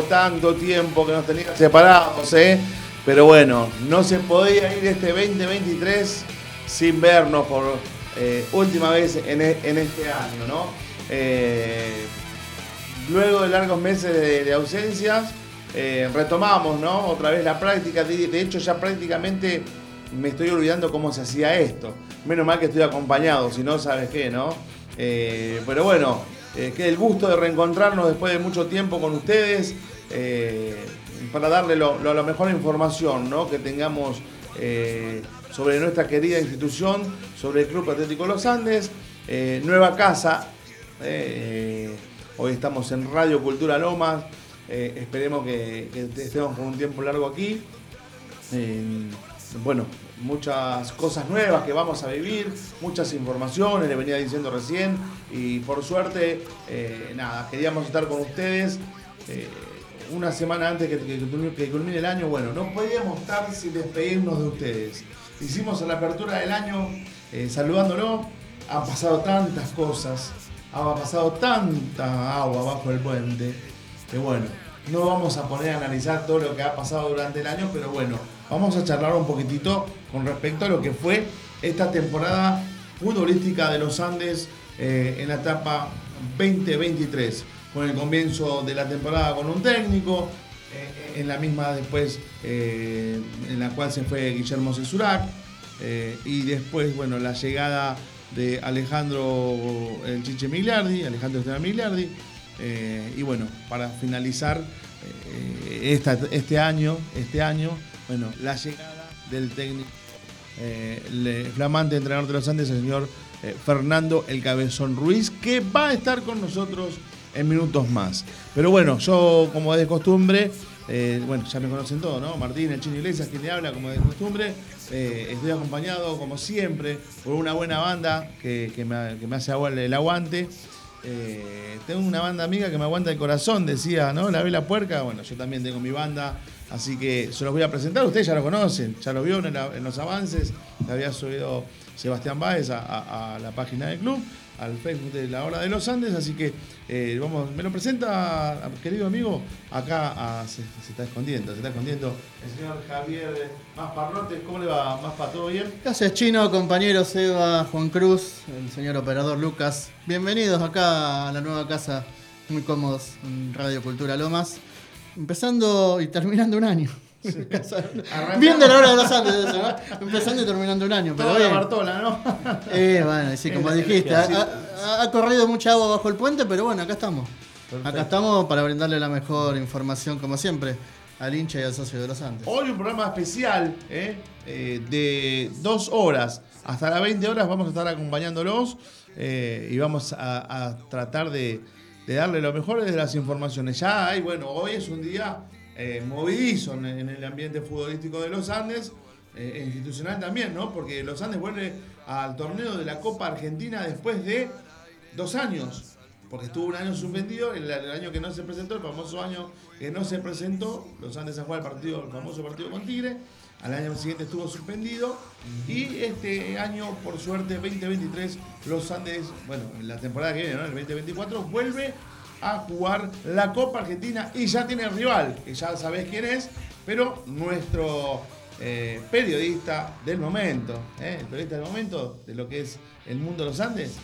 tanto tiempo que nos teníamos separados, ¿eh? Pero bueno, no se podía ir este 2023 sin vernos por eh, última vez en, e- este año. Eh, luego de largos meses de, de ausencias, retomamos. Otra vez la práctica. De, hecho, ya prácticamente me estoy olvidando cómo se hacía esto. Menos mal que estoy acompañado, si no, ¿sabes qué, pero bueno, eh, que el gusto de reencontrarnos después de mucho tiempo con ustedes eh, para darle lo, lo- la mejor información ¿no? que tengamos eh, sobre nuestra querida institución, sobre el Club Atlético Los Andes, eh, nueva casa. hoy estamos en Radio Cultura Lomas. esperemos que, que estemos por un tiempo largo aquí. Bueno, muchas cosas nuevas que vamos a vivir, muchas informaciones, le venía diciendo recién, y por suerte, eh, nada, queríamos estar con ustedes eh, una semana antes que, que- que culmine el año. Bueno, no podíamos estar sin despedirnos de ustedes. Hicimos la apertura del año eh, saludándolo, han pasado tantas cosas, ha pasado tanta agua bajo el puente, que bueno, no vamos a poner a analizar todo lo que ha pasado durante el año, pero bueno, vamos a charlar un poquitito con respecto a lo que fue esta temporada futbolística de los Andes eh, en la etapa 2023, con el comienzo de la temporada con un técnico, eh, en la misma después eh, en la cual se fue Guillermo Cesurac, y después, bueno, la llegada de Alejandro el Chiche Migliardi, Alejandro Esteban Migliardi, y bueno, para finalizar este año, este año, bueno, la llegada del técnico, eh, flamante entrenador de los Andes, el señor eh, Fernando El Cabezón Ruiz, que va a estar con nosotros en minutos más. Pero bueno, yo como de costumbre, eh, bueno, ya me conocen todos, ¿no? Martín, el Chino Iglesias, quien le habla como de costumbre. Estoy acompañado, como siempre, por una buena banda que, que me, que me hace el aguante. Eh, tengo una banda amiga que me aguanta el corazón, decía, ¿no? La Vela Puerca. Bueno, yo también tengo mi banda, así que se los voy a presentar. Ustedes ya lo conocen, ya lo vieron en, la- los avances. que había subido Sebastián Báez a- a la página del club, al Facebook de la Hora de los Andes. Así que eh, vamos, me lo presenta, querido amigo. Acá ah, se, se está escondiendo, se está escondiendo el señor Javier Masparrotes. ¿Cómo le va, Maspa? ¿Todo bien? Gracias Chino, compañero Seba, Juan Cruz, el señor operador Lucas. Bienvenidos acá a la nueva casa, muy cómodos en Radio Cultura Lomas. Empezando y terminando un año. Arrancamos. Bien de la hora de los Andes eso, ¿no? Empezando y terminando un año, pero Toda la bien. Bartola, ¿no? Eh, bueno, sí, como dijiste, ha, ha- ha corrido mucha agua bajo el puente, pero bueno, acá estamos. Perfecto. Acá estamos para brindarle la mejor información, como siempre, al hincha y al socio de los Andes. Hoy un programa especial ¿eh? Eh, de dos horas. Hasta las 20 horas vamos a estar acompañándolos eh, y vamos a, a tratar de, de darle lo mejor de las informaciones. Ya hay, bueno, hoy es un día eh, movidizo en, el ambiente futbolístico de los Andes, eh, e institucional también, ¿no? Porque los Andes vuelve al torneo de la Copa Argentina después de dos años. Porque estuvo un año suspendido, el, año que no se presentó, el famoso año que no se presentó, los Andes a jugar el partido, el famoso partido con Tigre, al año siguiente estuvo suspendido, y este año, por suerte, 2023, los Andes, bueno, en la temporada que viene, ¿no? el 2024, vuelve a jugar la Copa Argentina y ya tiene rival, que ya sabés quién es, pero nuestro eh, periodista del momento, ¿eh? el periodista del momento de lo que es el mundo de los Andes,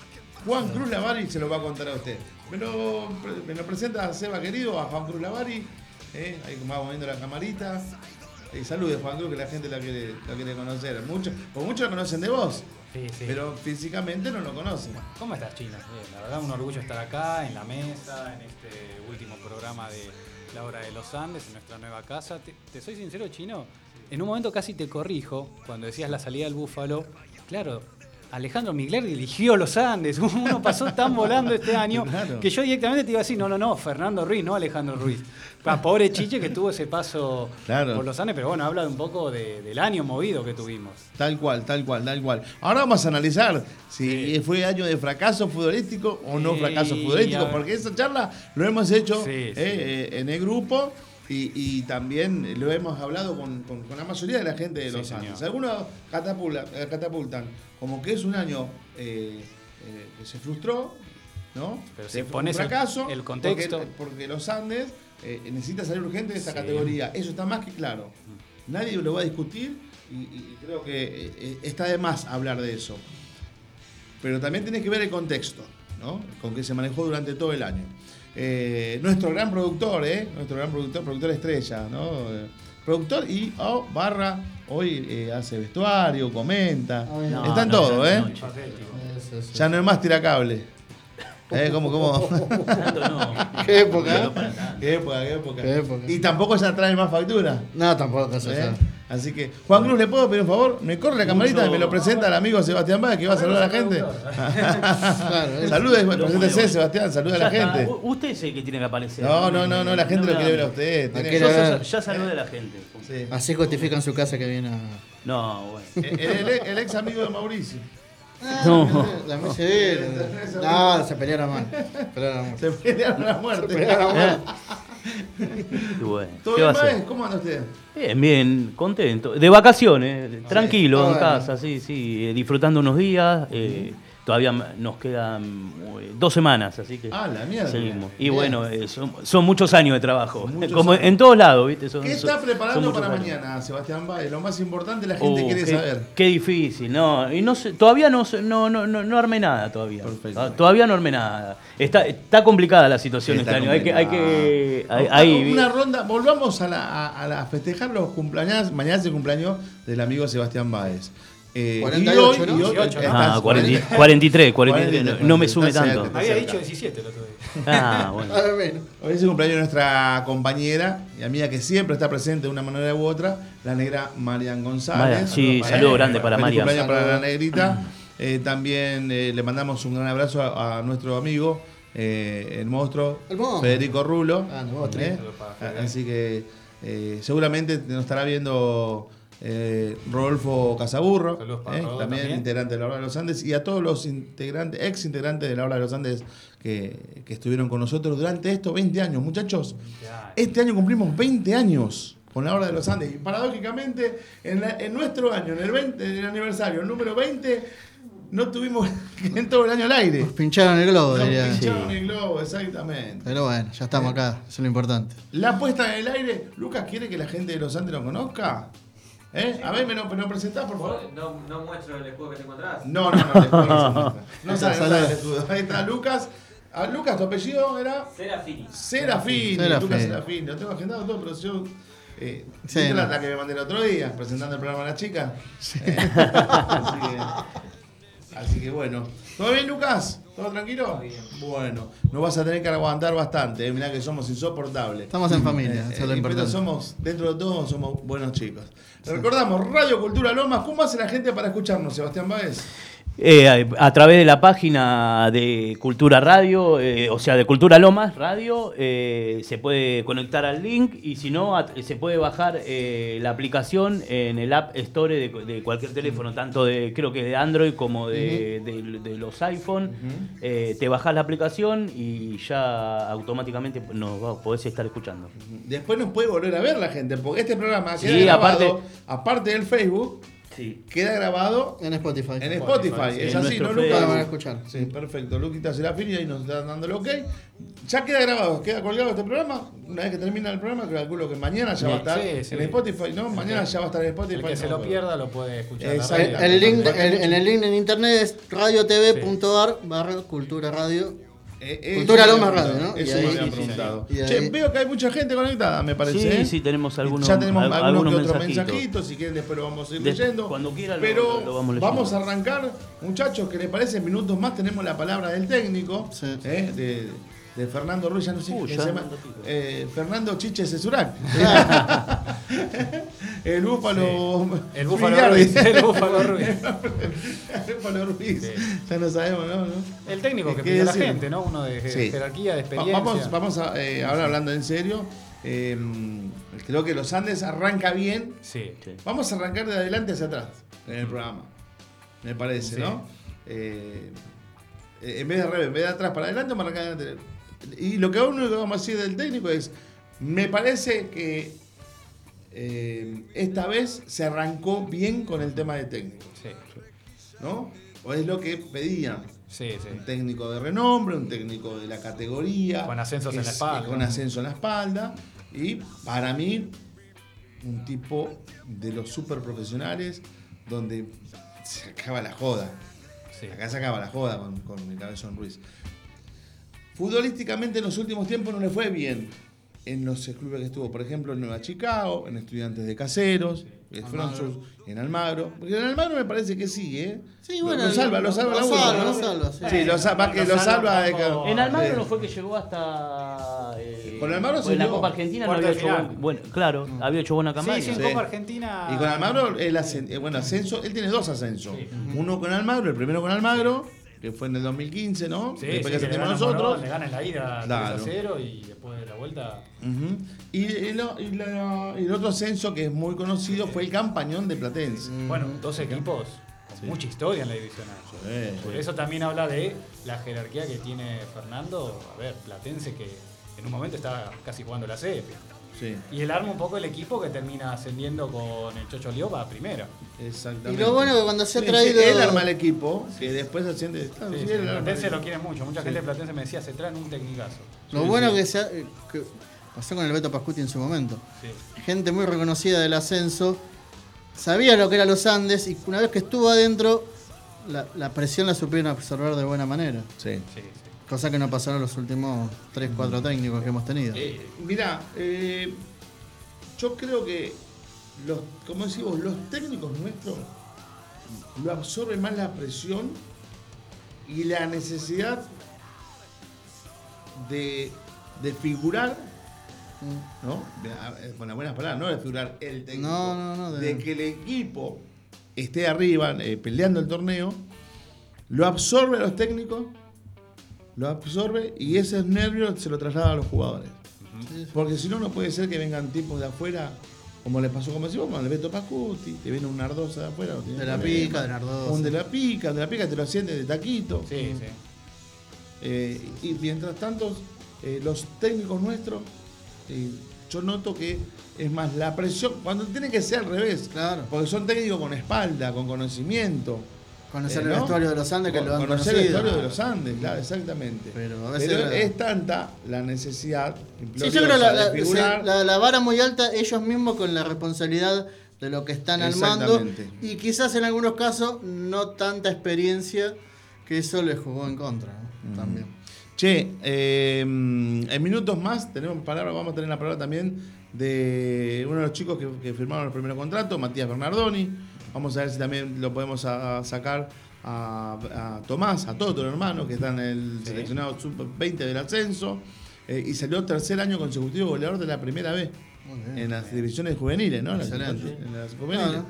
Juan Cruz Lavari se lo va a contar a usted. me lo, me lo presenta Seba querido, a Juan Cruz Lavari. ¿eh? Ahí como vamos viendo la camarita. Eh, salude Juan Cruz, que la gente la quiere, la quiere conocer. Muchos, o muchos lo conocen de vos, Sí, sí. pero físicamente no lo conocen. ¿Cómo estás, Chino? Bien, la verdad, un orgullo estar acá, en la mesa, en este último programa de La Hora de los Andes, en nuestra nueva casa. Te, te soy sincero, Chino, en un momento casi te corrijo cuando decías la salida del Búfalo. Claro, Alejandro Migler dirigió los Andes. Uno pasó tan volando este año Claro. que yo directamente te iba a decir, no, no, no, Fernando Ruiz, no Alejandro Ruiz. Pa, pobre Chiche que tuvo ese paso Claro. por los Andes, pero bueno, habla un poco de- del año movido que tuvimos. Tal cual, tal cual, tal cual. Ahora vamos a analizar si Sí. fue año de fracaso futbolístico o no Sí, fracaso futbolístico, porque esa charla lo hemos hecho eh, sí. eh, en el grupo y, y también lo hemos hablado con, con- con la mayoría de la gente de los. Andes. Algunos eh, catapultan como que es un año eh, eh, que se frustró, ¿no? Pero si un el- fracaso, el contexto. Porque, porque los Andes eh, necesita salir urgente de esa Sí. categoría. Eso está más que claro. Nadie lo va a discutir y, y creo que está de más hablar de eso. Pero también tenés que ver el contexto, ¿no? Con que se manejó durante todo el año. Eh, nuestro gran productor, ¿eh? Nuestro gran productor, productor estrella, ¿no? Eh, productor y o barra, hoy eh, hace vestuario, comenta. Ah. No, está en no, todo, ¿eh? Ya no es más tiracable. ¿Eh? ¿Cómo, cómo? ¿Qué época? Tanto. ¿Qué época, qué época? Qué época. Y tampoco ya trae más factura. No, tampoco eso ¿eh? Así que, Juan Cruz, ¿le puedo pedir un favor? Me corre la camarita y me lo presenta al amigo Sebastián Báez que va a saludar a la gente. Claro, es- Salude, Lo preséntese. Sebastián, saluda a la gente. Usted es el que tiene que aparecer. No, no, no, no, la gente No lo quiere ver a usted. Ya, saludé a la gente. Sí. Así justifican su casa que viene a. No, bueno. El, el- el ex amigo de Mauricio. No. La sí, No, se pelearon mal. Se pelearon a Se muerte. pelearon mal. Qué bueno. ¿Todo ¿Qué va bien? Maes? ¿Cómo anda usted? Bien, bien, contento. De vacaciones, tranquilo Ah, en bueno. casa, sí, sí, eh, disfrutando unos días. eh, todavía nos quedan eh, dos semanas, así que Ah, la mierda. seguimos. Y Bien. bueno, eh, son, son muchos años de trabajo, Muchos como años. en todos lados, ¿viste? Son- ¿Qué son- está son preparando para años. mañana, Sebastián Báez? Lo más importante la gente Uh, quiere qué, saber. Qué difícil, no, y no sé, todavía no, no, no, no, no armé nada todavía. Perfecto. Ah, Todavía no armé nada. Está, está complicada la situación Está este año. Hay que, hay que, hay- complicado. hay- una ronda, volvamos a, la, a, festejar los cumpleaños. Mañana es el cumpleaños del amigo Sebastián Báez. Eh, 48, y hoy, ¿no? y hoy 48, ¿no? Ah, estás- 40 43, 43, no, no me sume tanto. Había dicho 17 el otro día. Ah, bueno. A ver, bueno. Hoy es el cumpleaños de nuestra compañera y amiga que siempre está presente de una manera u otra, la negra Marian González. Marian, sí, Eh, saludo grande para Marian. cumpleaños para la negrita. Eh, también eh, le mandamos un gran abrazo a, a nuestro amigo, eh, el monstruo, El monstruo. Federico Rulo. Ah. Eh, Fede. Así que eh, seguramente nos estará viendo eh, Rodolfo Casaburro, Saludos para eh, Rodolfo también, también. integrante de la Hora de los Andes, y a todos los integrantes, ex integrantes de la Hora de los Andes que, que estuvieron con nosotros durante estos 20 años. Muchachos, este año cumplimos 20 años con la Hora de los Andes. Y paradójicamente, en, la- en nuestro año, en el, 20, el aniversario, el número 20, no tuvimos en todo el año al aire. Nos pincharon el globo, Nos diría. pincharon el globo, exactamente. Pero bueno, ya estamos acá, eso es lo importante. La puesta en el aire, Lucas, ¿quiere que la gente de los Andes lo conozca? ¿Eh? A ver, me lo, me lo presentás, por favor. No, no muestro el escudo que tengo atrás. No, no, no, se muestra. No sale, no Saludos. sale el escudo. Ahí está Lucas. Ah, Lucas, tu apellido era Serafini. Serafín. Lucas Serafín. Lo tengo agendado todo, pero yo. Eh, Sí, ¿viste la, la que me mandé el otro día, presentando el programa a la chica. Eh, así, que, así que bueno. ¿Todo bien, Lucas? ¿Todo tranquilo? Bueno, nos vas a tener que aguantar bastante. Eh. Mirá que somos insoportables. Estamos en familia, Eh, eso es lo eh, pero importante. somos, dentro de todo, somos buenos chicos. Recordamos, Radio Cultura Lomas. ¿Cómo hace la gente para escucharnos, Sebastián Báez? Eh, a, a través de la página de Cultura Radio, eh, o sea, de Cultura Lomas Radio, eh, se puede conectar al link y si no, a- se puede bajar la aplicación en el App Store de, de cualquier teléfono, tanto de, creo que de Android como de, de- de los iPhone. Te bajas la aplicación y ya automáticamente nos va- podés estar escuchando. Después nos puede volver a ver la gente, porque este programa queda Sí, grabado, aparte- aparte del Facebook, Sí. queda grabado En Spotify. en Spotify. Es En así, ¿no, Lucas? Para van a escuchar. Sí, perfecto. Luquita Serafini ahí nos está dando el ok. Ya queda grabado, queda colgado este programa. Una vez que termina el programa, calculo que mañana ya va a estar Sí, sí. en Spotify, ¿no? Mañana ya va a estar en Spotify. El que se lo pierda lo puede escuchar. Exacto. El, radio. el link, el- en el link en internet es radiotv.ar barra cultura radio. Eh, eso Cultura Loma Radio, ¿no? Eso me habían preguntado. Che, veo que hay mucha gente conectada, me parece. Sí, ¿eh? sí, tenemos algunos, ya tenemos al- algunos, algunos que otros mensajitos. mensajitos. Si quieren, después lo vamos a ir De- leyendo. cuando quieran lo- Pero lo vamos leyendo. a arrancar, muchachos, que les parece, en minutos más tenemos la palabra del técnico, Sí. ¿eh? de, de Fernando Ruiz, ya no sé qué ya se llama. eh, Fernando Chiche Cesurac. el búfalo. El Búfalo. Ruiz. El Búfalo Ruiz. el búfalo Ruiz. Sí. Ya no sabemos, ¿no? El técnico que ¿Qué pide la decir? gente, ¿no? Uno de Sí. jerarquía, de experiencia. Vamos, vamos a, eh, ahora hablando en serio. eh, creo que los Andes arranca bien. Sí. Sí. Vamos a arrancar de adelante hacia atrás en el programa. Me parece, Sí. ¿no? Eh, eh, en vez de en vez de atrás para adelante, vamos a arrancar de adelante. Y lo que uno que vamos a decir del técnico es, me parece que eh, esta vez se arrancó bien con el tema de técnico, Sí. ¿no? O es lo que pedían. Sí, sí. Un técnico de renombre, un técnico de la categoría. Con ascensos en la es- espalda. Con ascenso en la espalda. Y para mí, un tipo de los super profesionales donde se acaba la joda. sí. Acá se acaba la joda con, con el Cabezón Ruiz. Futbolísticamente en los últimos tiempos no le fue bien en los clubes que estuvo, por ejemplo, en Nueva Chicago, en Estudiantes de Caseros, Almagro. en Almagro. Porque en Almagro me parece que sí, ¿eh? Sí, Lo- bueno, lo, salva, lo salva lo la última, salva, ¿no? lo salva, sí. Sí, lo salva, que Lo salva de que- En Almagro Sí. no fue que llegó hasta. eh, Con Almagro pues en la. Copa Argentina no había hecho buen, bueno, claro, había hecho buena campaña. Sí, sí, en. Copa Argentina. Y con Almagro, el ascen- eh, bueno, ascenso, él tiene dos ascensos. Sí. Uno con Almagro, el primero con Almagro, que fue en el 2015, ¿no? Sí, Después sí, que que le nosotros. Le ganan la ida Claro. 3 a 0 y después de la vuelta. Ujú. y, y lo- y la- y el otro ascenso que es muy conocido fue el campañón de Platense. Bueno, dos equipos con mucha historia en la divisional. Por eso también habla de la jerarquía que tiene Fernando. A ver, Platense que en un momento estaba casi jugando la C. Sí, Y él arma un poco el equipo que termina ascendiendo con el Chocho Lioba a primera. exactamente. Y lo bueno que cuando se ha traído- Él arma el equipo, que después asciende. claro, Sí, sí, sí, él arma el Platense lo quiere mucho. Mucha gente de Platense me decía, se traen un tecnicazo. Lo Sí, bueno sí. que, se ha- que pasó con el Beto Pascuti en su momento. Sí. Gente muy reconocida del ascenso, sabía lo que eran los Andes y una vez que estuvo adentro, la, la presión la supieron absorber de buena manera. Sí. Cosa que no pasaron los últimos 3, 4 técnicos que hemos tenido. Eh, mira, eh, yo creo que los, como decimos, los técnicos nuestros lo absorben más la presión y la necesidad de, de figurar, ¿no? A- con las buenas palabras, no de figurar el técnico, No, no, no, de- de que el equipo esté arriba eh, peleando el torneo, lo absorbe a los técnicos, lo absorbe y esos nervios se lo traslada a los jugadores. Porque si no, no puede ser que vengan tipos de afuera, como le pasó, como decimos, el Beto Pascuti, te viene un Nardosa de afuera. De la pica, de Nardosa. Un de la pica, de la pica te lo asciende de taquito. Sí, sí. Eh, y mientras tanto, eh, los técnicos nuestros, eh, yo noto que es más la presión, cuando tiene que ser al revés, Claro. porque son técnicos con espalda, con conocimiento. Conocer eh, el vestuario de los Andes que Con- lo han Conocer conocido. el vestuario de los Andes, claro, exactamente. Pero a veces Pero la- es tanta la necesidad Sí, yo creo la, la, de figurar. se- la- la vara muy alta, ellos mismos con la responsabilidad de lo que están al mando. Exactamente. Y quizás en algunos casos no tanta experiencia que eso les jugó en contra. ¿no? También. Che, eh, en minutos más tenemos palabra, vamos a tener la palabra también de uno de los chicos que, que firmaron el primer contrato, Matías Bernardoni. Vamos a ver si también lo podemos a- a sacar a, a Tomás, a Toto, el hermano, que está en el Sí. seleccionado sub-20 del ascenso. eh, y salió tercer año consecutivo goleador de la primera vez bien. en las divisiones juveniles, ¿no? En las- Excelente. en las juveniles.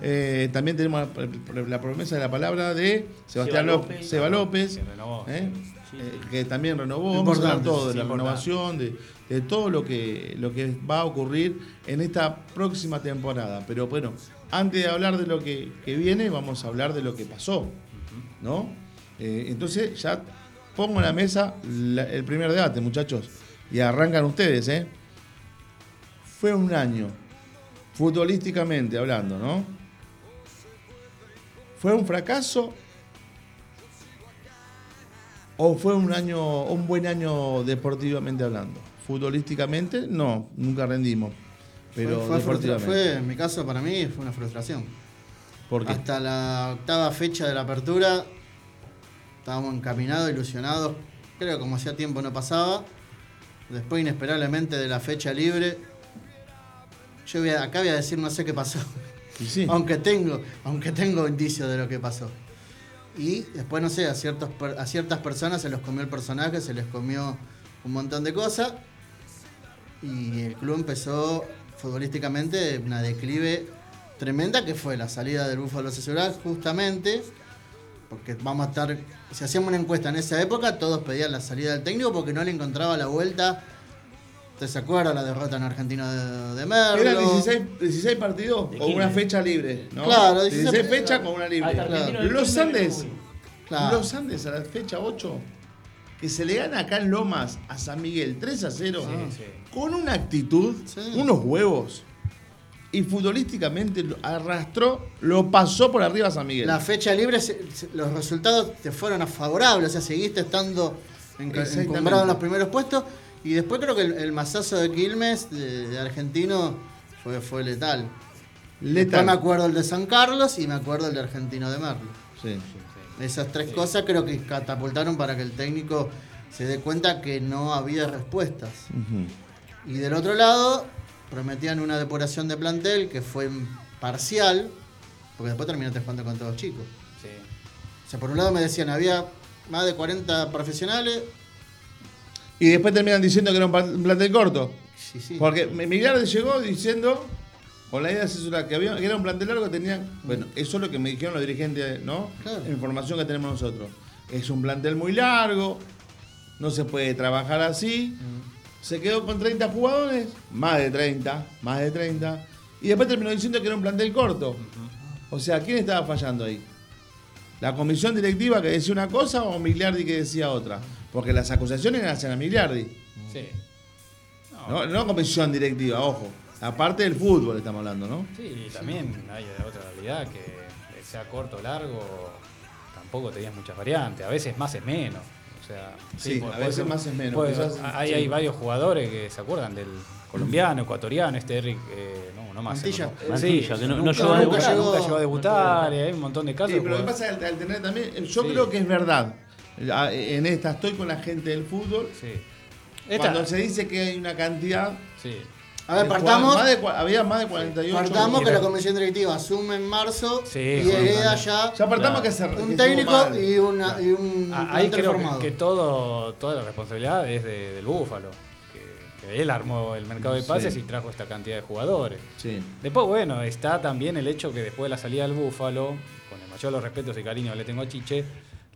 Eh, también tenemos la, la promesa de la palabra de Sebastián Seba López, López. Seba López, Que renovó. ¿eh? Sí. Eh, que también renovó. Vamos a todo de sí, la renovación, de, de todo lo que, lo que va a ocurrir en esta próxima temporada. Pero bueno, antes de hablar de lo que, que viene, vamos a hablar de lo que pasó. ¿no? Eh, entonces ya pongo en la mesa la- el primer debate, muchachos. Y arrancan ustedes, ¿eh? Fue un año, futbolísticamente hablando, ¿no? ¿Fue un fracaso? ¿O fue un año, un buen año deportivamente hablando? Futbolísticamente, no, nunca rendimos. Pero fue, fue fue, en mi caso, para mí, fue una frustración. ¿Por qué? Hasta la octava fecha de la apertura estábamos encaminados, ilusionados creo que como hacía tiempo no pasaba. Después, inesperablemente, de la fecha libre, yo voy a- acá voy a decir no sé qué pasó. Sí. Aunque tengo, aunque tengo indicios de lo que pasó. Y después, no sé, a, ciertos, a ciertas personas se los comió el personaje, se les comió un montón de cosas. Y el club empezó futbolísticamente una declive tremenda que fue la salida del Búfalo Cesural justamente. Porque vamos a estar, si hacíamos una encuesta en esa época, todos pedían la salida del técnico porque no le encontraba la vuelta. ¿Te se acuerda la derrota en Argentina de, de Merlo? Eran 16, 16 partidos con una 15. fecha libre, ¿no? Claro, 16, 16 fechas con una libre. Los Andes, Claro. los Andes a la fecha 8, que se le gana acá en Lomas a San Miguel 3 a 0, Sí, sí. con una actitud, Sí. unos huevos, y futbolísticamente lo arrastró, lo pasó por arriba a San Miguel. La fecha libre, los resultados te fueron a favorables, o sea, seguiste estando en- Exactamente. encumbrado en los primeros puestos. Y después creo que el, el masazo de Quilmes, de, de argentino, fue, fue letal. Letal. Después me acuerdo el de San Carlos y me acuerdo el de Argentino de Merlo. Sí. Esas tres cosas creo que catapultaron para que el técnico se dé cuenta que no había respuestas. Y del otro lado, prometían una depuración de plantel que fue parcial, porque después terminaste jugando con todos chicos. Sí. O sea, por un lado me decían, había más de 40 profesionales. Y después terminan diciendo que era un plantel corto. Sí, sí. Porque Migliardi llegó diciendo, con la idea de asesorar, que, había, que era un plantel largo, tenían. Bueno, eso es lo que me dijeron los dirigentes, ¿no? Claro. La información que tenemos nosotros. Es un plantel muy largo, no se puede trabajar así. Se quedó con 30 jugadores, más de 30, más de 30. Y después terminó diciendo que era un plantel corto. O sea, ¿quién estaba fallando ahí? ¿La comisión directiva que decía una cosa o Migliardi que decía otra? Porque las acusaciones eran hacia Migliardi. Sí. No, no comisión directiva, ojo. Aparte del fútbol estamos hablando, ¿no? Sí, y también hay otra realidad que sea corto o largo, tampoco tenías muchas variantes. A veces más es menos. O sea, Sí, a puede veces ser- más es menos, puede- quizás, hay, sí. hay varios jugadores que se acuerdan del colombiano, ecuatoriano, este Eric, eh, no, no más. Mantilla. Sí, Mantilla, que no- no nunca, llegó a nunca llegó a debutar, y hay un montón de casos. Sí, pero lo que pasa al, al tener también, yo Sí. creo que es verdad. En esta estoy con la gente del fútbol. Sí. Esta- Cuando se dice que hay una cantidad. sí. A ver, partamos, más de había más de 48. partamos que la comisión directiva asume en marzo Sí, y hereda ya Ya partamos Claro. que se un técnico mal. y, una, y un Ah, Ahí creo formado. que, que todo, toda la responsabilidad es de- del Búfalo. Que, que él armó el mercado de pases Sí. y trajo esta cantidad de jugadores. Sí. Después, bueno, está también el hecho que después de la salida del Búfalo, con el mayor de los respetos y cariño que le tengo a Chiche,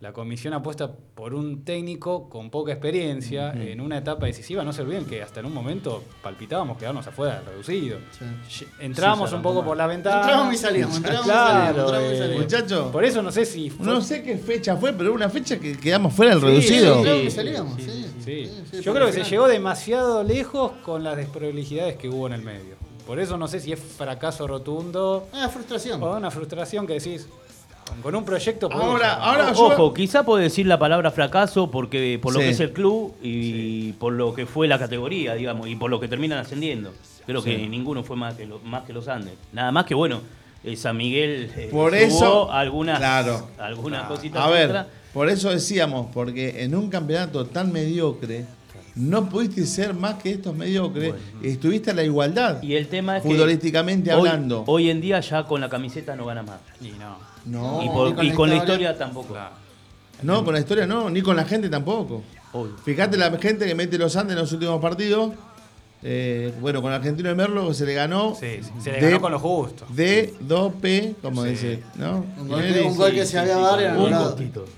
la comisión apuesta por un técnico con poca experiencia en una etapa decisiva. No se olviden que hasta en un momento palpitábamos quedarnos afuera del reducido. Sí. Se un poco por la ventana. Entramos y salíamos, entramos y Claro, salíamos, y eh, salíamos. Muchacho, Por eso no sé si. fue- no sé qué fecha fue, pero una fecha que quedamos fuera del Sí, reducido. Sí, salíamos, sí, sí. Sí. Sí, sí, Yo creo que se llegó demasiado lejos con las desprolijidades que hubo en el medio. Por eso no sé si es fracaso rotundo Ah, frustración. o una frustración que decís, con, un proyecto... Ahora, llegar". ahora yo. Ojo, quizá puede decir la palabra fracaso porque por lo Sí. que es el club y por lo que fue la categoría, digamos, y por lo que terminan ascendiendo. Creo que ninguno fue más que, lo- más que los Andes. Nada más que bueno, eh, San Miguel eh, Por tuvo eso- algunas, claro. algunas cositas A ver, extra. por eso decíamos, porque en un campeonato tan mediocre, no pudiste ser más que estos mediocres, estuviste a la igualdad. Y el tema es que Futbolísticamente hoy- hablando. Hoy en día ya con la camiseta no gana más. Y no. No, y, por- con y la con la historia. historia tampoco. Claro. no, con la historia no, ni con la gente tampoco. Obvio. Fíjate la gente que mete los Andes en los últimos partidos. Eh, bueno, con Argentino de Merlo se le ganó. Sí, sí, se le de- ganó con lo justo. De 2P, como Sí. dice, ¿no? Un gol, que- un gol que se había VAR era anulado.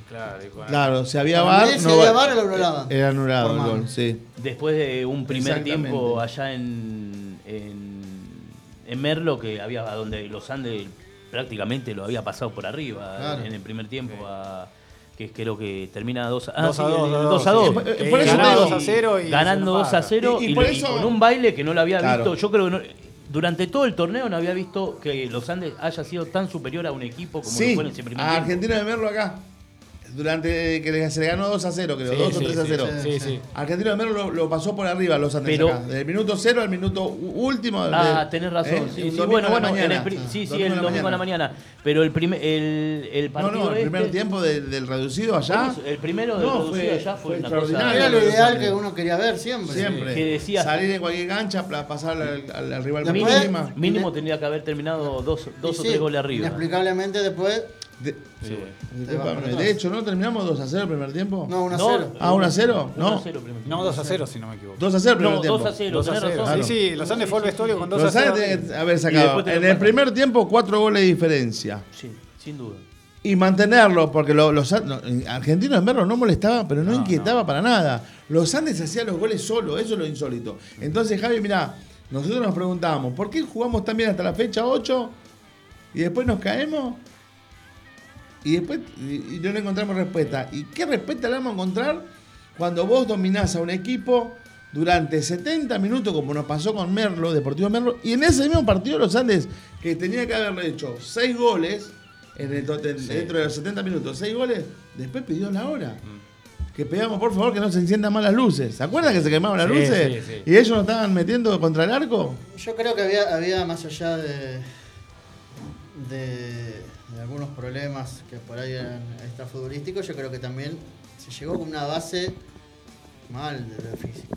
Claro, con- Claro, si había si no había va- VAR, lo anulaban. Era anulado el gol, sí. Después de un primer tiempo allá en, en, en Merlo, que había donde los Andes prácticamente lo había pasado por arriba Claro. en el primer tiempo, a- que creo que termina 2 a, 2 a 2, 2 a 2. sí. Que Por eso te ganaba digo- 2 a 0 y ganando se 2 a empata. 0 Y- y, y por lo- y eso- con un baile que no lo había Claro. visto. Yo creo que no- durante todo el torneo no había visto que los Andes haya sido tan superior a un equipo como Sí, lo fue en ese primer a tiempo. Argentino de Merlo acá. Durante que se le ganó 2 a 0, creo, Sí, 2 o sí, 3 a sí, 0. Sí, sí. Argentino de Merlo lo, lo pasó por arriba los Andes Pero- acá. Desde el minuto 0 al minuto último. Ah, de- tenés razón. ¿eh? Sí, sí, bueno, mañana. el sí, sí, Domingo el a la domingo a la mañana. Pero el, primer el, el No, partido no, el este, primer tiempo del, del reducido allá. El primero del No, reducido fue- allá fue, fue una cosa. extraordinario. Era lo ideal que uno quería ver siempre. Siempre. Que decía- Salir en cualquier cancha, para pasar al, al- al rival mínima. Mínimo tendría que haber terminado dos, dos o sí, tres goles arriba. Inexplicablemente después. De, Sí. para de hecho, ¿no terminamos 2 a 0 el primer tiempo? No, 1 a No, 0. Ah, 1 a 0? 1 No. a 0 primer No, 2 a 0 si no me equivoco. 2 a 0 el primer No, tiempo. 2 a 0, 2 a tenés 0. razón. Sí, sí, los Andes fue al vestuario con 2 a Los 0. Andes tienen que haber sacado en el primer tiempo 4 goles de diferencia. Sí, sin duda. Y mantenerlo, porque lo- los no, argentinos en verlo no molestaba, pero no, No, inquietaba para nada. Los Andes hacían los goles solo, eso es lo insólito. Entonces, Javi, mirá, nosotros nos preguntábamos, ¿por qué jugamos tan bien hasta la fecha 8 y después nos caemos? Y después y, no le encontramos respuesta. ¿Y qué respuesta le vamos a encontrar cuando vos dominás a un equipo durante 70 minutos, como nos pasó con Merlo, Deportivo Merlo, y en ese mismo partido los Andes, que tenía que haberle hecho 6 goles en el total- dentro de los 70 minutos, 6 goles, después pidió la hora. Que pedíamos por favor que no se enciendan más las luces. ¿Se acuerdan que se quemaban las Sí, luces? sí, sí. Y ellos nos estaban metiendo contra el arco. Yo creo que había, había más allá de, de, de algunos problemas que por ahí eran extrafutbolísticos, yo creo que también se llegó con una base mal de lo físico.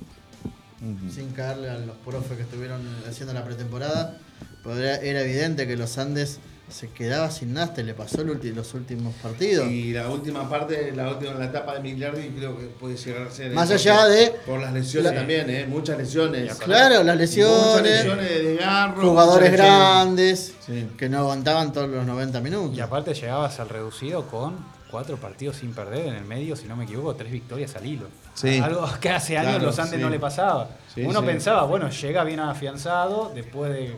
Sin caerle a los profes que estuvieron haciendo la pretemporada, era evidente que los Andes se quedaba sin nasta le pasó el ulti- los últimos partidos. Y la última parte, la última la etapa de Migliardi creo que puede llegar a ser. Más allá de- Por las lesiones la- también, ¿eh? Muchas lesiones. Claro, las Muchas lesiones, lesiones de desgarro. jugadores grandes Sí. que no aguantaban todos los 90 minutos. Y aparte llegabas al reducido con cuatro partidos sin perder en el medio, si no me equivoco, tres victorias al hilo. Sí. Algo que hace años Claro, los Andes sí. no le pasaba. Sí, Uno sí. pensaba, bueno, llega bien afianzado, después de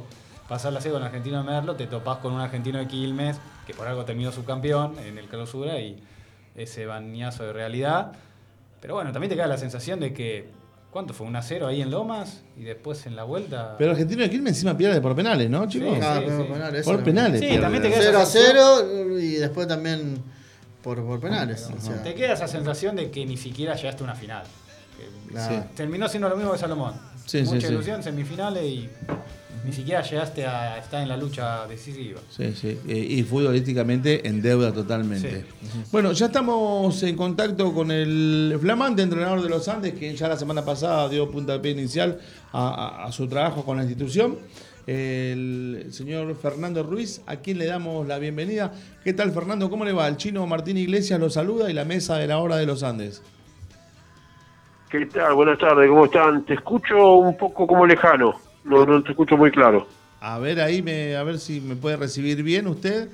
pasar la serie con el argentino de Merlo, te topás con un argentino de Quilmes, que por algo terminó subcampeón en el clausura, y ese bañazo de realidad. Pero bueno, también te queda la sensación de que, ¿cuánto fue? ¿Un a 0 ahí en Lomas? Y después en la vuelta... Pero Argentino de Quilmes encima pierde por penales, ¿no, chicos? Sí, Ah, sí, sí. penales, Por penales. Sí, pierde. también te queda 0 a esa sensación. 0 y después también por, por penales. o sea, Te queda esa sensación de que ni siquiera llegaste a una final. Terminó siendo lo mismo que Salomón. Sí, Mucha sí. ilusión, semifinales y ni siquiera llegaste a estar en la lucha decisiva. Sí, sí. eh, y futbolísticamente en deuda totalmente. Bueno, ya estamos en contacto con el flamante entrenador de los Andes, que ya la semana pasada dio puntapié inicial a, a- a su trabajo con la institución. El señor Fernando Ruiz, a quien le damos la bienvenida. ¿Qué tal, Fernando? ¿Cómo le va? El chino Martín Iglesias lo saluda y la mesa de la hora de los Andes. ¿Qué tal? Buenas tardes, ¿cómo están? Te escucho un poco como lejano, no, no te escucho muy claro. A ver ahí, me, a ver si me puede recibir bien usted.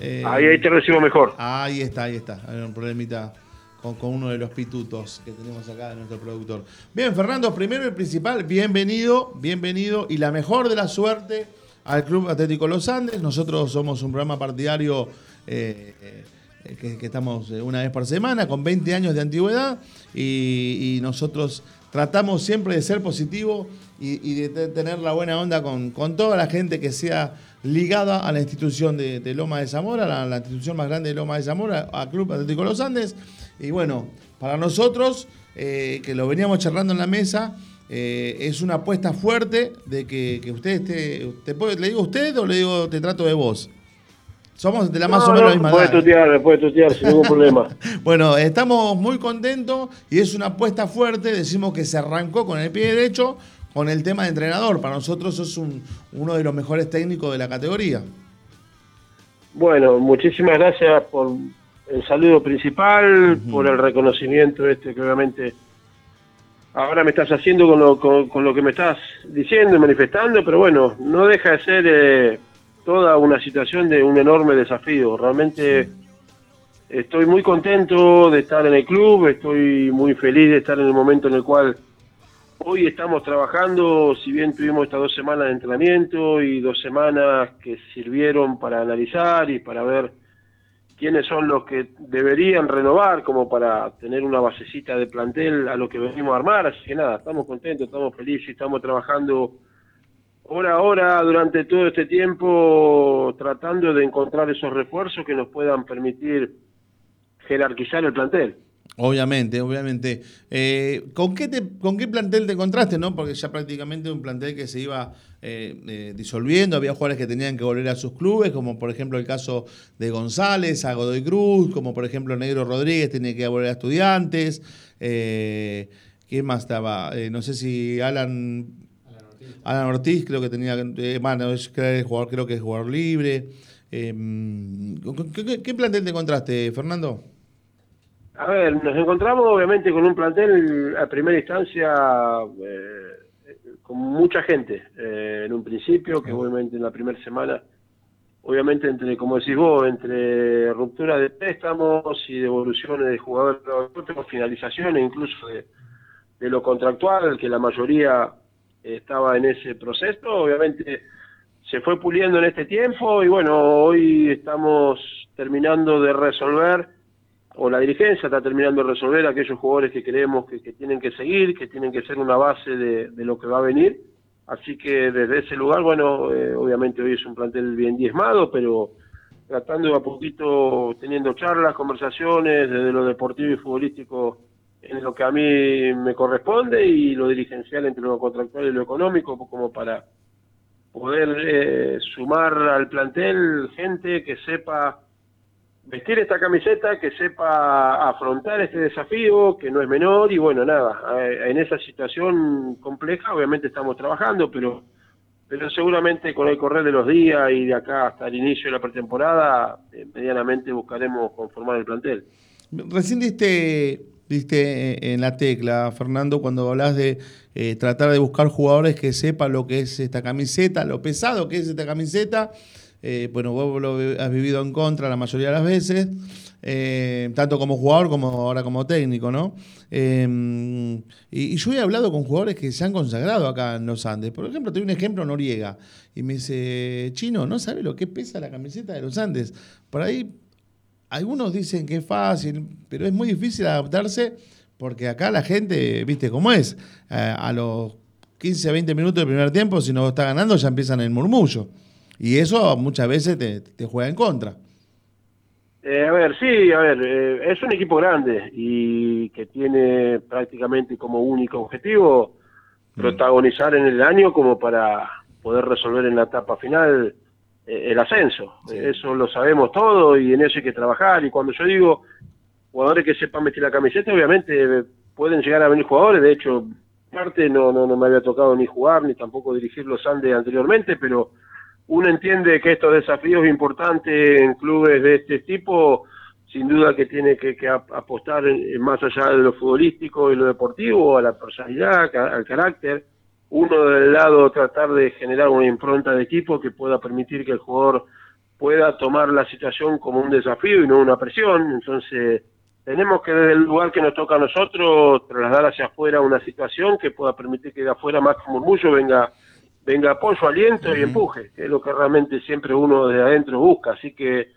Eh, Ahí, ahí te recibo mejor. Ahí está, ahí está. Hay un problemita con, con uno de los pitutos que tenemos acá de nuestro productor. Bien, Fernando, primero y principal, bienvenido, bienvenido y la mejor de la suerte al Club Atlético Los Andes. Nosotros somos un programa partidario eh, eh, que, que estamos eh, una vez por semana, con 20 años de antigüedad, y, nosotros tratamos siempre de ser positivo y, de te- tener la buena onda con, con toda la gente que sea ligada a la institución de, de Loma de Zamora, la, la institución más grande de Loma de Zamora, a Club Atlético Los Andes. Y bueno, para nosotros, eh, que lo veníamos charlando en la mesa, eh, es una apuesta fuerte de que, usted esté. ¿te ¿Le digo usted o le digo te trato de vos? Somos de la más No, o menos no, la misma puedes edad. tutear, puedes tutear sin ningún problema. Bueno, estamos muy contentos y es una apuesta fuerte. Decimos que se arrancó con el pie derecho con el tema de entrenador. Para nosotros un- uno de los mejores técnicos de la categoría. Bueno, muchísimas gracias por el saludo principal, por el reconocimiento este que obviamente ahora me estás haciendo con lo, con, con lo que me estás diciendo y manifestando, pero bueno, no deja de ser eh, toda una situación de un enorme desafío. Realmente estoy muy contento de estar en el club, estoy muy feliz de estar en el momento en el cual hoy estamos trabajando, si bien tuvimos estas dos semanas de entrenamiento y dos semanas que sirvieron para analizar y para ver quiénes son los que deberían renovar como para tener una basecita de plantel a lo que venimos a armar, así que nada, estamos contentos, estamos felices, estamos trabajando hora a hora durante todo este tiempo tratando de encontrar esos refuerzos que nos puedan permitir jerarquizar el plantel. Obviamente, obviamente. Eh, ¿con, qué ¿Con qué plantel te encontraste, no? Porque ya prácticamente un plantel que se iba eh, eh, disolviendo, había jugadores que tenían que volver a sus clubes, como por ejemplo el caso de González, a Godoy Cruz, como por ejemplo Negro Rodríguez tenía que volver a Estudiantes. ¿Quién más estaba? no sé si Alan, Alan Ortiz, creo que tenía, bueno, es, jugador, creo que es jugador libre. ¿qué, ¿Qué plantel te encontraste, Fernando? A ver, nos encontramos obviamente con un plantel a primera instancia eh, con mucha gente eh, en un principio, que obviamente en la primera semana, obviamente entre, como decís vos, entre ruptura de préstamos y devoluciones de jugadores, finalizaciones incluso de, de lo contractual, que la mayoría estaba en ese proceso, obviamente se fue puliendo en este tiempo y bueno, hoy estamos terminando de resolver o la dirigencia está terminando de resolver aquellos jugadores que creemos que, tienen que seguir, que tienen que ser una base de, lo que va a venir. Así que desde ese lugar, bueno, eh, obviamente hoy es un plantel bien diezmado, pero tratando a poquito, teniendo charlas, conversaciones desde lo deportivo y futbolístico en lo que a mí me corresponde y lo dirigencial entre lo contractual y lo económico, como para poder eh, sumar al plantel gente que sepa vestir esta camiseta, que sepa afrontar este desafío, que no es menor, y bueno, nada, en esa situación compleja obviamente estamos trabajando, pero, pero seguramente con el correr de los días y de acá hasta el inicio de la pretemporada, eh, medianamente buscaremos conformar el plantel. Recién diste, diste en la tecla, Fernando, cuando hablas de eh, tratar de buscar jugadores que sepan lo que es esta camiseta, lo pesado que es esta camiseta, eh, bueno, vos lo has vivido en contra la mayoría de las veces, eh, tanto como jugador como ahora como técnico, ¿no? Eh, y, yo he hablado con jugadores que se han consagrado acá en los Andes. Por ejemplo, te doy un ejemplo, Noriega, y me dice, Chino, ¿no sabe lo que pesa la camiseta de los Andes? Por ahí, algunos dicen que es fácil, pero es muy difícil adaptarse porque acá la gente, viste cómo es, a los 15, 20 minutos del primer tiempo, si no está ganando, ya empiezan el murmullo. Y eso muchas veces te, juega en contra. Eh, a ver, sí, a ver, eh, es un equipo grande y que tiene prácticamente como único objetivo mm. protagonizar en el año como para poder resolver en la etapa final eh, el ascenso. Eso lo sabemos todo y en eso hay que trabajar. Y cuando yo digo jugadores que sepan meter la camiseta, obviamente pueden llegar a venir jugadores. De hecho, parte no, no, no me había tocado ni jugar ni tampoco dirigir los Andes anteriormente, pero uno entiende que estos desafíos importantes en clubes de este tipo, sin duda que tiene que, apostar más allá de lo futbolístico y lo deportivo, a la personalidad, al carácter. Uno del lado tratar de generar una impronta de equipo que pueda permitir que el jugador pueda tomar la situación como un desafío y no una presión. Entonces, tenemos que desde el lugar que nos toca a nosotros trasladar hacia afuera una situación que pueda permitir que de afuera más murmullo venga venga apoyo, aliento y empuje, que es lo que realmente siempre uno de adentro busca. Así que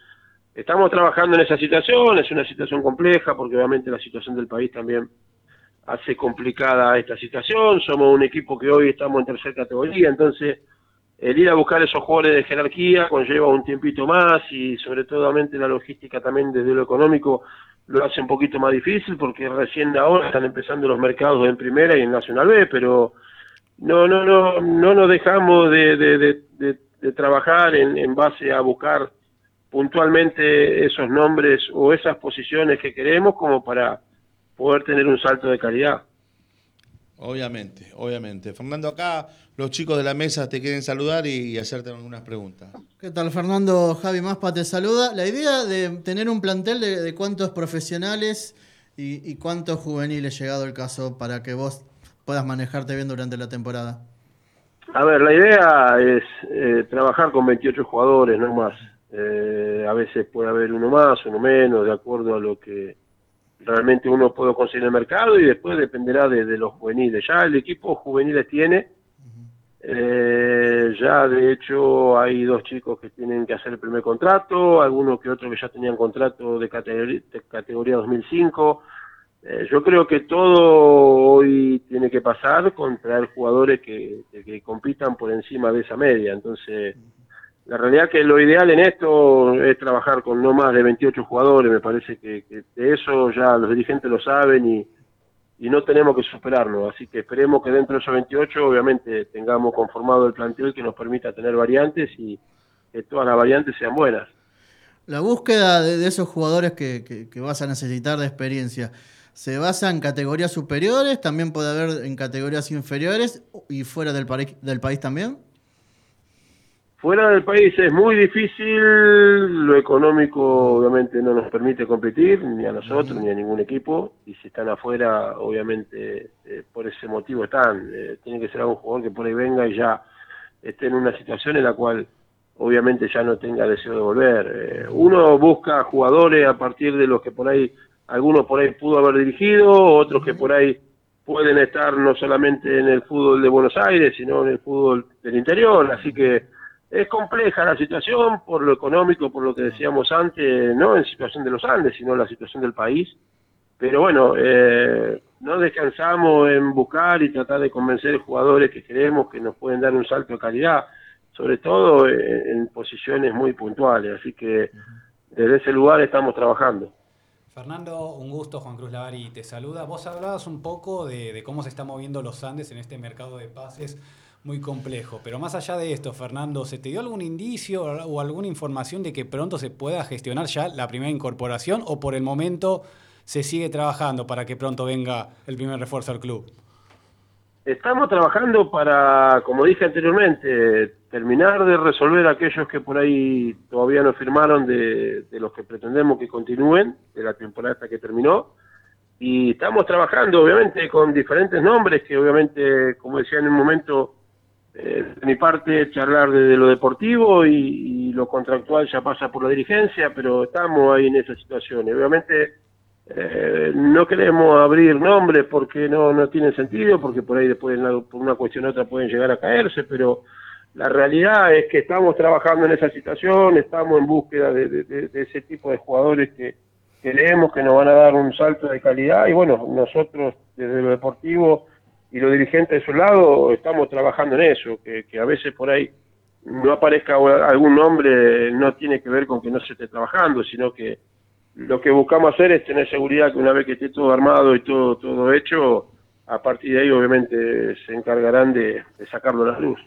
estamos trabajando en esa situación, es una situación compleja porque obviamente la situación del país también hace complicada esta situación. Somos un equipo que hoy estamos en tercera categoría, entonces el ir a buscar esos jugadores de jerarquía conlleva un tiempito más y sobre todo la logística también desde lo económico lo hace un poquito más difícil porque recién ahora están empezando los mercados en primera y en Nacional B, pero no, no, no, no nos dejamos de, de, trabajar en, en, base a buscar puntualmente esos nombres o esas posiciones que queremos como para poder tener un salto de calidad. Obviamente, obviamente. Fernando, acá los chicos de la mesa te quieren saludar y, hacerte algunas preguntas. ¿Qué tal, Fernando? Javi Maspa te saluda. La idea de tener un plantel de, cuántos profesionales y, y cuántos juveniles, llegado el caso, para que vos puedas manejarte bien durante la temporada? A ver, la idea es eh, trabajar con 28 jugadores, no más. Eh, a veces puede haber uno más, uno menos, de acuerdo a lo que realmente uno puede conseguir el mercado y después dependerá de, los juveniles. Ya el equipo juveniles tiene, eh, ya de hecho hay dos chicos que tienen que hacer el primer contrato, algunos que otros que ya tenían contrato de categoría, de categoría 2005 eh, yo creo que todo hoy tiene que pasar con traer jugadores que, compitan por encima de esa media. Entonces, la realidad que lo ideal en esto es trabajar con no más de 28 jugadores, me parece que, de eso ya los dirigentes lo saben y, y no tenemos que superarlo, así que esperemos que dentro de esos 28 obviamente tengamos conformado el plantel que nos permita tener variantes y que todas las variantes sean buenas. La búsqueda de, esos jugadores que, que- vas a necesitar de experiencia, ¿se basa en categorías superiores? ¿También puede haber en categorías inferiores y fuera del, del país también? Fuera del país es muy difícil, lo económico obviamente no nos permite competir, ni a nosotros, ni a ningún equipo, y si están afuera, obviamente eh, por ese motivo están. Eh, tiene que ser algún jugador que por ahí venga y ya esté en una situación en la cual obviamente ya no tenga deseo de volver. Eh, uno busca jugadores a partir de los que por ahí, algunos por ahí pudo haber dirigido, otros que por ahí pueden estar no solamente en el fútbol de Buenos Aires, sino en el fútbol del interior, así que es compleja la situación por lo económico, por lo que decíamos antes, no en situación de los Andes, sino la situación del país. Pero bueno, eh, no descansamos en buscar y tratar de convencer jugadores que creemos que nos pueden dar un salto de calidad, sobre todo en, en posiciones muy puntuales. Así que desde ese lugar estamos trabajando. Fernando, un gusto, Juan Cruz Lavari te saluda. Vos hablabas un poco de, de cómo se están moviendo los Andes en este mercado de pases muy complejo, pero más allá de esto, Fernando, ¿se te dio algún indicio o alguna información de que pronto se pueda gestionar ya la primera incorporación o por el momento se sigue trabajando para que pronto venga el primer refuerzo al club? Estamos trabajando para, como dije anteriormente, terminar de resolver aquellos que por ahí todavía no firmaron de, de los que pretendemos que continúen de la temporada esta que terminó. Y estamos trabajando, obviamente, con diferentes nombres que, obviamente, como decía en un momento, eh, de mi parte, charlar de, lo deportivo y, lo contractual ya pasa por la dirigencia, pero estamos ahí en esa situación. Y obviamente, eh, no queremos abrir nombres porque no, no tiene sentido, porque por ahí después, por una cuestión u otra, pueden llegar a caerse, pero la realidad es que estamos trabajando en esa situación, estamos en búsqueda de- de- de ese tipo de jugadores que creemos que nos van a dar un salto de calidad y bueno, nosotros desde lo deportivo y los dirigentes de su lado estamos trabajando en eso, que, a veces por ahí no aparezca algún nombre no tiene que ver con que no se esté trabajando, sino que lo que buscamos hacer es tener seguridad que una vez que esté todo armado y todo todo hecho, a partir de ahí obviamente se encargarán de, de sacarlo a la luz.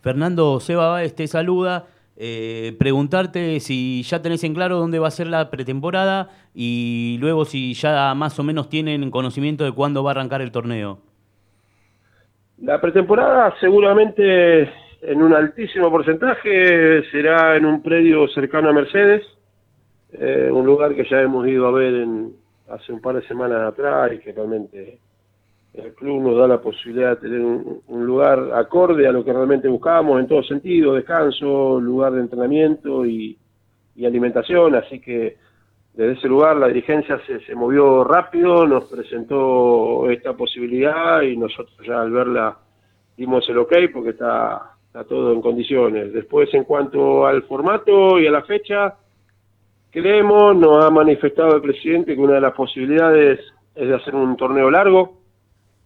Fernando Seba Báez te saluda. Eh, preguntarte si ya tenés en claro dónde va a ser la pretemporada y luego si ya más o menos tienen conocimiento de cuándo va a arrancar el torneo. La pretemporada seguramente en un altísimo porcentaje será en un predio cercano a Mercedes, eh, un lugar que ya hemos ido a ver en, hace un par de semanas atrás y que realmente el club nos da la posibilidad de tener un, un lugar acorde a lo que realmente buscábamos en todo sentido, descanso, lugar de entrenamiento y, y alimentación, así que desde ese lugar la dirigencia se, se movió rápido, nos presentó esta posibilidad y nosotros ya al verla dimos el ok porque está, está todo en condiciones. Después en cuanto al formato y a la fecha, creemos, nos ha manifestado el presidente que una de las posibilidades es de hacer un torneo largo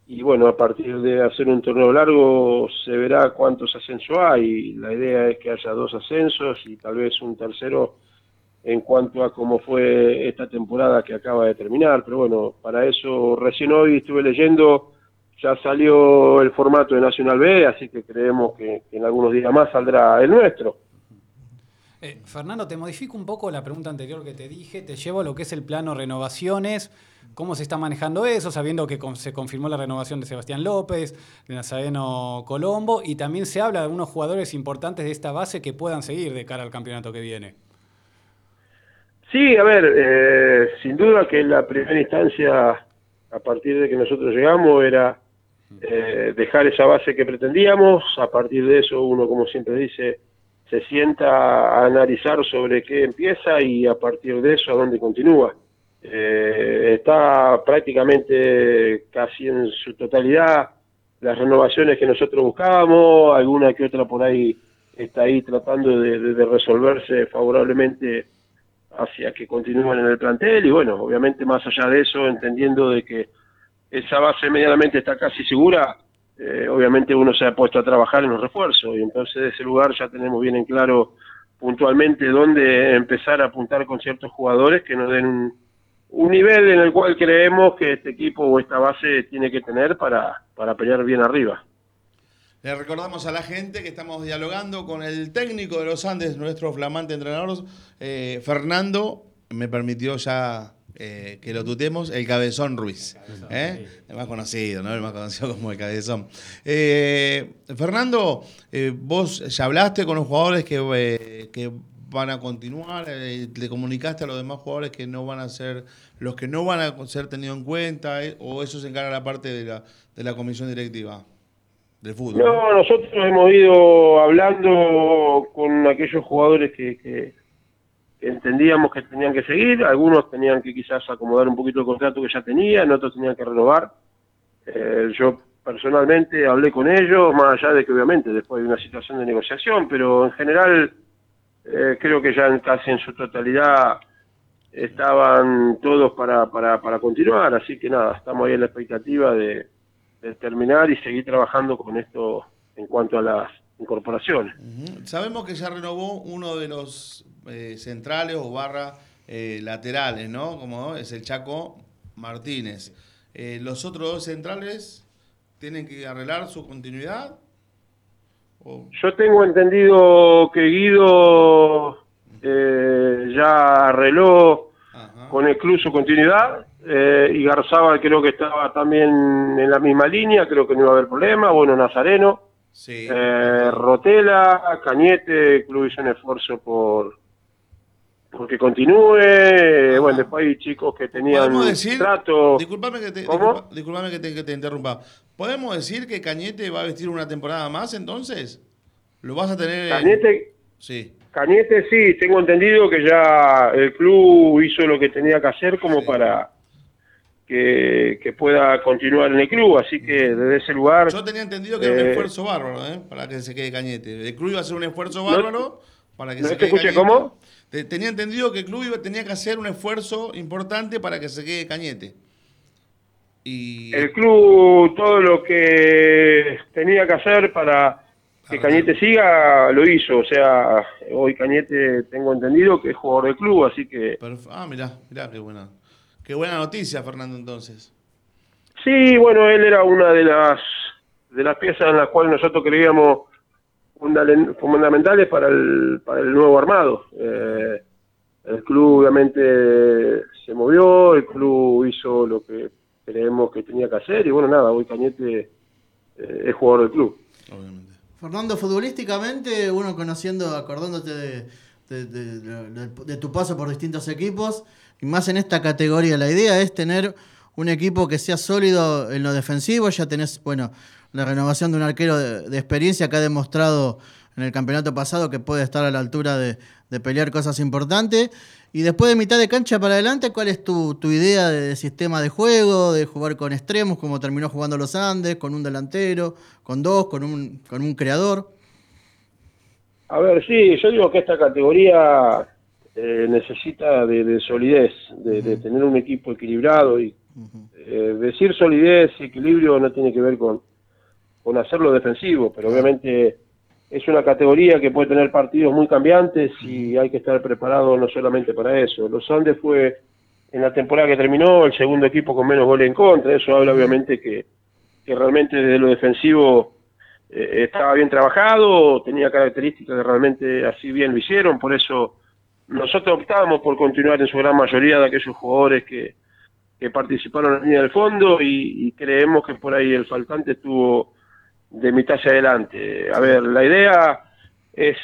y bueno, a partir de hacer un torneo largo se verá cuántos ascensos hay. La idea es que haya dos ascensos y tal vez un tercero en cuanto a cómo fue esta temporada que acaba de terminar. Pero bueno, para eso recién hoy estuve leyendo, ya salió el formato de Nacional B, así que creemos que, en algunos días más saldrá el nuestro. Eh, Fernando, te modifico un poco la pregunta anterior que te dije, te llevo a lo que es el plano renovaciones, cómo se está manejando eso, sabiendo que se confirmó la renovación de Sebastián López, de Nazareno Colombo, y también se habla de algunos jugadores importantes de esta base que puedan seguir de cara al campeonato que viene. Sí, a ver, eh, sin duda que la primera instancia, a partir de que nosotros llegamos, era eh, dejar esa base que pretendíamos. A partir de eso, uno, como siempre dice, se sienta a analizar sobre qué empieza y a partir de eso a dónde continúa. Eh, está prácticamente casi en su totalidad las renovaciones que nosotros buscábamos, alguna que otra por ahí está ahí tratando de, resolverse favorablemente hacia que continúen en el plantel y bueno, obviamente más allá de eso, entendiendo de que esa base medianamente está casi segura, eh, obviamente uno se ha puesto a trabajar en los refuerzos y entonces de ese lugar ya tenemos bien en claro puntualmente dónde empezar a apuntar con ciertos jugadores que nos den un, un nivel en el cual creemos que este equipo o esta base tiene que tener para, para pelear bien arriba. Le recordamos a la gente que estamos dialogando con el técnico de los Andes, nuestro flamante entrenador, eh, Fernando, me permitió ya eh, que lo tutemos, el Cabezón Ruiz. ¿eh? El más conocido, ¿no? El más conocido como el Cabezón. Eh, Fernando, vos ya hablaste con los jugadores que, que van a continuar, le comunicaste a los demás jugadores que no van a ser, los que no van a ser tenidos en cuenta, o eso se encarga la parte de la, de la comisión directiva del fútbol. No, nosotros hemos ido hablando con aquellos jugadores que, que- que entendíamos que tenían que seguir, algunos tenían que quizás acomodar un poquito el contrato que ya tenían, otros tenían que renovar. Eh, yo personalmente hablé con ellos, más allá de que obviamente después de una situación de negociación, pero en general eh, creo que ya en casi en su totalidad estaban todos para, para, para continuar, así que nada, estamos ahí en la expectativa de, de terminar y seguir trabajando con esto en cuanto a las incorporaciones. Sabemos que ya renovó uno de los eh, centrales o barra eh, laterales, ¿no? Como es el Chaco Martínez. Eh, ¿Los otros dos centrales tienen que arreglar su continuidad? ¿O- Yo tengo entendido que Guido eh, ya arregló Ajá. con el club su continuidad eh, y Garzaba creo que estaba también en la misma línea, creo que no iba a haber problema, bueno, Nazareno, Sí. eh, Rotela, Cañete, el club hizo un esfuerzo por porque continúe, bueno, después hay chicos que tenían decir, trato. disculpame que te, disculpame que te, que te interrumpa. ¿Podemos decir que Cañete va a vestir una temporada más entonces? ¿Lo vas a tener en- Cañete, Sí. Cañete sí, tengo entendido que ya el club hizo lo que tenía que hacer como Sí. para que, que pueda continuar en el club, así que desde ese lugar... Yo tenía entendido que era un Eh, esfuerzo bárbaro, ¿eh? Para que se quede Cañete. El club iba a hacer un esfuerzo No- bárbaro para que no se te quede escuché, Cañete. ¿cómo? Te- Tenía entendido que el club iba, tenía que hacer un esfuerzo importante para que se quede Cañete. Y El club todo lo que tenía que hacer para que Cañete siga, lo hizo, o sea, hoy Cañete tengo entendido que es jugador del club, así que... perf- ah, mirá, mirá qué buena. Qué buena noticia, Fernando, entonces. Sí, bueno, él era una de las de las piezas en las cuales nosotros creíamos fundamentales para el, para el nuevo armado. Eh, el club obviamente se movió, el club hizo lo que creemos que tenía que hacer y bueno, nada, hoy Cañete eh, es jugador del club. Obviamente. Fernando, futbolísticamente, uno conociendo, acordándote de, de- de- de- de tu paso por distintos equipos, y más en esta categoría, la idea es tener un equipo que sea sólido en lo defensivo. Ya tenés, bueno, la renovación de un arquero de, experiencia que ha demostrado en el campeonato pasado que puede estar a la altura de, de pelear cosas importantes. Y después de mitad de cancha para adelante, ¿cuál es tu, tu idea de, de sistema de juego, de jugar con extremos, como terminó jugando los Andes, con un delantero, con dos, con un, con un creador? A ver, sí, yo digo que esta categoría eh, necesita de, de solidez, de, de tener un equipo equilibrado y eh, decir solidez y equilibrio no tiene que ver con, con hacerlo defensivo, pero obviamente es una categoría que puede tener partidos muy cambiantes y hay que estar preparado no solamente para eso. Los Andes fue en la temporada que terminó el segundo equipo con menos goles en contra, eso habla obviamente que, que realmente desde lo defensivo eh, estaba bien trabajado, tenía características que realmente así bien lo hicieron, por eso nosotros optábamos por continuar en su gran mayoría de aquellos jugadores que, que participaron en la línea del fondo y, creemos que por ahí el faltante estuvo de mitad hacia adelante. A ver, la idea es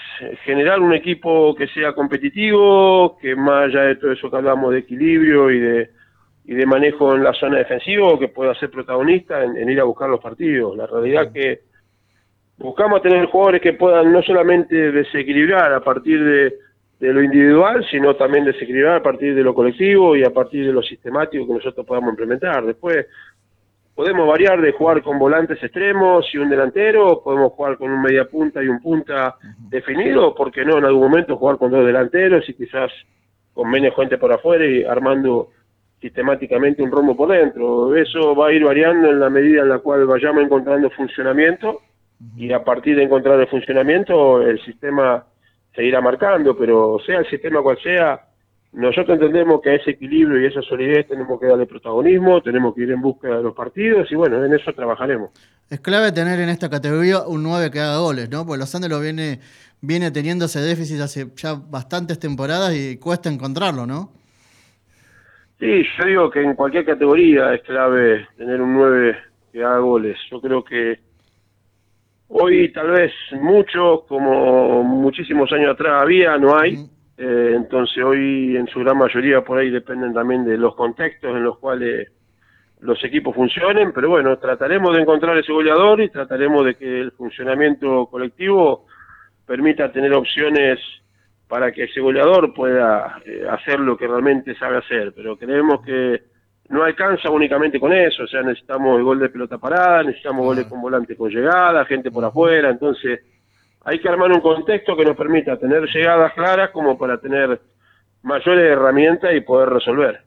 generar un equipo que sea competitivo, que más allá de todo eso que hablamos de equilibrio y de, y de manejo en la zona defensiva, que pueda ser protagonista en, en ir a buscar los partidos. La realidad que buscamos tener jugadores que puedan no solamente desequilibrar a partir de, de lo individual, sino también desequilibrar a partir de lo colectivo y a partir de lo sistemático que nosotros podamos implementar. Después podemos variar de jugar con volantes extremos y un delantero, podemos jugar con un media punta y un punta definido, porque no en algún momento jugar con dos delanteros y quizás con menos gente por afuera y armando sistemáticamente un rombo por dentro. Eso va a ir variando en la medida en la cual vayamos encontrando funcionamiento y a partir de encontrar el funcionamiento el sistema seguirá marcando, pero sea el sistema cual sea, nosotros entendemos que a ese equilibrio y esa solidez tenemos que darle protagonismo, tenemos que ir en búsqueda de los partidos y bueno, en eso trabajaremos. Es clave tener en esta categoría un 9 que haga goles, ¿no? Porque los Andes lo viene, viene teniendo ese déficit hace ya bastantes temporadas y cuesta encontrarlo, ¿no? Sí, yo digo que en cualquier categoría es clave tener un 9 que haga goles. Yo creo que hoy tal vez muchos, como muchísimos años atrás había, no hay. Eh, entonces hoy en su gran mayoría por ahí dependen también de los contextos en los cuales los equipos funcionen, pero bueno, trataremos de encontrar ese goleador y trataremos de que el funcionamiento colectivo permita tener opciones para que ese goleador pueda eh, hacer lo que realmente sabe hacer, pero creemos que no alcanza únicamente con eso, o sea, necesitamos el gol de pelota parada, necesitamos goles con volante con llegada, gente por afuera, entonces hay que armar un contexto que nos permita tener llegadas claras como para tener mayores herramientas y poder resolver.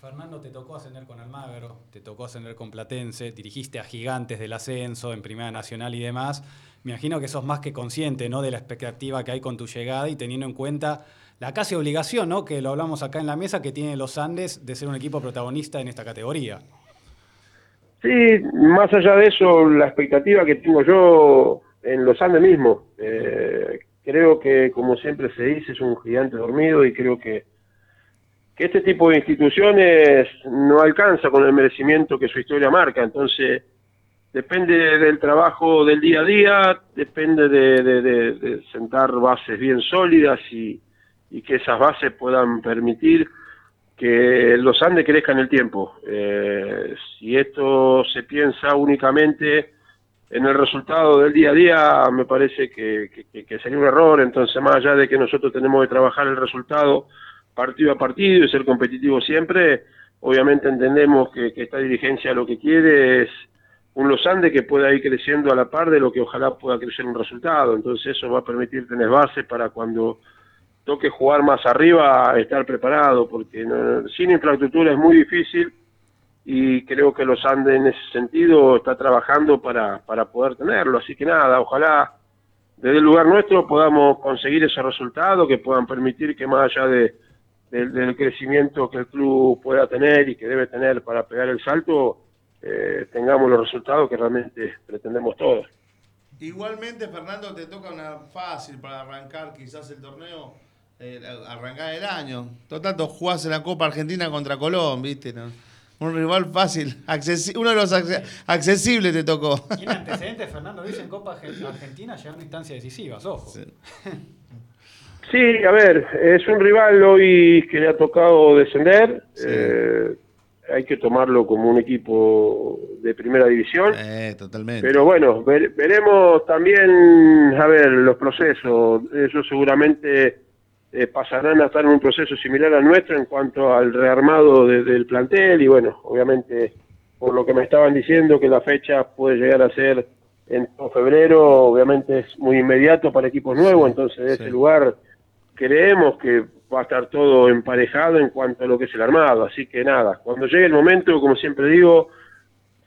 Fernando, te tocó ascender con Almagro, te tocó ascender con Platense, dirigiste a Gigantes del Ascenso en Primera Nacional y demás. Me imagino que sos más que consciente ¿no? de la expectativa que hay con tu llegada y teniendo en cuenta la casi obligación, ¿no? que lo hablamos acá en la mesa, que tiene los Andes de ser un equipo protagonista en esta categoría. Sí, más allá de eso, la expectativa que tengo yo en los Andes mismo. Eh, creo que, como siempre se dice, es un gigante dormido y creo que, que este tipo de instituciones no alcanza con el merecimiento que su historia marca. Entonces, depende del trabajo del día a día, depende de, sentar bases bien sólidas y, y, que esas bases puedan permitir que los Andes crezcan el tiempo. Eh, si esto se piensa únicamente en el resultado del día a día me parece que, sería un error, entonces más allá de que nosotros tenemos que trabajar el resultado partido a partido y ser competitivo siempre, obviamente entendemos que, esta dirigencia lo que quiere es un Los Andes que pueda ir creciendo a la par de lo que ojalá pueda crecer un resultado, entonces eso va a permitir tener bases para cuando toque jugar más arriba estar preparado, porque sin infraestructura es muy difícil y creo que los Andes en ese sentido está trabajando para, para poder tenerlo. Así que nada, ojalá desde el lugar nuestro podamos conseguir ese resultado que puedan permitir que más allá de, del crecimiento que el club pueda tener y que debe tener para pegar el salto, eh, tengamos los resultados que realmente pretendemos todos. Igualmente, Fernando, te toca una fácil para arrancar quizás el torneo, eh, arrancar el año. Total, jugás en la Copa Argentina contra Colón, ¿viste? ¿No? Un rival fácil, uno de los accesibles te tocó. Tiene antecedentes, Fernando, dice en Copa Argentina ya una instancia decisiva, ojo. Sí. a ver, es un rival hoy que le ha tocado descender. Eh, hay que tomarlo como un equipo de primera división. Eh, totalmente. Pero bueno, veremos también, a ver, los procesos. Eso seguramente eh, pasarán a estar en un proceso similar al nuestro en cuanto al rearmado del plantel y bueno, obviamente por lo que me estaban diciendo que la fecha puede llegar a ser en febrero, obviamente es muy inmediato para equipos nuevos, entonces de ese lugar creemos que va a estar todo emparejado en cuanto a lo que es el armado, así que nada, cuando llegue el momento, como siempre digo,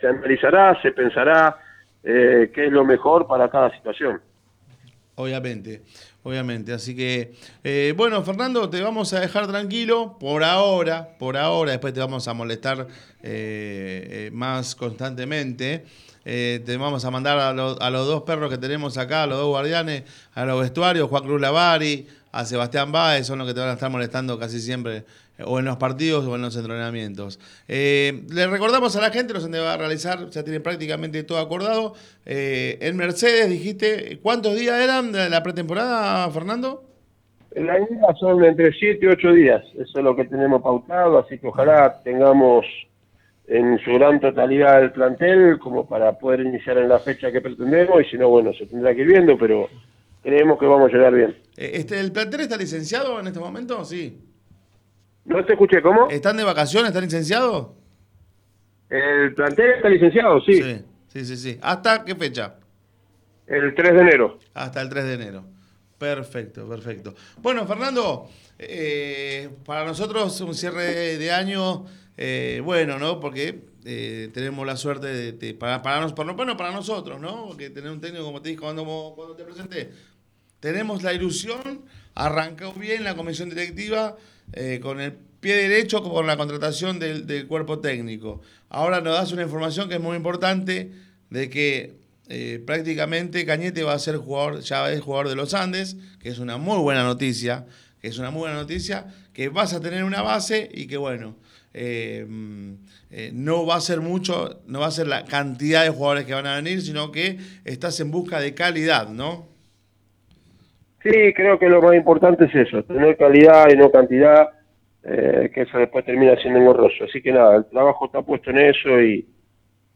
se analizará, se pensará eh, qué es lo mejor para cada situación. Obviamente obviamente. Así que, eh, bueno, Fernando, te vamos a dejar tranquilo por ahora, por ahora, después te vamos a molestar eh, eh, más constantemente. te vamos a mandar a, a, los dos perros que tenemos acá, a los dos guardianes, a los vestuarios, Juan Cruz Lavari, a Sebastián Báez, son los que te van a estar molestando casi siempre o en los partidos o en los entrenamientos. Eh, le recordamos a la gente, los va a realizar, ya tienen prácticamente todo acordado. Eh, en Mercedes dijiste, ¿cuántos días eran de la pretemporada, Fernando? En la idea son entre 7 y 8 días, eso es lo que tenemos pautado, así que ojalá tengamos en su gran totalidad el plantel como para poder iniciar en la fecha que pretendemos y si no, bueno, se tendrá que ir viendo, pero creemos que vamos a llegar bien. Eh, este, ¿El plantel está licenciado en este momento? Sí. No te escuché, ¿cómo? ¿Están de vacaciones? ¿Están licenciados? El plantel está licenciado, sí. Sí, sí, sí. ¿Hasta qué fecha? El 3 de enero. Hasta el 3 de enero. Perfecto, perfecto. Bueno, Fernando, eh, para nosotros un cierre de año, eh, bueno, ¿no? Porque eh, tenemos la suerte de, de- para, para, nos- por lo menos para nosotros, ¿no? Porque tener un técnico, como te dije cuando, cuando te presenté, tenemos la ilusión, arrancó bien la comisión directiva eh, con el pie derecho con la contratación del, del cuerpo técnico. Ahora nos das una información que es muy importante de que eh, prácticamente Cañete va a ser jugador, ya es jugador de los Andes, que es una muy buena noticia, que es una muy buena noticia, que vas a tener una base y que bueno, eh, mm, no va a ser mucho, no va a ser la cantidad de jugadores que van a venir, sino que estás en busca de calidad, ¿no? Sí, creo que lo más importante es eso, tener calidad y no cantidad, eh, que eso después termina siendo engorroso. Así que nada, el trabajo está puesto en eso y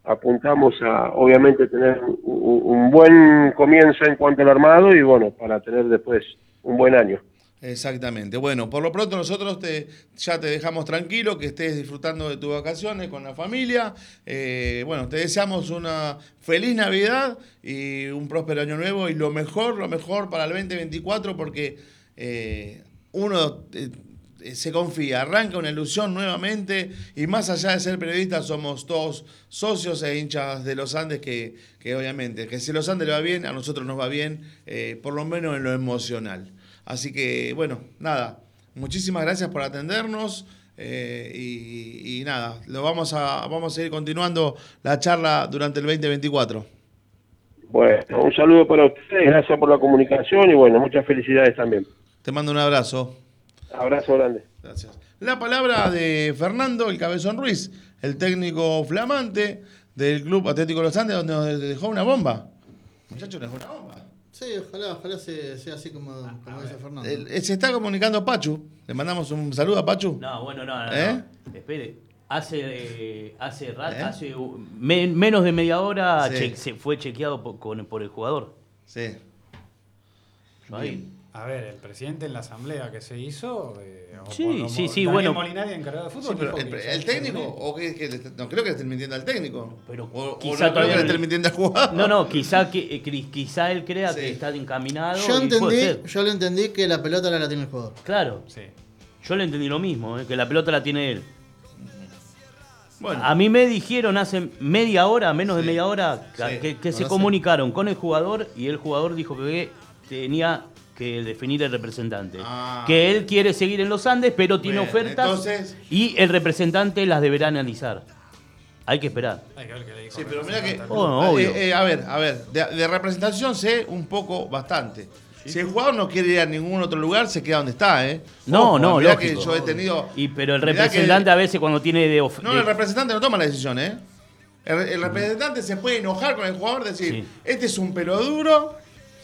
apuntamos a, obviamente, tener un, un buen comienzo en cuanto al armado y bueno, para tener después un buen año. Exactamente. Bueno, por lo pronto nosotros te, ya te dejamos tranquilo, que estés disfrutando de tus vacaciones con la familia. Eh, bueno, te deseamos una feliz Navidad y un próspero año nuevo y lo mejor, lo mejor para el 2024 porque eh, uno eh, se confía, arranca una ilusión nuevamente y más allá de ser periodistas somos todos socios e hinchas de los Andes que, que obviamente, que si los Andes le va bien, a nosotros nos va bien, por lo menos en lo emocional. Así que, bueno, nada, muchísimas gracias por atendernos eh, y, y nada, lo vamos a, vamos a seguir continuando la charla durante el 2024. Bueno, un saludo para ustedes, gracias por la comunicación y bueno, muchas felicidades también. Te mando un abrazo. Abrazo grande. Gracias. La palabra de Fernando, el Cabezón Ruiz, el técnico flamante del Club Atlético Los Andes, donde nos dejó una bomba. Muchachos, nos dejó una bomba. Sí, ojalá, ojalá se- sea así como, como dice Fernando. El- eh, se está comunicando Pachu. Le mandamos un saludo a Pachu. No, bueno, no, no. ¿Eh? no. Espere. Hace, eh, hace, ra- ¿Eh? hace me- menos de media hora Sí. che- se fue chequeado por, con- por el jugador. Sí. Yo ahí- A ver, el presidente en la asamblea que se hizo. eh, o Sí, por lo- sí, sí, Daniel bueno. Molinari, encargado de Sí, fútbol. pero el, técnico, o que, que le- no creo que le estén mintiendo al técnico. Pero o, o quizá no creo todavía que le estén mintiendo al jugador. No, no, quizá, que, eh, quizá él crea Sí. que está encaminado. Yo entendí, yo le entendí que la pelota la tiene el jugador. Claro, Sí. yo le entendí lo mismo, eh, que la pelota la tiene él. Bueno, A mí me dijeron hace media hora, menos de media hora, que, sí, que- que se comunicaron con el jugador y el jugador dijo que tenía que definir el representante. Ah. Que él quiere seguir en los Andes, pero tiene Bien, ofertas entonces- y el representante las deberá analizar. Hay que esperar. Hay que ver qué le dijo Sí, pero mira que. Oh, obvio. Eh, eh, a ver, a ver, de, de representación sé un poco bastante. Si el jugador no quiere ir a ningún otro lugar, se queda donde está, ¿eh? No, Ojo, no, mirá lógico. que yo he tenido. Y, pero el que- representante a veces cuando tiene de, of- No, de- el representante no toma la decisión, ¿eh? El, el representante se puede enojar con el jugador, decir, Sí. este es un pelo duro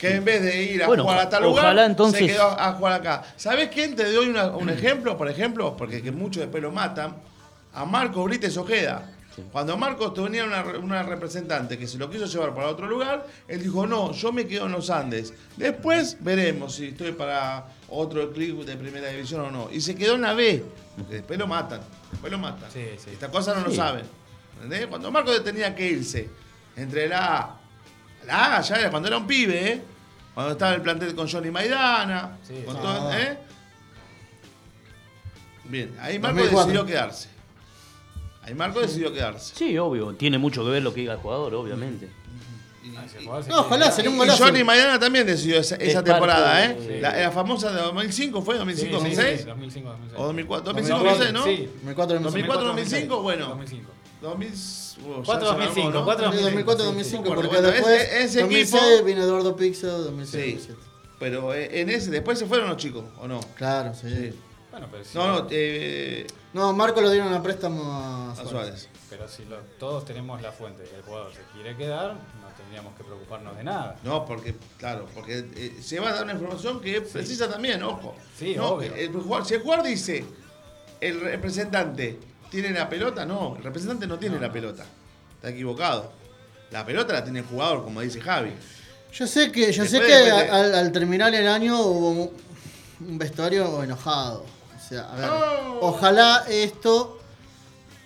que en vez de ir a Bueno, jugar a tal ojalá lugar, entonces- se quedó a jugar acá. ¿Sabés quién te doy una- un ejemplo? Por ejemplo, porque que muchos después lo matan, a Marcos Brites Ojeda. Cuando Marcos tenía una, una representante que se lo quiso llevar para otro lugar, él dijo, no, yo me quedo en los Andes. Después veremos si estoy para otro club de primera división o no. Y se quedó en la B, porque después lo matan. Después lo matan. Sí, sí. Esta cosa no lo saben. ¿Entendés? Cuando Marcos tenía que irse entre la A, la A ya era cuando era un pibe, ¿eh? Cuando estaba en el plantel con Johnny Maidana, Sí, con sí. todo, Ah. ¿eh? Bien, ahí Marco 2004. decidió quedarse. Ahí Marco decidió quedarse. Sí, obvio. Tiene mucho que ver lo que diga el jugador, obviamente. Ah, ese jugador se No, ojalá, sería un Y golazo. Johnny Maidana también decidió esa, esa temporada, de- ¿eh? Sí. La, la famosa de 2005, ¿fue? Sí, ¿2005, sí, 2006? sí, 2005, 2006. ¿O 2004? 2005, 2005, 2006, ¿no? Sí. 2004, 2004, 2005, bueno. 2005. 2000, uh, ya 4, se armó, 2005, ¿no? 4, 2004, Sí, 2005, sí. porque Bueno, después, ese- ese 2006 equipo- vino Eduardo Pixo, 2006, Sí. 2007. Pero eh, en ese, después se fueron los chicos, ¿o no? Claro, sí. Sí. Bueno, pero si, No, no, eh, No, Marco lo dieron a préstamo a a Suárez. Suárez. pero si lo- todos tenemos la fuente que el jugador se quiere quedar, no tendríamos que preocuparnos de nada. No, porque, claro, porque eh, se va a dar una información que es precisa también, ojo. Sí, No, obvio. el jugador- si el jugador dice, el representante tiene la pelota, no, el representante no tiene la pelota. Está equivocado. La pelota la tiene el jugador, como dice Javi. Yo sé que, yo sé que después al, al terminar el año hubo un- vestuario enojado. O sea, a ver, Oh. ojalá esto,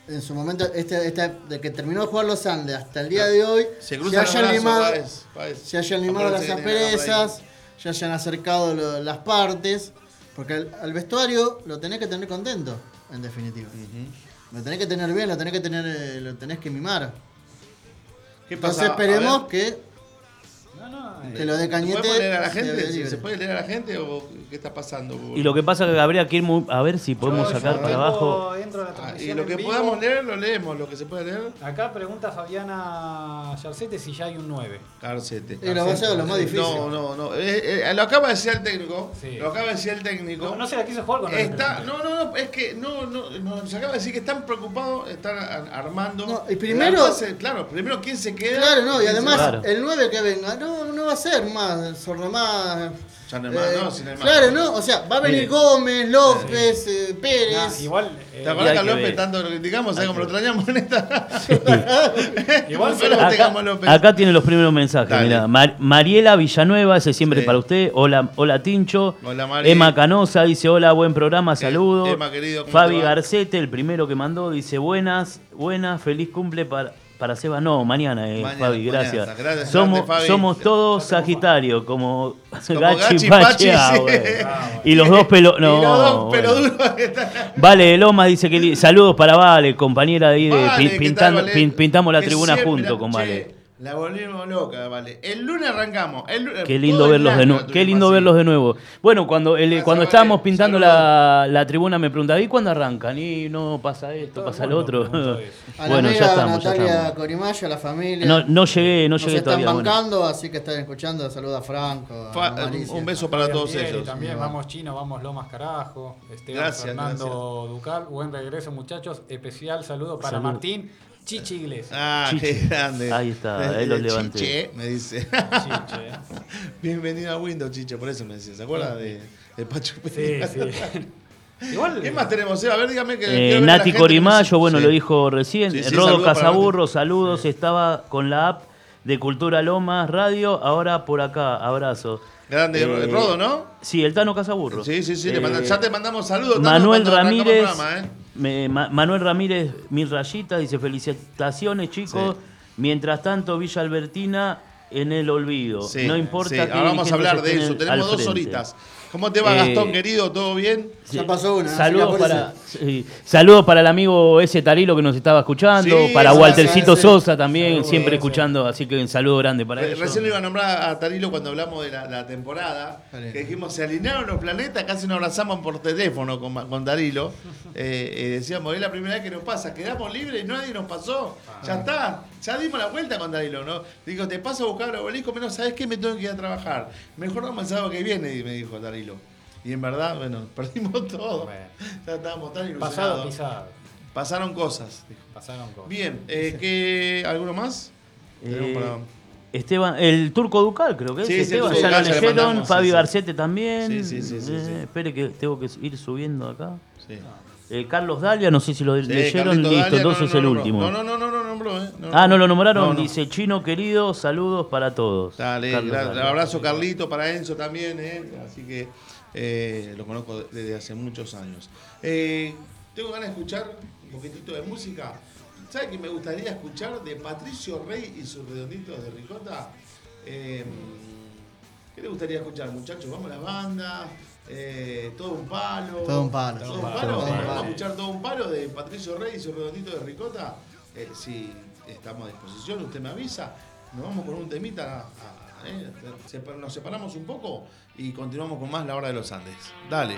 en su momento, este, este- de que terminó de jugar los Andes hasta el día de hoy, Se se hayan limado, se hayan limado las asperezas, ya hayan acercado lo- las partes, porque al, al vestuario lo tenés que tener contento, en definitiva. Lo tenés que tener bien, lo tenés que tener, eh, lo tenés que mimar. ¿Qué Entonces pasa? esperemos A ver, que, que lo de ¿se Cañete puede leer a la se gente? ¿Se-. ¿Se puede leer a la gente o qué está pasando? Y lo que pasa es que habría que ir muy- a ver si podemos yo- sacar yo para tengo abajo. Ah, y lo que vivo, podamos leer, lo leemos. Lo que se puede leer, Acá pregunta Fabiana Yarcete si ya hay un 9. Carcete. Y lo va a ser lo más difícil. No, no, no. Eh, eh, lo acaba de decir el técnico. Sí. Lo acaba de decir el técnico. No, no se la quiso jugar con Está, no, no, no, es que no, no, no, se acaba de decir que están preocupados, están armando. No, y primero- claro, primero quién se queda. Claro, no, y se además el 9 que venga, no, no va a ser más, sordo más. Ya no hay más, eh, no, si no hay más. claro, no, o sea, va a venir. Gómez, López, eh, Pérez. Nah, igual, eh, ¿Te acuerdas que a López ver. tanto lo criticamos? ¿Sabes Hay cómo lo extrañamos en esta? Igual te Acá, amo, López. acá tiene los primeros mensajes. Dale. Mirá, Mar- Mariela Villanueva, ese siempre Sí. para usted. Hola, hola Tincho. Hola, Mari. Emma Canosa dice hola, buen programa, saludos. Emma, querido, ¿cómo Fabi te va? Garcete, el primero que mandó, dice buenas, buenas, feliz cumple para, para Seba. No, mañana, eh, Mañana, Fabi, mañana. gracias. Gracias, somos, grande, Fabi. somos todos Sagitario, como, Como Gachi Gachi Pachi, ah, sí. bueno. Y los dos pelos. No, bueno. que están. Vale Lomas dice que saludos para Vale, compañera de ahí de pintamos la tribuna junto con Vale. La volvimos loca, vale. El lunes arrancamos. El lunes- Qué lindo verlos de nuevo. Qué lindo así. verlos de nuevo. Bueno, cuando el- Gracias, cuando Vale. estábamos pintando la, la tribuna me preguntaba, ¿y cuándo arrancan? Y no pasa esto, pasa lo otro. A la bueno, amiga ya estamos, ya Natalia estamos. Corimayo, a la familia. No, no llegué, no Nos llegué están todavía. bueno. bancando, así que están escuchando. Saluda a Franco. Fa- a Maricia. un beso para todos Bien, ellos. También vamos chino, vamos Lomas Carajo. Esteban Gracias, Fernando Ducal. Buen regreso, muchachos. Especial saludo para Salud. Martín Chichi Iglesias. Ah, Chiche. qué grande. Ahí está, ahí los levanté. Chiche, me dice. Chiche. Bienvenido a Windows, Chiche, por eso me decía. ¿Se acuerda de, de Pacho Sí. Igual. ¿Qué más tenemos? A ver, dígame que. Eh, Nati Corimayo, bueno, Sí. lo dijo recién. Sí, sí, Rodo Casaburro, saludos. Estaba con la app de Cultura Lomas Radio, ahora por acá, abrazo. Grande, Eh, Rodo, ¿no? Sí, el Tano Casaburro. Sí, sí, sí. le Eh, mandan- ya te mandamos saludos. Manuel Ramírez, programa, ¿eh? Me- Ma- Manuel Ramírez, mil rayitas, dice felicitaciones chicos. Sí. Mientras tanto, Villa Albertina en el olvido. Sí, no importa sí. que Ahora vamos a hablar de eso. Tenemos dos horitas. ¿Cómo te va, Eh, Gastón, querido? ¿Todo bien? Ya pasó una, Saludos que para, sí, saludos para el amigo ese Tarilo que nos estaba escuchando, Sí, para Waltercito sí. Sosa también, Saludos, siempre escuchando, así que un saludo grande para ellos. Recién lo iba a nombrar a Tarilo cuando hablamos de la, la temporada, que dijimos, se alinearon los planetas, casi nos abrazamos por teléfono con, con Tarilo. Eh, eh, decíamos, es la primera vez que nos pasa, quedamos libres y nadie nos pasó. Ya está, ya dimos la vuelta con Tarilo, ¿no? Digo, te paso a buscar los obelisco, menos, ¿sabes qué? Me tengo que ir a trabajar. Mejor vamos el sábado que viene, y me dijo Tarilo. Y en verdad, bueno, perdimos todo. Bueno. Ya estábamos tan ilusionados. Pasado pisado. Pasaron cosas. dijo. Pasaron cosas. Bien, eh, ¿qué, ¿alguno más? Eh, para- Esteban, el turco Ducal creo que es. Sí, Esteban, ya lo ya leyeron. Fabi sí. Garcete también. Sí, sí, sí, sí, Eh, sí. Espere que tengo que ir subiendo acá. Sí. Eh, Carlos Dalia, no sé si lo Sí, leyeron, Carlito listo, Dalia, entonces no, no, el no, último. No, no, no, no, no, nombró, ¿eh? No, Ah, no lo nombraron, No, no. dice Chino querido, saludos para todos. Dale, Carlos gra- Dalia. abrazo Carlito para Enzo también, ¿eh? Así que eh, lo conozco desde hace muchos años. Eh, tengo ganas de escuchar un poquitito de música. ¿Sabe que me gustaría escuchar de Patricio Rey y sus redonditos de ricota? Eh, ¿Qué le gustaría escuchar, muchachos? Vamos a la banda. eh, todo un palo. Todo un palo. Todo un Todo un palo. palo, Vamos a escuchar todo un palo de Patricio Rey y sus redonditos de ricota. Eh, si estamos a disposición, usted me avisa. Nos vamos con un temita. a- eh, Nos separamos un poco y continuamos con más La Hora de los Andes. Dale.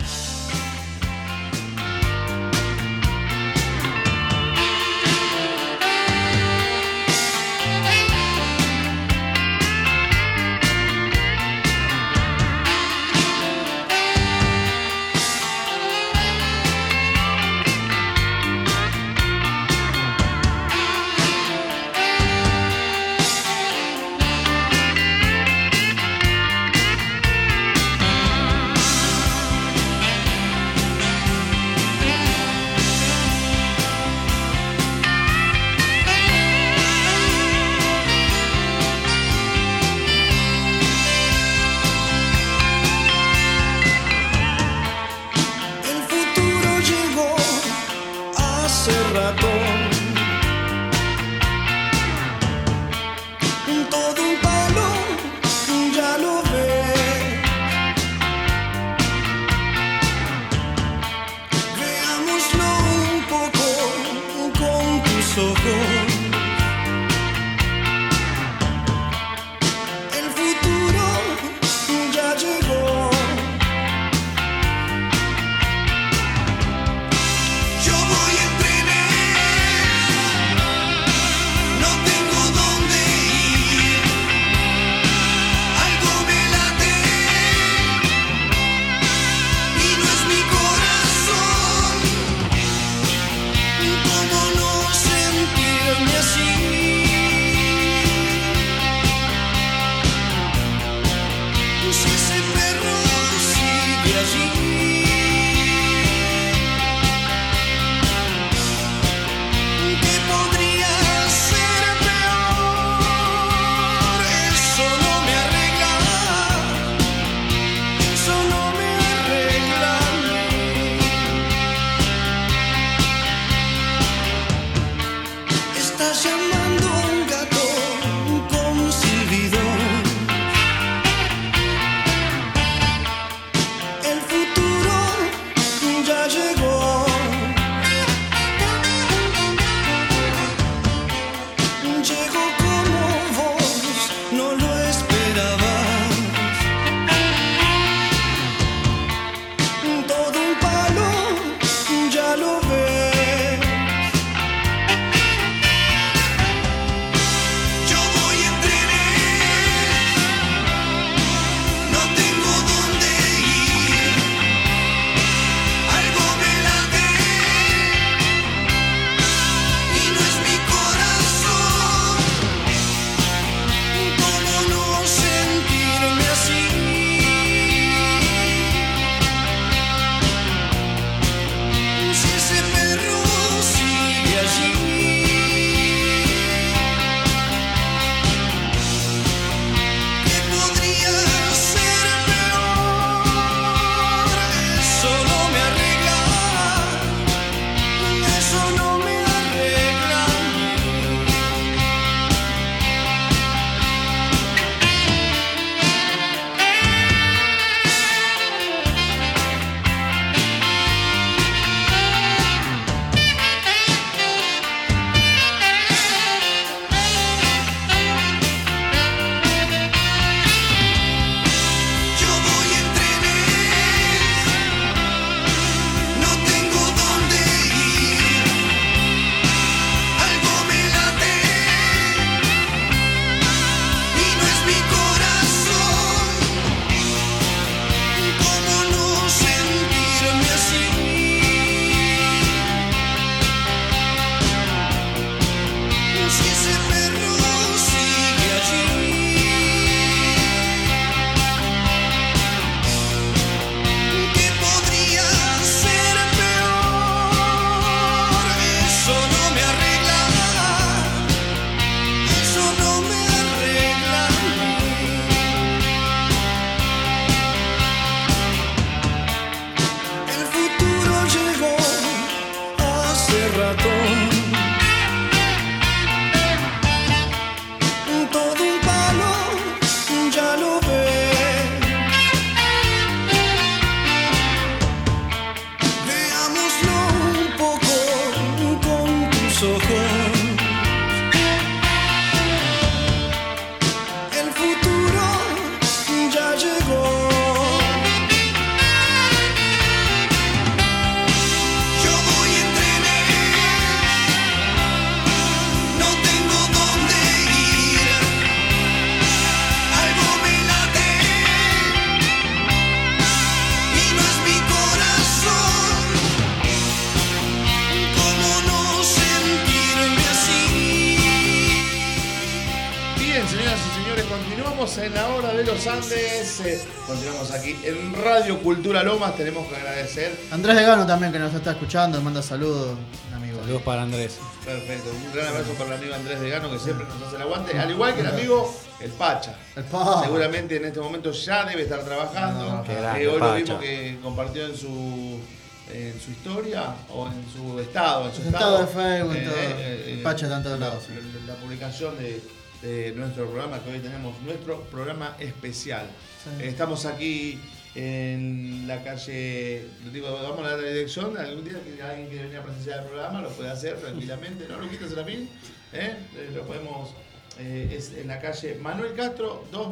Lomas. Tenemos que agradecer. Andrés Legano también que nos está escuchando, manda saludos, amigo. Saludos para Andrés. Perfecto. Un gran abrazo para el amigo Andrés Degano que siempre nos hace el aguante. Al igual que el amigo El Pacha. El pa. Seguramente en este momento ya debe estar trabajando. No, qué grande, Eh, hoy lo Pacha. mismo que compartió en su en su historia o en su estado, en su Su estado de Facebook, en todo. Pacha está en todos la- lados. La, la publicación de, de nuestro programa, que hoy tenemos nuestro programa especial. Sí. Eh, Estamos aquí en la calle, digo, vamos a dar la dirección, algún día que alguien quiere venir a presenciar el programa, lo puede hacer tranquilamente, ¿no? Luquita Serafín, ¿eh? Eh, lo podemos, eh, es en la calle Manuel Castro, 2,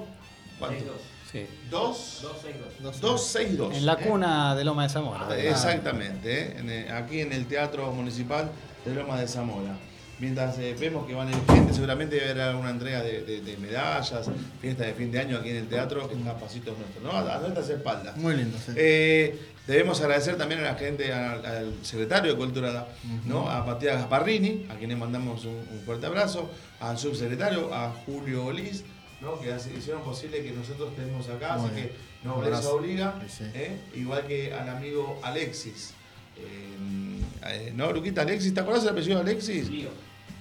¿cuánto? Sí. 2, 262. 262. En la ¿eh? cuna de Loma de Zamora. Ah, Exactamente, ¿eh? En el- aquí en el Teatro Municipal de Loma de Zamora. Mientras eh, vemos que van a ir gente, seguramente debe haber alguna entrega de, de- de medallas, fiesta de fin de año aquí en el teatro, que está a pasitos nuestros, ¿no? A, a nuestras espaldas. Muy lindo, sí. Eh, debemos agradecer también a la gente, al, al secretario de Cultura, ¿no? a Matías Gasparrini, a quien le mandamos un, un fuerte abrazo, al subsecretario, a Julio Olís, ¿no? que hace- hicieron posible que nosotros estemos acá, Muy así bien. que abrazo. obliga, Sí. ¿eh? igual que al amigo Alexis. Eh, ¿No, Luquita? Alexis, ¿te acuerdas del apellido de Alexis? Lío.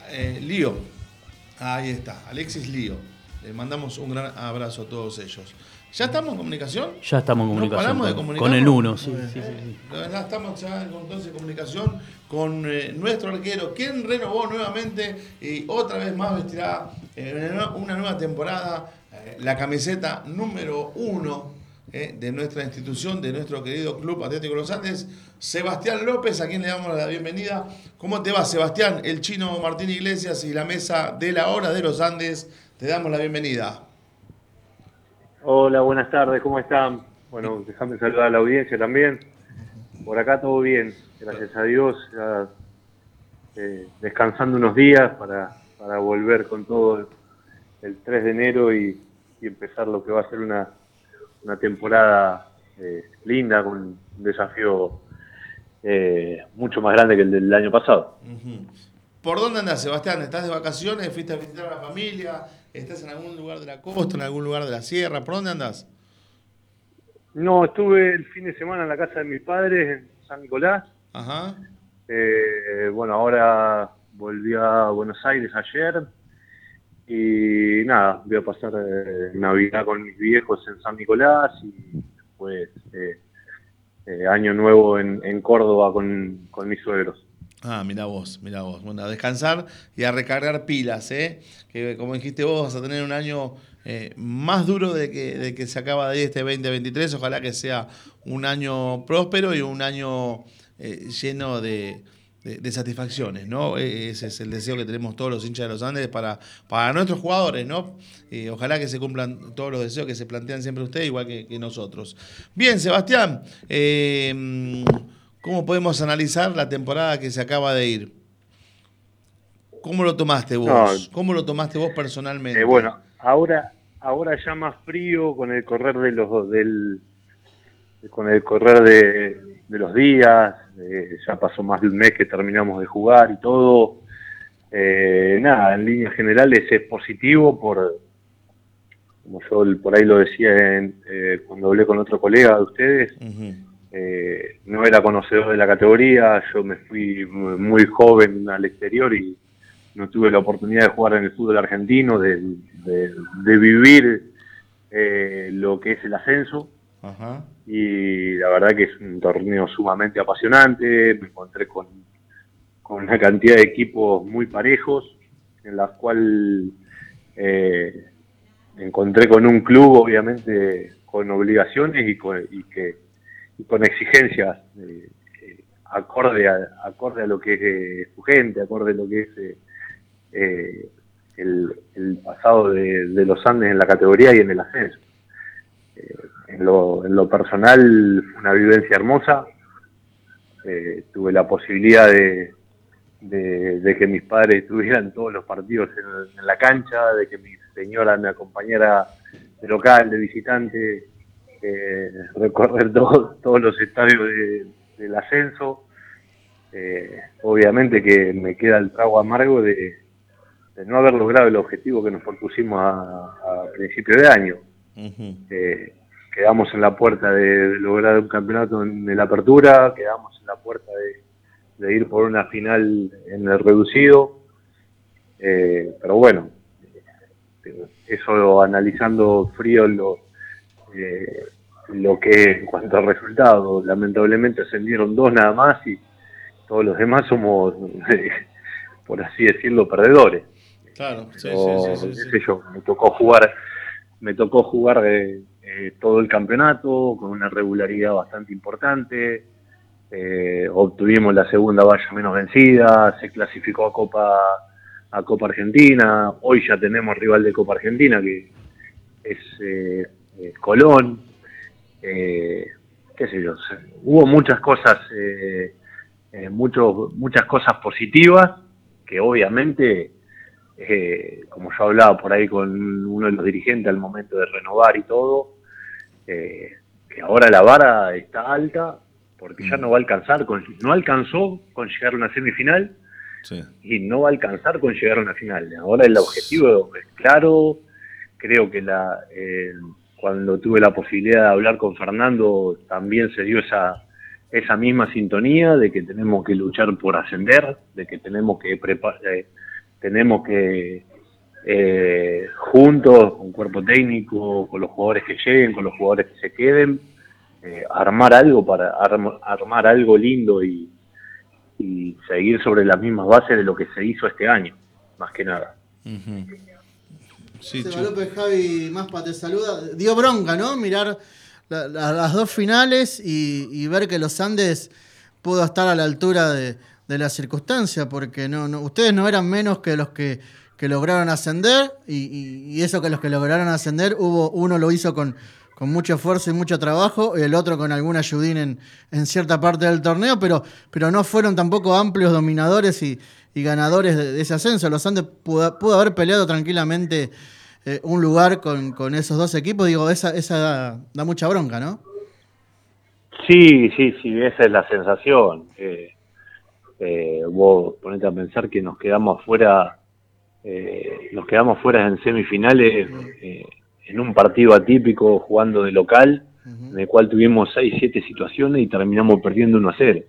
Eh, Lío. Ahí está, Alexis Lío. Le mandamos un gran abrazo a todos ellos. ¿Ya estamos en comunicación? Ya estamos en comunicación. paramos de con- el uno, sí, Muy bien. sí, sí, sí. Ya estamos ya entonces en comunicación con eh, nuestro arquero, quien renovó nuevamente y otra vez más vestirá en una nueva temporada eh, la camiseta número uno eh, de nuestra institución, de nuestro querido Club Atlético Los Andes, Sebastián López, a quien le damos la bienvenida. ¿Cómo te va, Sebastián? El chino Martín Iglesias y la mesa de la hora de los Andes, te damos la bienvenida. Hola, buenas tardes, ¿cómo están? Bueno, déjame saludar a la audiencia también. Por acá todo bien, gracias a Dios. ya, eh, descansando unos días para, para volver con todo el 3 de enero y, y empezar lo que va a ser una, una temporada eh, linda, con un desafío eh, mucho más grande que el del año pasado. ¿Por dónde andas, Sebastián? ¿Estás de vacaciones? ¿Fuiste a visitar a la familia? ¿Estás en algún lugar de la costa, en algún lugar de la sierra? ¿Por dónde andas? No, estuve el fin de semana en la casa de mis padres en San Nicolás. Ajá. Eh, bueno, ahora volví a Buenos Aires ayer y nada, voy a pasar eh, Navidad con mis viejos en San Nicolás y después eh, eh, Año Nuevo en, en Córdoba con, con mis suegros. Ah, mira vos, mira vos. Bueno, a descansar y a recargar pilas, ¿eh? Que como dijiste vos, vas a tener un año eh, más duro de que, de que se acaba de ir este 2023. Ojalá que sea un año próspero y un año lleno de, de- de satisfacciones, ¿no? Eh, Ese es el deseo que tenemos todos los hinchas de los Andes para, para nuestros jugadores, ¿no? Eh, ojalá que se cumplan todos los deseos que se plantean siempre ustedes, igual que, que nosotros. Bien, Sebastián, eh, ¿cómo podemos analizar la temporada que se acaba de ir? ¿Cómo lo tomaste vos? No. ¿Cómo lo tomaste vos personalmente? Eh, bueno, ahora ahora ya más frío con el correr de los del con el correr de, de los días, eh, ya pasó más de un mes que terminamos de jugar y todo. Eh, nada, en líneas generales es positivo por, como yo por ahí lo decía en, eh, cuando hablé con otro colega de ustedes, eh, no era conocedor de la categoría, yo me fui muy muy joven al exterior y no tuve la oportunidad de jugar en el fútbol argentino, de, de- de vivir eh, lo que es el ascenso Y la verdad que es un torneo sumamente apasionante, me encontré con, con una cantidad de equipos muy parejos, en la cual eh, me encontré con un club obviamente con obligaciones y con, y que, y con exigencias eh, eh, acorde, a, acorde a lo que es eh, su gente, acorde a lo que es eh, el, pasado de los Andes en la categoría y en el ascenso en lo, en lo personal una vivencia hermosa. Eh, tuve la posibilidad de, de, de que mis padres estuvieran todos los partidos en, en la cancha, de que mi señora me acompañara de local, de visitante, eh, recorrer todo- todos los estadios de- del ascenso. Eh, obviamente que me queda el trago amargo de, de no haber logrado el objetivo que nos propusimos a, a principio de año. Eh, quedamos en la puerta de, lograr un campeonato en, la apertura, quedamos en la puerta de, ir por una final en el reducido, eh, pero bueno, eso analizando frío lo, eh, lo que en cuanto al resultado, lamentablemente ascendieron dos nada más y todos los demás somos, por así decirlo, perdedores. Claro, sí, sí, sí, yo, me tocó jugar, me tocó jugar eh, eh, todo el campeonato con una regularidad bastante importante. Eh, obtuvimos la segunda valla menos vencida, se clasificó a Copa a Copa Argentina. Hoy ya tenemos rival de Copa Argentina que es Colón. qué sé yo, hubo muchas cosas, muchos, muchas cosas positivas que obviamente eh, como yo hablaba por ahí con uno de los dirigentes al momento de renovar y todo, eh, que ahora la vara está alta porque ya mm. no va a alcanzar, con, no alcanzó con llegar a una semifinal y no va a alcanzar con llegar a una final. Ahora el objetivo es claro, creo que la eh, cuando tuve la posibilidad de hablar con Fernando también se dio esa esa misma sintonía de que tenemos que luchar por ascender, de que tenemos que preparar tenemos que eh, juntos, con cuerpo técnico, con los jugadores que lleguen, con los jugadores que se queden, eh, armar algo para armar algo lindo y, seguir sobre las mismas bases de lo que se hizo este año, más que nada. sí, López Javi Maspa te saluda. Dio bronca, ¿no? Mirar las dos finales y ver que los Andes pudo estar a la altura de, de la circunstancia, porque no, no, ustedes no eran menos que los que, que lograron ascender, y, eso que los que lograron ascender, hubo uno lo hizo con, con mucho esfuerzo y mucho trabajo, y el otro con alguna ayudín en, en cierta parte del torneo, pero, pero no fueron tampoco amplios dominadores y, ganadores de, ese ascenso. Los Andes pudo, haber peleado tranquilamente eh, un lugar con, con, esos dos equipos. Digo, esa, esa da, mucha bronca, ¿no? Sí, sí, sí, esa es la sensación. Eh, eh, vos ponete a pensar que nos quedamos afuera, eh, nos quedamos fuera en semifinales eh, en un partido atípico jugando de local, en el cual tuvimos 6, 7 situaciones y terminamos perdiendo 1 a 0.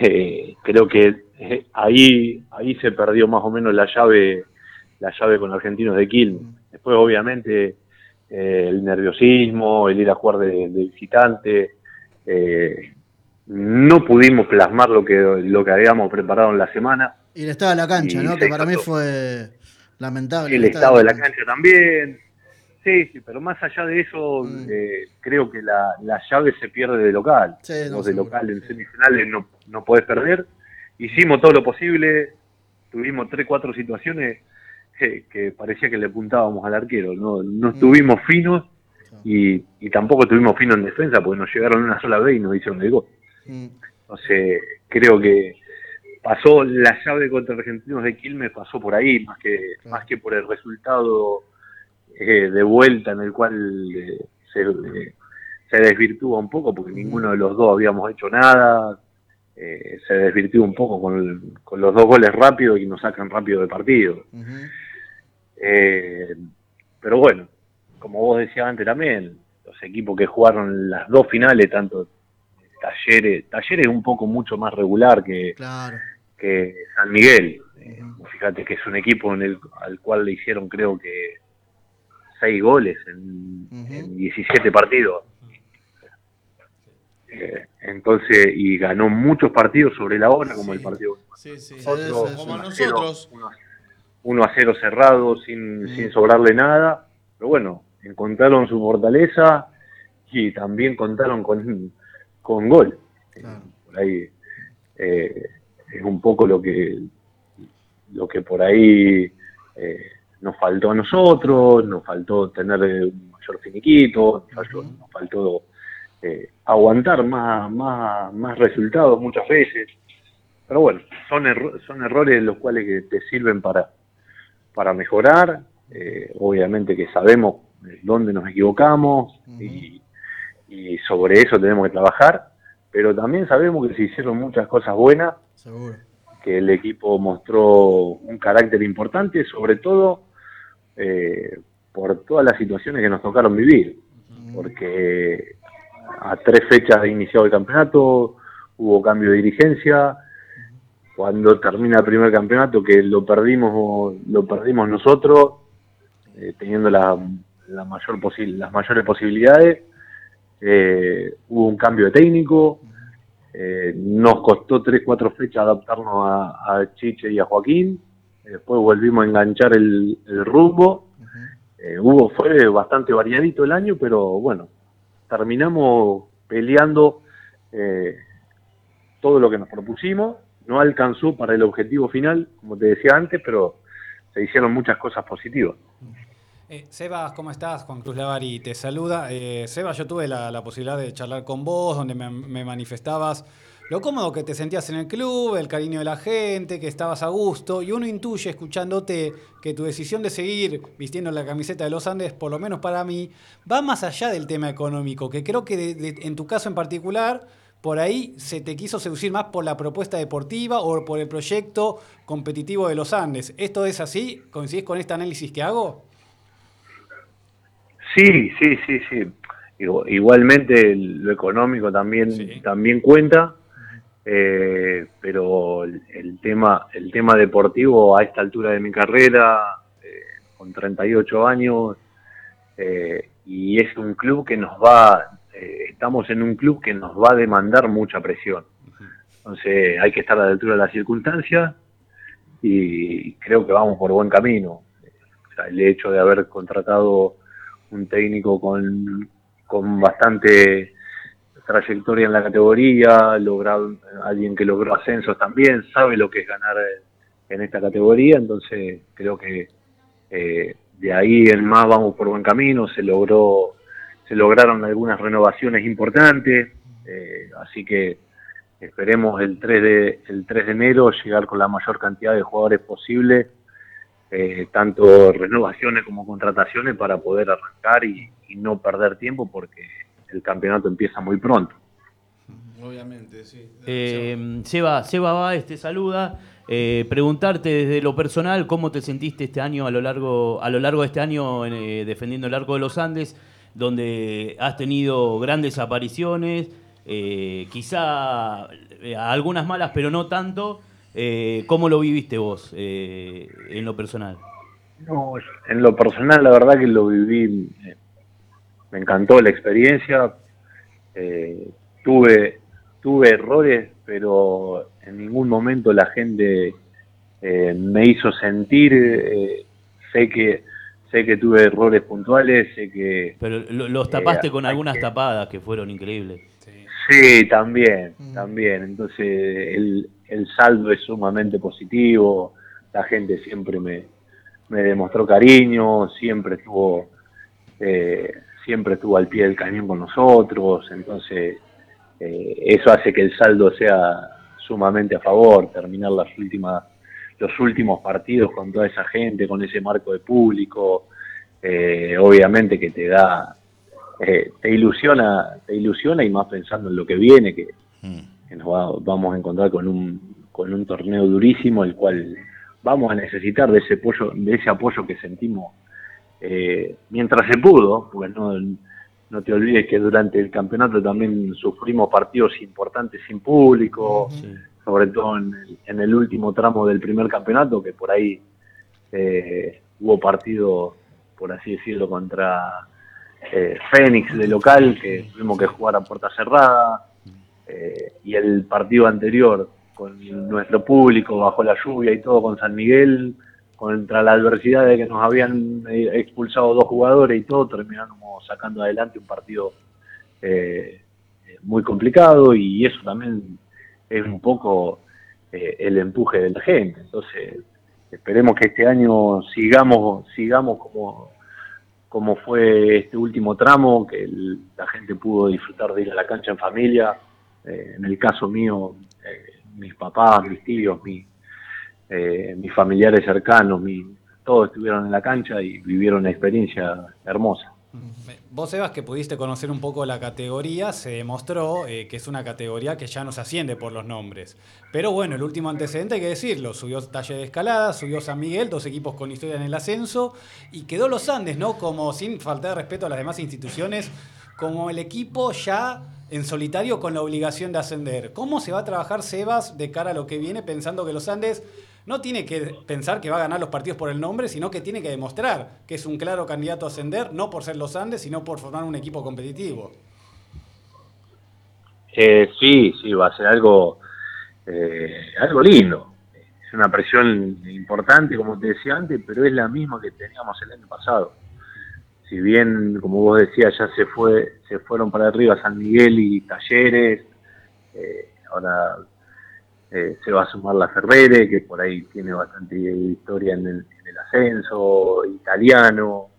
Eh, creo que ahí ahí se perdió más o menos la llave la llave con argentinos de Quilmes. Después obviamente el nerviosismo, el ir a jugar de, de visitante, eh, no pudimos plasmar lo que, lo que habíamos preparado en la semana. Y el estado de la cancha, ¿no? Que para mí fue lamentable. El, estado, de la, cancha. también. Sí, sí, pero más allá de eso, mm. eh, creo que la, la, llave se pierde de local. Sí, de local en semifinales no, no podés perder. Hicimos todo lo posible, tuvimos tres, cuatro situaciones que, parecía que le apuntábamos al arquero. No, no mm. estuvimos finos y, y, tampoco estuvimos finos en defensa porque nos llegaron una sola vez y nos hicieron el gol. Entonces, creo que pasó la llave contra Argentinos de Quilmes, pasó por ahí, más que, más que por el resultado eh, de vuelta en el cual eh, se, eh, se, desvirtúa un poco, porque ninguno de los dos habíamos hecho nada, se desvirtúa un poco con, con, los dos goles rápidos y nos sacan rápido de partido. pero bueno, como vos decías antes también, los equipos que jugaron las dos finales, tanto Talleres, Talleres es un poco mucho más regular que, que San Miguel. Eh, fíjate que es un equipo en el, al cual le hicieron creo que seis goles en, 17 partidos. Eh, entonces, y ganó muchos partidos sobre la hora, como el partido. Sí, sí, como nosotros. 1 a 0 cerrado, sin, sin sobrarle nada. Pero bueno, encontraron su fortaleza y también contaron con, con gol. Por ahí eh, es un poco lo que lo que por ahí eh, nos faltó a nosotros, nos faltó tener un mayor finiquito, nos faltó, eh, aguantar más, más, más resultados muchas veces. Pero bueno, son, son errores los cuales te sirven para, para mejorar. obviamente que sabemos dónde nos equivocamos y, y sobre eso tenemos que trabajar, pero también sabemos que se hicieron muchas cosas buenas, que el equipo mostró un carácter importante, sobre todo eh, por todas las situaciones que nos tocaron vivir, porque a tres fechas de iniciado el campeonato hubo cambio de dirigencia, cuando termina el primer campeonato que lo perdimos lo perdimos nosotros eh, teniendo la, mayor las mayores posibilidades eh, hubo un cambio de técnico eh, nos costó tres cuatro fechas adaptarnos a, Chiche y a Joaquín. Después volvimos a enganchar el, rumbo. Hubo fue bastante variadito el año pero bueno terminamos peleando todo lo que nos propusimos. No alcanzó para el objetivo final, como te decía antes, pero se hicieron muchas cosas positivas. Eh, Sebas, ¿cómo estás? Juan Cruz Lavari te saluda. Eh, Sebas, yo tuve la, posibilidad de charlar con vos, donde me, manifestabas lo cómodo que te sentías en el club, el cariño de la gente, que estabas a gusto, y uno intuye escuchándote que tu decisión de seguir vistiendo la camiseta de los Andes, por lo menos para mí, va más allá del tema económico, que creo que en tu caso en particular por ahí se te quiso seducir más por la propuesta deportiva o por el proyecto competitivo de los Andes. ¿Esto es así? ¿Coincides con este análisis que hago? Sí, sí, sí, sí. Igualmente lo económico también, también cuenta, eh, pero el, tema, el tema deportivo a esta altura de mi carrera, eh, con 38 años, eh, y es un club que nos va, eh, estamos en un club que nos va a demandar mucha presión. Entonces hay que estar a la altura de las circunstancias y creo que vamos por buen camino. el hecho de haber contratado un técnico con, con bastante trayectoria en la categoría, logrado, alguien que logró ascensos también, sabe lo que es ganar en esta categoría, entonces creo que eh, de ahí en más vamos por buen camino, se logró se lograron algunas renovaciones importantes, eh, así que esperemos el 3, de, el 3 de enero llegar con la mayor cantidad de jugadores posible, eh, tanto renovaciones como contrataciones para poder arrancar y, no perder tiempo porque el campeonato empieza muy pronto. Obviamente, sí. Eh, Seba, Seba Baez te saluda. preguntarte desde lo personal cómo te sentiste este año a lo largo a lo largo de este año defendiendo el arco de los Andes donde has tenido grandes apariciones, eh, quizá eh, algunas malas, pero no tanto. Eh, ¿Cómo lo viviste vos en lo personal? No, en lo personal la verdad que lo viví, me encantó la experiencia, tuve, tuve errores, pero en ningún momento la gente me hizo sentir, sé que sé que tuve errores puntuales, sé que... Pero los tapaste eh, con algunas tapadas que fueron increíbles. Sí, también, mm. también. Entonces el, el, saldo es sumamente positivo, la gente siempre me, me demostró cariño, siempre estuvo, eh, siempre al pie del cañón con nosotros, entonces eh, eso hace que el saldo sea sumamente a favor, terminar las últimas los últimos partidos con toda esa gente, con ese marco de público, eh, obviamente que te da, te ilusiona, te ilusiona y más pensando en lo que viene, que, mm. Nos vamos a encontrar con un, con un torneo durísimo, el cual vamos a necesitar de ese apoyo, de ese apoyo que sentimos eh, mientras se pudo, porque no, no te olvides que durante el campeonato también sufrimos partidos importantes sin público sobre todo en el, último tramo del primer campeonato, que por ahí eh, hubo partido, por así decirlo, contra eh, Fénix de local, que tuvimos que jugar a puerta cerrada, eh, y el partido anterior con nuestro público bajo la lluvia y todo con San Miguel, contra la adversidad de que nos habían expulsado dos jugadores y todo, terminamos sacando adelante un partido muy complicado y eso también es un poco eh, el empuje de la gente. Entonces, esperemos que este año sigamos, sigamos como, como fue este último tramo, que la gente pudo disfrutar de ir a la cancha en familia. Eh, en el caso mío, eh, mis papás, mis tíos, mis familiares cercanos, todos estuvieron en la cancha y vivieron una experiencia hermosa. Vos, Sebas, que pudiste conocer un poco la categoría, se demostró eh, que es una categoría que ya no se asciende por los nombres. Pero bueno, el último antecedente hay que decirlo, subió Talle de Escalada, subió San Miguel, dos equipos con historia en el ascenso, y quedó Los Andes, ¿no? Como sin faltar de respeto a las demás instituciones, como el equipo ya en solitario con la obligación de ascender. ¿Cómo se va a trabajar Sebas de cara a lo que viene pensando que Los Andes no tiene que pensar que va a ganar los partidos por el nombre, sino que tiene que demostrar que es un claro candidato a ascender, no por ser los Andes, sino por formar un equipo competitivo. Eh, sí, sí, va a ser algo, eh, algo lindo. Es una presión importante, como te decía antes, pero es la misma que teníamos el año pasado. Si bien, como vos decías, ya se fue, se fueron para arriba San Miguel y Talleres, eh, ahora eh, se va a sumar la Ferrere, que por ahí tiene bastante historia en el, ascenso, italiano.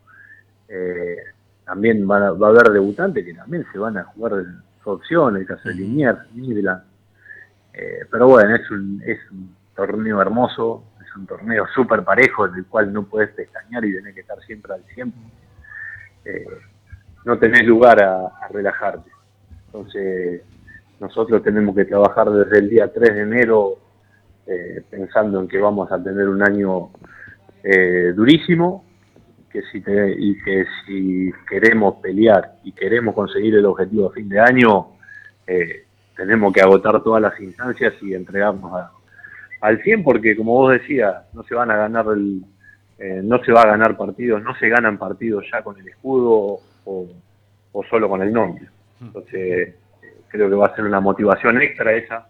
Eh, también va a, haber debutantes que también se van a jugar su opción, el caso de Liniers. Eh, pero bueno, es un, es un torneo hermoso, es un torneo súper parejo, en el cual no puedes pestañear y tenés que estar siempre al tiempo. no tenés lugar a, relajarte. Entonces, nosotros tenemos que trabajar desde el día 3 de enero eh, pensando en que vamos a tener un año eh, durísimo que si y que si queremos pelear y queremos conseguir el objetivo a fin de año, eh, tenemos que agotar todas las instancias y entregarnos al 100 porque como vos decías, no se van a ganar el, no se va a ganar partidos, no se ganan partidos ya con el escudo o, o solo con el nombre. Entonces, creo que va a ser una motivación extra esa.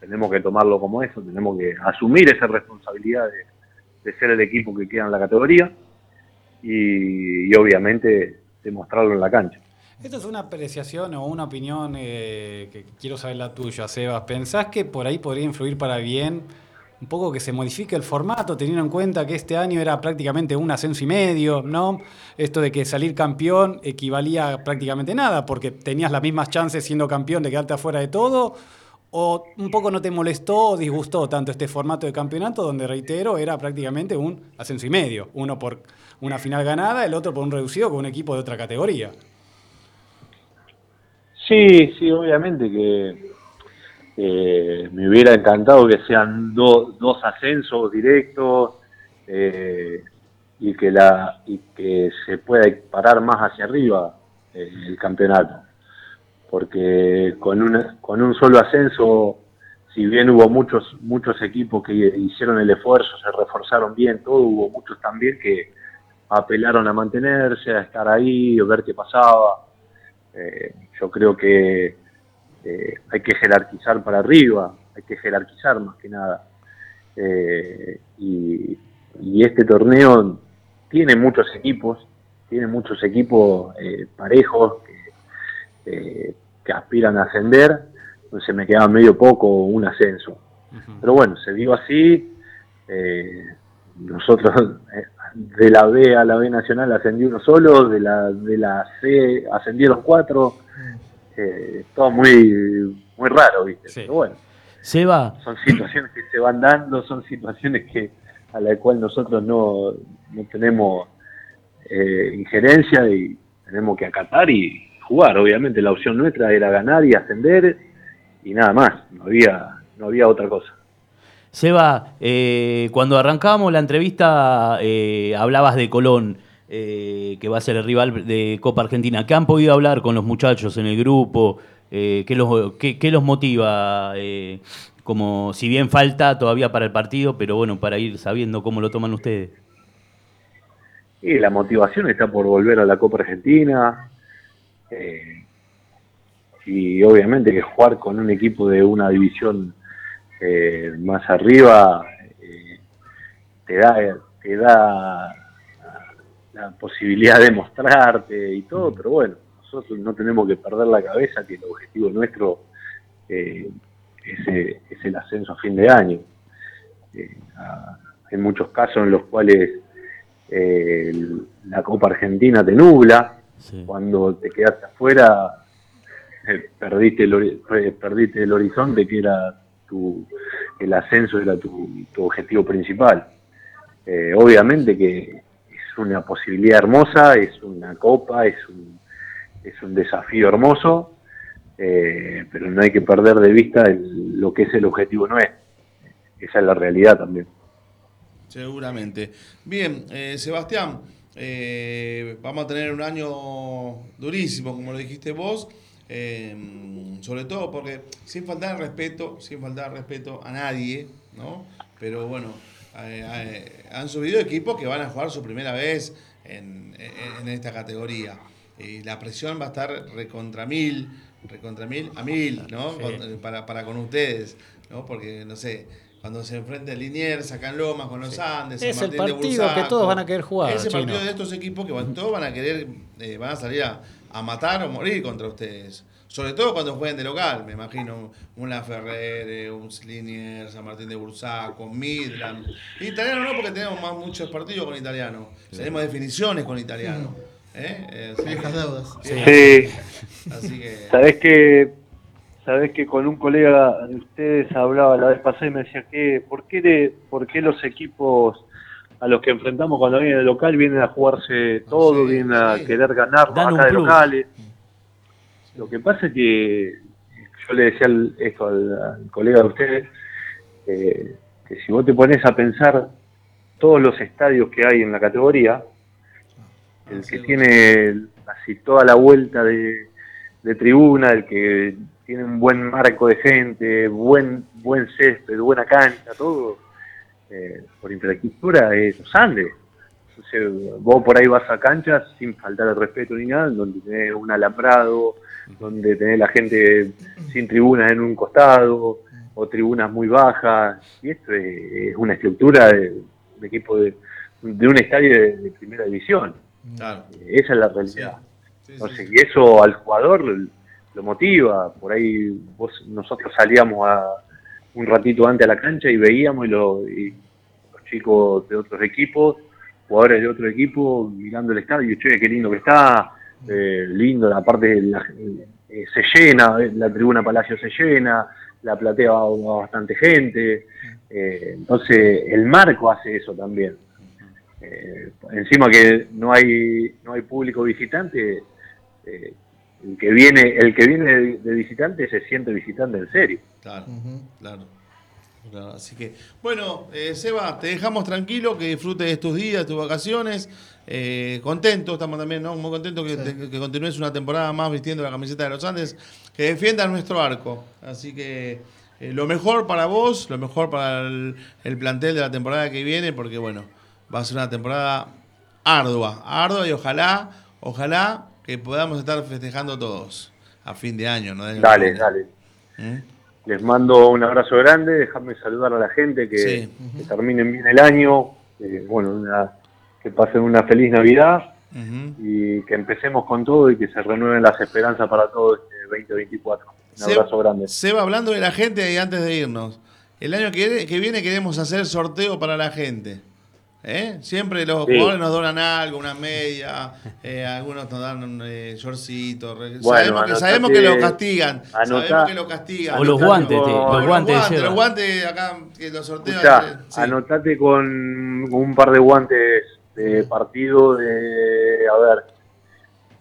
Tenemos que tomarlo como eso, tenemos que asumir esa responsabilidad de, ser el equipo que queda en la categoría y, obviamente demostrarlo en la cancha. Esto es una apreciación o una opinión eh, que quiero saber la tuya, Sebas. ¿Pensás que por ahí podría influir para bien un poco que se modifique el formato, teniendo en cuenta que este año era prácticamente un ascenso y medio, ¿no? Esto de que salir campeón equivalía prácticamente nada, porque tenías las mismas chances siendo campeón de quedarte afuera de todo, o un poco no te molestó o disgustó tanto este formato de campeonato, donde reitero, era prácticamente un ascenso y medio, uno por una final ganada, el otro por un reducido con un equipo de otra categoría. Sí, sí, obviamente que eh, me hubiera encantado que sean dos ascensos directos eh, y que la y que se pueda parar más hacia arriba eh, el campeonato. Porque con una, con un solo ascenso si bien hubo muchos muchos equipos que hicieron el esfuerzo se reforzaron bien todo hubo muchos también que apelaron a mantenerse a estar ahí a ver qué pasaba. Yo creo que eh, hay que jerarquizar para arriba, hay que jerarquizar más que nada. Eh, y, este torneo tiene muchos equipos, tiene muchos equipos eh, parejos que, aspiran a ascender, entonces me quedaba medio poco un ascenso. Pero bueno, se dio así, nosotros de la B a la B nacional ascendió uno solo, de la, de la C ascendieron cuatro, eh, todo muy, muy raro, ¿viste? Pero bueno. Seba. Son situaciones que se van dando, son situaciones que a la cual nosotros no, no tenemos eh, injerencia y tenemos que acatar y jugar. Obviamente la opción nuestra era ganar y ascender y nada más, no había, no había otra cosa. Seba, eh, cuando arrancábamos la entrevista eh, hablabas de Colón. Eh, que va a ser el rival de Copa Argentina. ¿Qué han podido hablar con los muchachos en el grupo? Eh, ¿qué, los, motiva? Eh, como si bien falta todavía para el partido, pero bueno, para ir sabiendo cómo lo toman ustedes. La motivación está por volver a la Copa Argentina. y obviamente que jugar con un equipo de una división más arriba te da, te da la posibilidad de mostrarte y todo, pero bueno, nosotros no tenemos que perder la cabeza que el objetivo nuestro eh, es, el ascenso a fin de año. Eh, hay muchos casos en los cuales eh, la Copa Argentina te nubla, cuando te quedaste afuera perdiste, el, perdiste el horizonte que era tu, el ascenso era tu, tu objetivo principal. obviamente que una posibilidad hermosa, es una copa, es un, es un desafío hermoso, eh, pero no hay que perder de vista lo que es el objetivo no es. Esa es la realidad también. Seguramente. Bien, eh, Sebastián, eh, vamos a tener un año durísimo, como lo dijiste vos, sobre todo porque sin faltar respeto, sin faltar respeto a nadie, ¿no? Pero bueno, han subido equipos que van a jugar su primera vez en, en- esta categoría. Y la presión va a estar recontra mil, recontra mil a mil, ¿no? Sí. Con- para, para con ustedes, ¿no? Porque, no sé, cuando se enfrenta el Liniers acá en Lomas con los Andes, San Es el Martín de partido que Bursaco, todos van a querer jugar, Ese Chino. partido de estos equipos que van, todos van a querer, eh, van a salir a, a matar o morir contra ustedes. Sobre todo cuando jueguen de local, me imagino un La Ferrere, un Liniers, San Martín de Bursaco, Midland. Italiano no, porque tenemos más muchos partidos con italiano. Tenemos definiciones con italiano. ¿eh? Eh, Viejas que- deudas. Sí, Así que. sabés que, sabés que con un colega de ustedes hablaba la vez pasada y me decía que, ¿por qué, de, por qué los equipos a los que enfrentamos cuando vienen de local vienen a jugarse todo, Sí, vienen a sí. querer ganar acá de locales? Lo que pasa es que yo le decía al- esto al, al colega de ustedes, eh, que si vos te pones a pensar todos los estadios que hay en la categoría, el que tiene así toda la vuelta de, de tribuna, el que tiene un buen marco de gente, buen buen césped, buena cancha, todo, eh, por infraestructura es los Andes. Entonces, vos por ahí vas a canchas sin faltar el respeto ni nada, donde tenés un alambrado, donde tenés la gente sin tribunas en un costado, o tribunas muy bajas, y esto es, una estructura de un equipo de, de un estadio de, de primera división. Claro. Esa es la realidad. Sí, sí, Entonces, sí. y eso al jugador lo, lo motiva. Por ahí vos, nosotros salíamos a un ratito antes a la cancha y veíamos y, lo- y los chicos de otros equipos, jugadores de otro equipo, mirando el estadio, che, qué lindo que está, eh, lindo, aparte la- eh, se llena, eh, la tribuna Palacio se llena, la platea va, va bastante gente. eh, entonces, el marco hace eso también. Eh, encima que no hay no hay público visitante eh, el que viene el que viene de, de visitante se siente visitante en serio Claro, claro. Claro, Así que, bueno, eh, Seba, te dejamos tranquilo, que disfrutes de tus días, tus vacaciones. Eh, contentos, estamos también ¿no? muy contentos que, Sí. que continúes una temporada más vistiendo la camiseta de los Andes, que defiendas nuestro arco. Así que eh, lo mejor para vos, lo mejor para el, el plantel de la temporada que viene, porque bueno, va a ser una temporada ardua, ardua y ojalá, ojalá que podamos estar festejando todos a fin de año. ¿no? dale dale ¿Mm? les mando un abrazo grande dejadme saludar a la gente que, Sí. que terminen bien el año eh, bueno una- que pasen una feliz navidad y que empecemos con todo y que se renueven las esperanzas para todo este 2024 un abrazo grande Seba, hablando de la gente y antes de irnos, el año que, que viene queremos hacer sorteo para la gente. ¿Eh? Siempre los Sí. jugadores nos donan algo, una media, eh, algunos nos dan un eh, shortcito. Bueno, sabemos, que, sabemos que lo castigan. anotá- sabemos que lo castigan. O los guantes, los guantes, los guantes acá, que los sorteos. Escuchá, eh, sí. anotate con un par de guantes de partido de, a ver,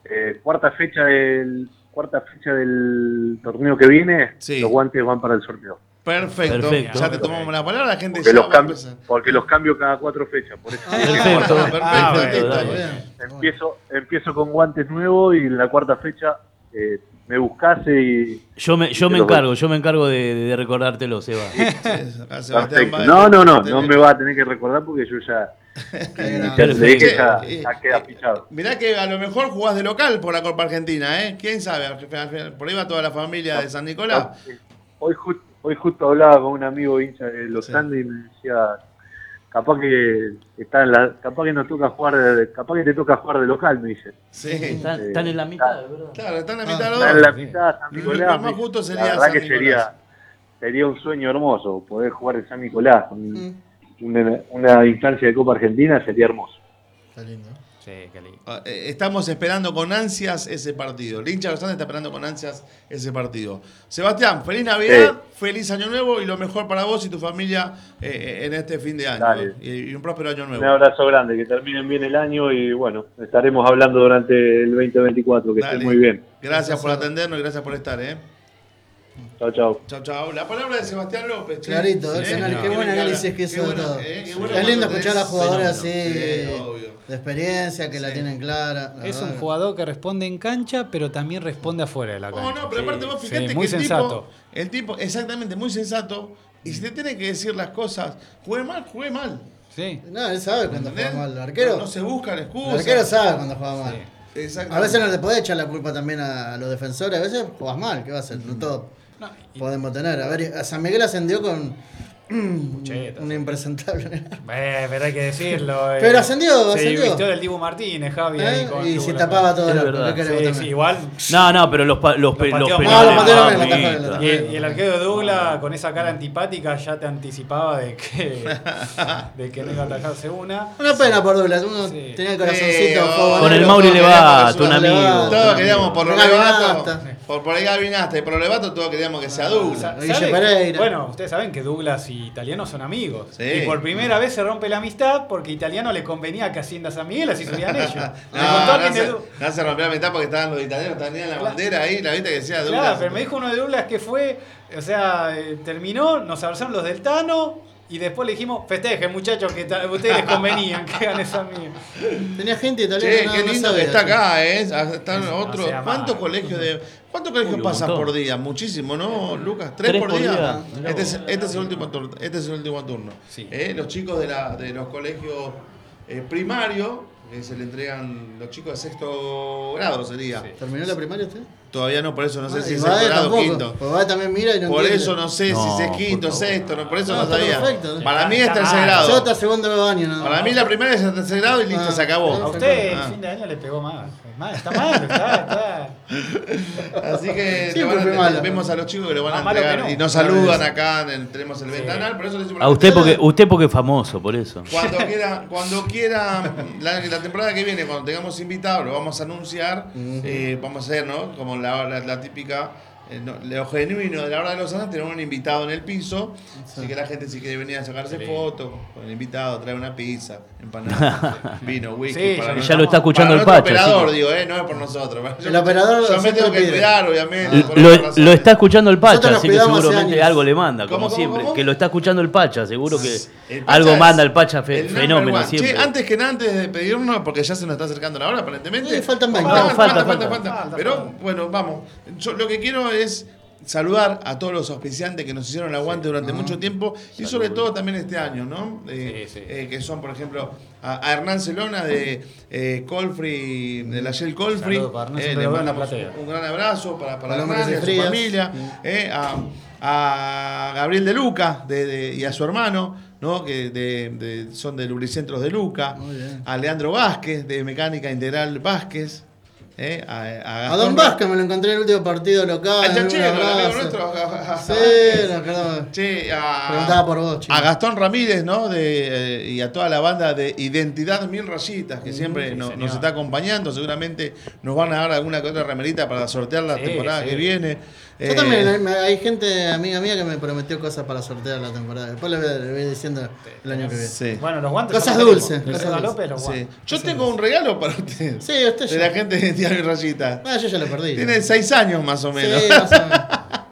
eh, cuarta fecha del cuarta fecha del torneo que viene, Sí. los guantes van para el sorteo. Perfecto. Perfecto. Ya te tomamos la palabra, la gente Porque los, cambio, porque los cambio cada cuatro fechas, por eso Perfecto. Perfecto, Ah, empiezo, empiezo con guantes nuevos y en la cuarta fecha eh, me buscase y Yo me, yo me encargo, yo me encargo de, de recordártelo, Seba. Sí, va- No, no, no, no me va a tener que recordar porque yo ya, Qué ya ya, ya queda fichado. Mirá que a lo mejor jugás de local por la Copa Argentina, ¿eh? ¿Quién sabe? Por ahí va toda la familia de San Nicolás. Hoy, ju- hoy justo hablaba con un amigo hincha de los Sí. Andes y me decía, capaz que está en la, capaz que nos toca jugar, de- capaz que te toca jugar de local, me dice. Sí. Están, están en la mitad, ¿verdad? Claro, están a Ah, mitad los Está dos. en la mitad San Nicolás. lo más justo sería la verdad San que Nicolás. sería, sería un sueño hermoso poder jugar en San Nicolás. un- Mm, Una, una instancia de Copa Argentina sería hermoso. Está lindo. Sí, qué lindo. Ah, eh, Estamos esperando con ansias ese partido. El hincha Andes está esperando con ansias ese partido. Sebastián, feliz Navidad, feliz Año Nuevo y lo mejor para vos y tu familia eh, en este fin de año. Dale. Y, y un próspero Año Un Nuevo. abrazo grande, que terminen bien el año y bueno, estaremos hablando durante el 2024, que Dale. estén muy bien. Gracias por atendernos y gracias por estar. ¿eh? Chao, chao. Chao, chao. La palabra de Sebastián López. Clarito, ¿Eh? excelente. Qué Qué buen análisis que hizo bueno, todo. eh, qué Es bueno lindo escuchar a jugadores así. Sí, de, experiencia, que la Sí. tienen clara. la Es un jugador que responde en cancha, pero también responde afuera de la cancha. No, no, pero Sí, aparte vos sí, fíjate muy que el sensato. tipo, el tipo, exactamente, muy sensato, y si te tiene que decir las cosas, jugué mal, jugué mal. Sí. No, él sabe cuando ¿entendés? juega mal. El arquero, No, no se buscan el excusas. arquero sabe cuando juega mal. A veces no le podés echar la culpa también a los defensores, a veces jugás mal, ¿qué va a hacer? No todo No, y- podemos tener. A ver, a San Miguel ascendió con Pucheta, un impresentable. Eh, pero hay que decirlo. eh. Pero ascendió, Se ascendió. vistió del Dibu Martínez, Javi. ahí ¿Eh? con- Y la- tapaba todo Es verdad. ¿qué queremos Sí, sí, igual. No, no, pero los, los, pe- Los penales. No. Y el, y el arquero de Douglas, con esa cara antipática, ya te anticipaba de que, de que no iba a atajarse una. Una pena por Douglas, uno Sí. tenía el corazoncito. Con el Mauri Levato, un amigo. Todos queríamos por Levato, por, por ahí Gavinasta y por Levato, todos queríamos que sea Douglas. ¿sabe? Pereira. Bueno, ustedes saben que Douglas y Italiano son amigos. Sí. Y por primera vez se rompe la amistad porque Italiano le convenía que Hacienda San Miguel, así subían ellos. No, no, de se, no se rompió la mitad porque estaban los italianos, tenían la Claro. bandera ahí, la viste que decía Douglas. Claro, pero me dijo uno de Douglas que fue, o sea, eh, terminó, nos abrazaron los del Tano y después le dijimos, festejen muchachos, que ta- ustedes les convenían que ganen San Miguel. Tenía gente italiana. Che, no- qué lindo que está acá, ¿eh? Están No otros. ¿Cuántos colegios de cuántos colegios montón. por día? Muchísimo, ¿no, Lucas? ¿Tres, Tres por por día? Este, es, este es el último turno. Este es el último turno. Sí. ¿Eh? Los chicos de, la, de los colegios eh, primarios que se le entregan los chicos de sexto grado sería. Sí. ¿Terminó la primaria usted? Todavía no, por eso no sé Ah, si es sexto grado o quinto. porque Bae también mira y no Por entiende. eso no sé No, si es quinto, favor. sexto, no, por eso Ah, no está sabía. perfecto. Para mí es Está tercer mal. grado. Yo hasta segundo año. Para mí la primera es el tercer grado y listo, Ah, se acabó. A usted Ah. el fin de año le pegó más. Mal, Está mal, está, está. Así que van a- malo. vemos a los chicos que lo van a malo entregar no. y nos saludan acá, en- tenemos el ventanal, por eso le decimos A usted porque, usted porque es famoso, por eso. Cuando quiera, cuando quiera la, la temporada que viene, cuando tengamos invitados, lo vamos a anunciar, eh, vamos a hacer, ¿no? Como la, la- la típica, no, lo genuino de la hora de los años, tenemos un invitado en el piso, así que la gente si quiere venir a sacarse fotos con el invitado, trae una pizza, empanada, vino, whisky, Sí, para ya- lo está escuchando para el Pacho. operador, así digo, eh, no es por nosotros. Yo- El operador Yo me tengo que pide. cuidar, obviamente. Lo, está escuchando el Pacha, así que seguramente algo le manda, ¿Cómo, como cómo, siempre. cómo? Que lo está escuchando el Pacha, seguro que El Pacha algo es manda el Pacha, fe- el fenómeno one. siempre. Che, antes que nada, antes de pedirnos, porque ya se nos está acercando la hora aparentemente. Sí, faltan 20. Falta, No, falta, falta, falta, falta. falta. Pero bueno, vamos. Yo lo que quiero es saludar a todos los auspiciantes que nos hicieron el aguante durante mucho tiempo y sobre todo también este año, ¿no? Eh, Sí, sí. eh, que son, por ejemplo, a, a Hernán Celona de eh, Colfrey, de la Shell Colfrey. Eh, le mandamos un, un gran abrazo para, para Hernán y a su Frías. familia. eh, a, a Gabriel de Luca de, de- y a su hermano, ¿no? que de- de- son de Lubricentros de Luca, Muy bien. a Leandro Vázquez de Mecánica Integral Vázquez, eh, a, a A Don Vázquez me lo encontré en el último partido local. al un Chachero, nuestro. a- a- Sí, Che, a, Preguntaba por vos, chico. a Gastón Ramírez, ¿no? De, eh, y a toda la banda de Identidad Mil Rayitas, que siempre no- señor. nos está acompañando. Seguramente nos van a dar alguna que otra remerita para sortear la Sí, temporada sí. que viene. Yo Eh, también, hay, hay gente amiga mía que me prometió cosas para sortear la temporada. Después le voy, le voy diciendo el año que viene. Sí. Bueno, los guantes. Cosas dulces, cosas dulces. López, los Sí. guantes. Yo tengo un regalo para usted. Sí, usted De ya. la gente de Identidad Mil Rayitas. Ah, yo ya lo perdí. Tiene seis años más o menos. Sí, más o menos.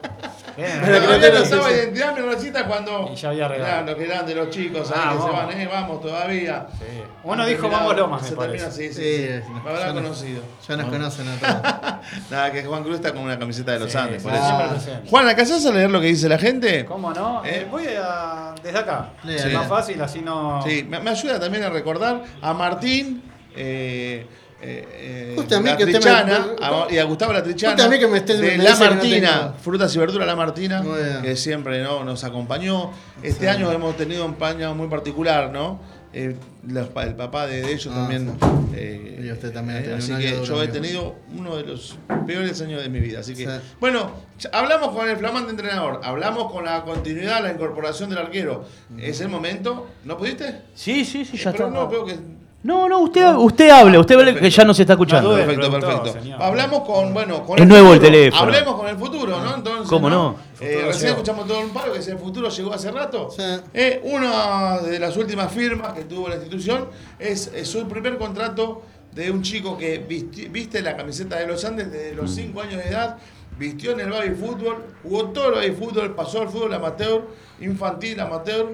Bien, Pero creo todavía no no, sí. Identidad cuando. Y ya había regalo. Claro, que eran de los chicos ahí Ah, que se vamos. van, eh, vamos todavía. Sí. Uno dijo vamos Lomas, me Se termina, parece. sí, sí, Sí. Me habrá Ya nos- conocido. Ya nos No. conocen a todos. Nada, que Juan Cruz está con una camiseta de los Sí, Andes, por eso. Juan, ¿alcanzás a leer lo que dice la gente? ¿Cómo no? ¿Eh? Eh, voy a, desde acá. Es más fácil, así no. Sí, me, me ayuda también a recordar a Martín. Eh, eh, eh, Justo a mí la que usted me- Trichana, a- y a Gustavo La Trichana Justo a mí que me estés- de me La no Martina, frutas y verduras La Martina, que siempre ¿no? nos acompañó. Este año hemos tenido un paño muy particular, ¿no? Eh, los el papá de, de ellos Ah, también. sí. eh, Y usted también ha eh, así que duro, yo he tenido uno de los peores años de mi vida. Así que, Sí. bueno, hablamos con el flamante entrenador, hablamos con la continuidad, la incorporación del arquero. Es el momento. ¿No pudiste? Sí, sí, sí, ya Pero está. no, veo que No, no, usted, usted hable, usted hable que ya no se está escuchando. Perfecto, perfecto. Hablamos con, bueno, con Es nuevo el futuro. teléfono. Hablemos con el futuro, ¿no? Entonces, ¿Cómo no? Eh, recién llegó. escuchamos todo un paro que ese futuro llegó hace rato. Sí. Eh, una de las últimas firmas que tuvo la institución es, es su primer contrato de un chico que visti- viste la camiseta de los Andes desde los 5 años de edad, vistió en el baby fútbol, jugó todo el baby fútbol, pasó al fútbol amateur, infantil, amateur,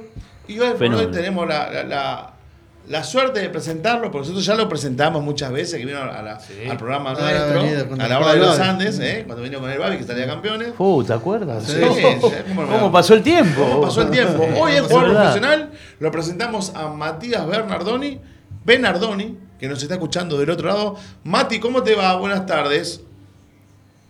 y hoy por hoy tenemos la, la- la- la suerte de presentarlo, porque nosotros ya lo presentamos muchas veces, que vino a la- al programa nuestro, a la hora de los. Andes, ¿eh? cuando vino con el Babi, que salía campeones. Uh, ¿te acuerdas? Sí, sí, ¿cómo pasó el tiempo? ¿Cómo pasó el tiempo? Hoy en Es Jugador. Profesional lo presentamos a Matías Bernardoni, Bernardoni, que nos está escuchando del otro lado. Mati, ¿cómo te va? Buenas tardes.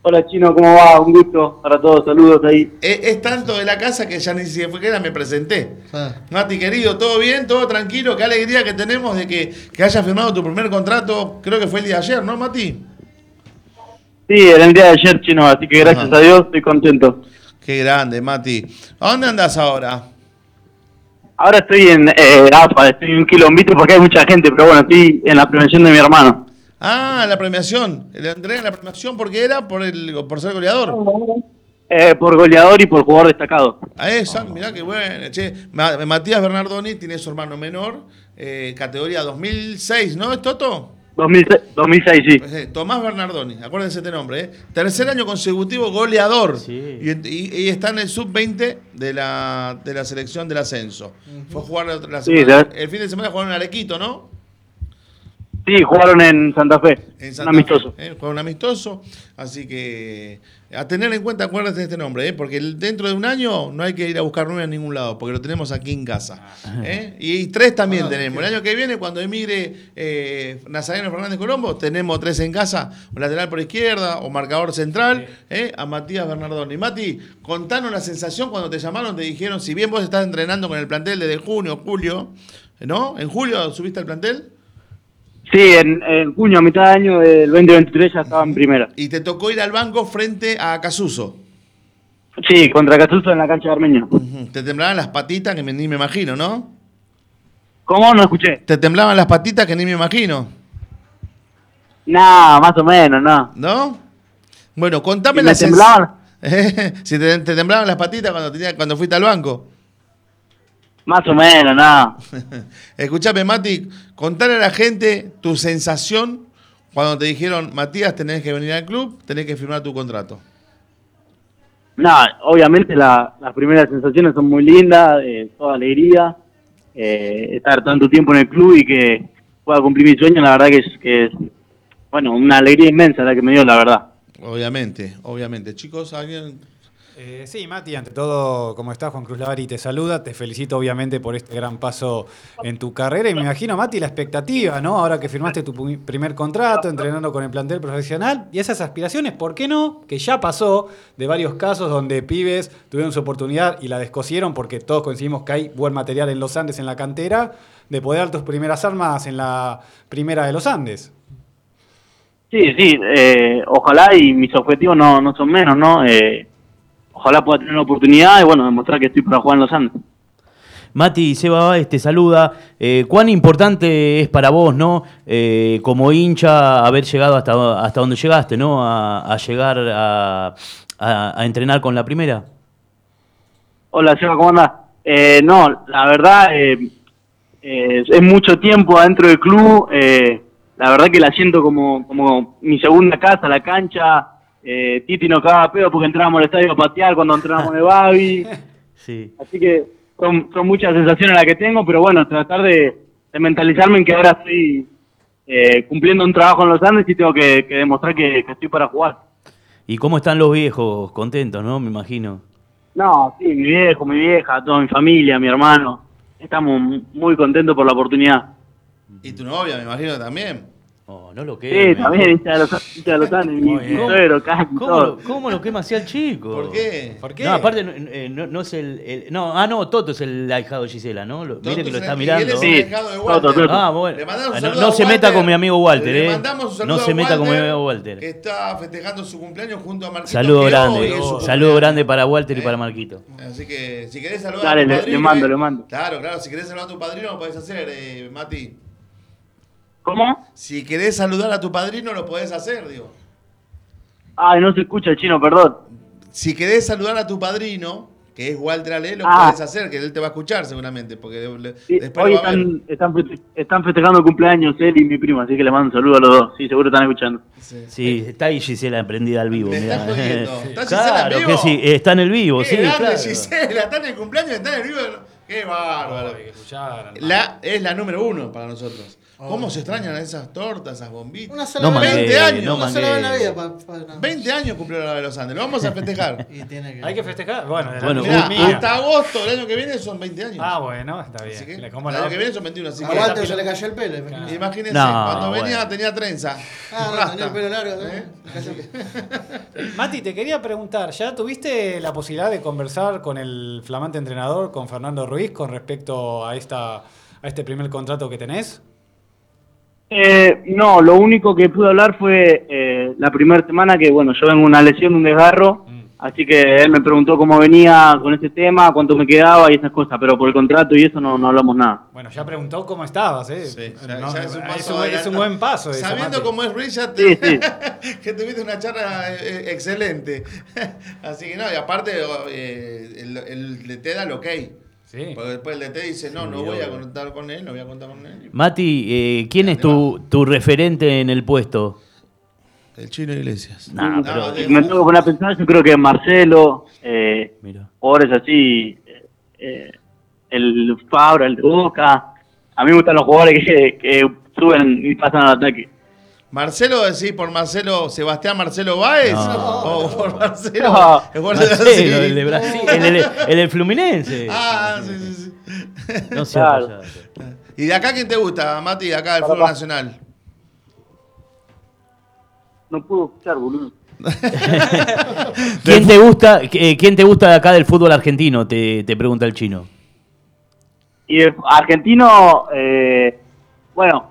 Hola Chino, ¿cómo va? Un gusto para todos, saludos ahí. Eh, Es, tanto de la casa que ya ni siquiera me presenté. Sí. Mati, querido, ¿todo bien? ¿Todo tranquilo? Qué alegría que tenemos de que, que hayas firmado tu primer contrato, creo que fue el día de ayer, ¿no, Mati? Sí, era el día de ayer Chino, así que gracias Ajá. a Dios estoy contento. Qué grande, Mati. ¿A dónde andas ahora? Ahora estoy en eh, AFA, estoy en un quilombito porque hay mucha gente, pero bueno, estoy en la prevención de mi hermano. Ah, la premiación. Le entregan la premiación porque era por, el, por ser goleador. Eh, por goleador y por jugador destacado. A esa, mirá qué bueno. Che, Ma- Matías Bernardoni tiene su hermano menor, eh, categoría 2006, ¿no? ¿Es Toto? 2006, 2006 sí. Pues, eh, Tomás Bernardoni, acuérdense este nombre, ¿eh? Tercer año consecutivo goleador. Sí. Y, y- y está en el sub-20 de la, de la selección del ascenso. Fue a jugar la, la Sí, semana- ¿sabes? el fin de semana jugaron en Arequito, ¿no? Sí, jugaron en Santa Fe, En un amistoso. Fe, ¿eh? Juega un amistoso. Así que a tener en cuenta, acuérdense de este nombre, ¿eh? porque dentro de un año no hay que ir a buscar nueve a ningún lado, porque lo tenemos aquí en casa. ¿eh? Y tres también Ah, tenemos. El año que viene, cuando emigre eh, Nazareno Fernández Colombo, tenemos tres en casa, un lateral por izquierda o marcador central, ¿eh? a Matías Bernardoni. Mati, contanos la sensación cuando te llamaron, te dijeron, si bien vos estás entrenando con el plantel desde junio, julio, ¿no? ¿En julio subiste al plantel? Sí, en, en junio, a mitad de año del 2023 ya estaba en primera. Y te tocó ir al banco frente a Casuso. Sí, contra Catuso en la cancha de Armenio. Ujú. Te temblaban las patitas que ni me imagino, ¿no? ¿Cómo? No escuché. Te temblaban las patitas que ni me imagino, Nah, más o menos, no. ¿no? Bueno, contame ¿Y la me sens- temblaban? si te, te temblaban las patitas cuando, tenía, cuando fuiste al banco. Más o menos, no. Escuchame, Mati, contale a la gente tu sensación cuando te dijeron, Matías, tenés que venir al club, tenés que firmar tu contrato. No, obviamente la- las primeras sensaciones son muy lindas, eh, toda alegría, eh, estar tanto tiempo en el club y que pueda cumplir mi sueño, la verdad que es, que es, bueno, una alegría inmensa la que me dio, la verdad. Obviamente, obviamente. Chicos, ¿alguien? Eh, sí, Mati, ante todo, ¿cómo estás? Juan Cruz Lavari te saluda. Te felicito, obviamente, por este gran paso en tu carrera. Y me imagino, Mati, la expectativa, ¿no? Ahora que firmaste tu primer contrato, entrenando con el plantel profesional. Y esas aspiraciones, ¿por qué no? Que ya pasó de varios casos donde pibes tuvieron su oportunidad y la descosieron porque todos coincidimos que hay buen material en los Andes en la cantera, de poder dar tus primeras armas en la primera de los Andes. Sí, sí, eh, ojalá y mis objetivos no, no son menos, ¿no? Eh, ojalá pueda tener la oportunidad y bueno, demostrar que estoy para jugar en los Andes. Mati Seba Báez te saluda. Eh, ¿Cuán importante es para vos, no? Eh, como hincha, haber llegado hasta, hasta donde llegaste, ¿no? A, a llegar a, a- a entrenar con la primera. Hola, Seba, ¿cómo andás? Eh, no, la verdad, eh, es mucho tiempo adentro del club. la verdad que la siento como, como mi segunda casa, la cancha. Eh, Titi nos cagaba pedo porque entrábamos al estadio a patear cuando entrábamos en el Babi. Sí. Así que son, son muchas sensaciones las que tengo, pero bueno, tratar de, de mentalizarme en que ahora estoy eh, cumpliendo un trabajo en los Andes y tengo que, que demostrar que, que estoy para jugar. ¿Y cómo están los viejos? Contentos, ¿no? Me imagino. No, sí, mi viejo, mi vieja, toda mi familia, mi hermano. Estamos muy contentos por la oportunidad. Y tu novia, me imagino también. Oh, no lo Sí, quemes. también, hincha de los, hincha de los Andes, mi, mi suegro, casi ¿Cómo, todo. lo- ¿Cómo lo quema así al chico? ¿Por qué? ¿Por qué? No, aparte no, eh, no- no es el, el- No, ah, no, Toto es el ahijado de Gisela, ¿no? Lo- mire que lo está Y él mirando. es Sí, el ahijado de Walter. Toto, Toto. Ah, bueno. Le mandamos Ah, no- no se meta Walter. con mi amigo Walter, Le ¿eh? mandamos un No saludo se a meta con mi Walter, amigo Walter. Que está festejando su cumpleaños junto a Marquito. Saludo grande. su Saludo grande para Walter y Eh, para Marquito. Así que si querés saludar Dale, a tu le- padrino. le mando, eh, le mando. Claro, claro, si querés saludar a tu padrino lo podés hacer, eh, Mati. ¿Cómo? Si querés saludar a tu padrino, lo podés hacer, digo. Ay, no se escucha el chino, perdón. Si querés saludar a tu padrino, que es Walter Ale, lo Ah. podés hacer, que él te va a escuchar seguramente, porque le- Sí, después hoy lo va a ver. están, están, feste- están festejando el cumpleaños él y mi primo, así que le mando un saludo a los dos. Sí, seguro están escuchando. Sí, está ahí Gisela emprendida al vivo. Me mirá. estás jodiendo. ¿Está Gisela en claro vivo? que sí, está en el vivo, Qué sí, grande, claro. Gisela, está en el cumpleaños, está en el vivo. Qué bárbaro. Escucharan. La, es la número uno para nosotros. ¿Cómo se extrañan esas tortas, esas bombitas? Una sola No vez. mangué, 20 años. no Una sola vez en la mangué. vida. pa- pa- no. 20 años cumplió la de los Andes. Lo vamos a festejar. Y tiene que... Hay que festejar. Bueno, Bueno. Mirá, hasta agosto del año que viene son 20 años. Ah, bueno, está bien. Así que Le el como año la- que viene son 21. Así A que Walter se le cayó el pelo. imagínate. imagínense, No, cuando venía tenía trenza. Ah, no, tenía el pelo largo. ¿no? ¿Eh? El. Mati, te quería preguntar, ¿ya tuviste la posibilidad de conversar con el flamante entrenador, con Fernando Ruiz, con respecto a esta a este primer contrato que tenés? Eh, no, lo único que pude hablar fue eh, la primera semana que, bueno, yo vengo de una lesión, un desgarro, Mm. así que él me preguntó cómo venía con ese tema, cuánto me quedaba y esas cosas, pero por el contrato y eso no, no hablamos nada. Bueno, ya preguntó cómo estabas, ¿eh? Sí, ya- No, ya es un paso es un- es adelante. un buen paso. Sabiendo Mati. cómo es Ruiz, ya te- Sí, sí. que tuviste una charla eh, excelente. Así que no, y aparte eh, el, el da el ok. Sí. Porque después el DT dice, no, Sí, no voy a contar con él, no voy a contar con él. Mati, eh, ¿quién es tu, tu referente en el puesto? El chino Iglesias. Nah, No, pero- de- me tengo que poner a pensar, yo creo que Marcelo, eh, Mira. jugadores así, eh, eh, el Fabra, el de Boca, a mí me gustan los jugadores que, que suben y pasan al ataque. Marcelo, decís por Marcelo, Sebastián Marcelo Báez. No. O por Marcelo. No. el Marcelo, el de Brasil, el, el- el del Fluminense. Ah, sí, sí, sí. No sea Claro. ¿Y de acá quién te gusta, Mati? De acá del fútbol nacional. No puedo escuchar, boludo. ¿Quién te gusta, eh, quién te gusta de acá del fútbol argentino? Te, te pregunta el chino. Y el argentino, eh, bueno,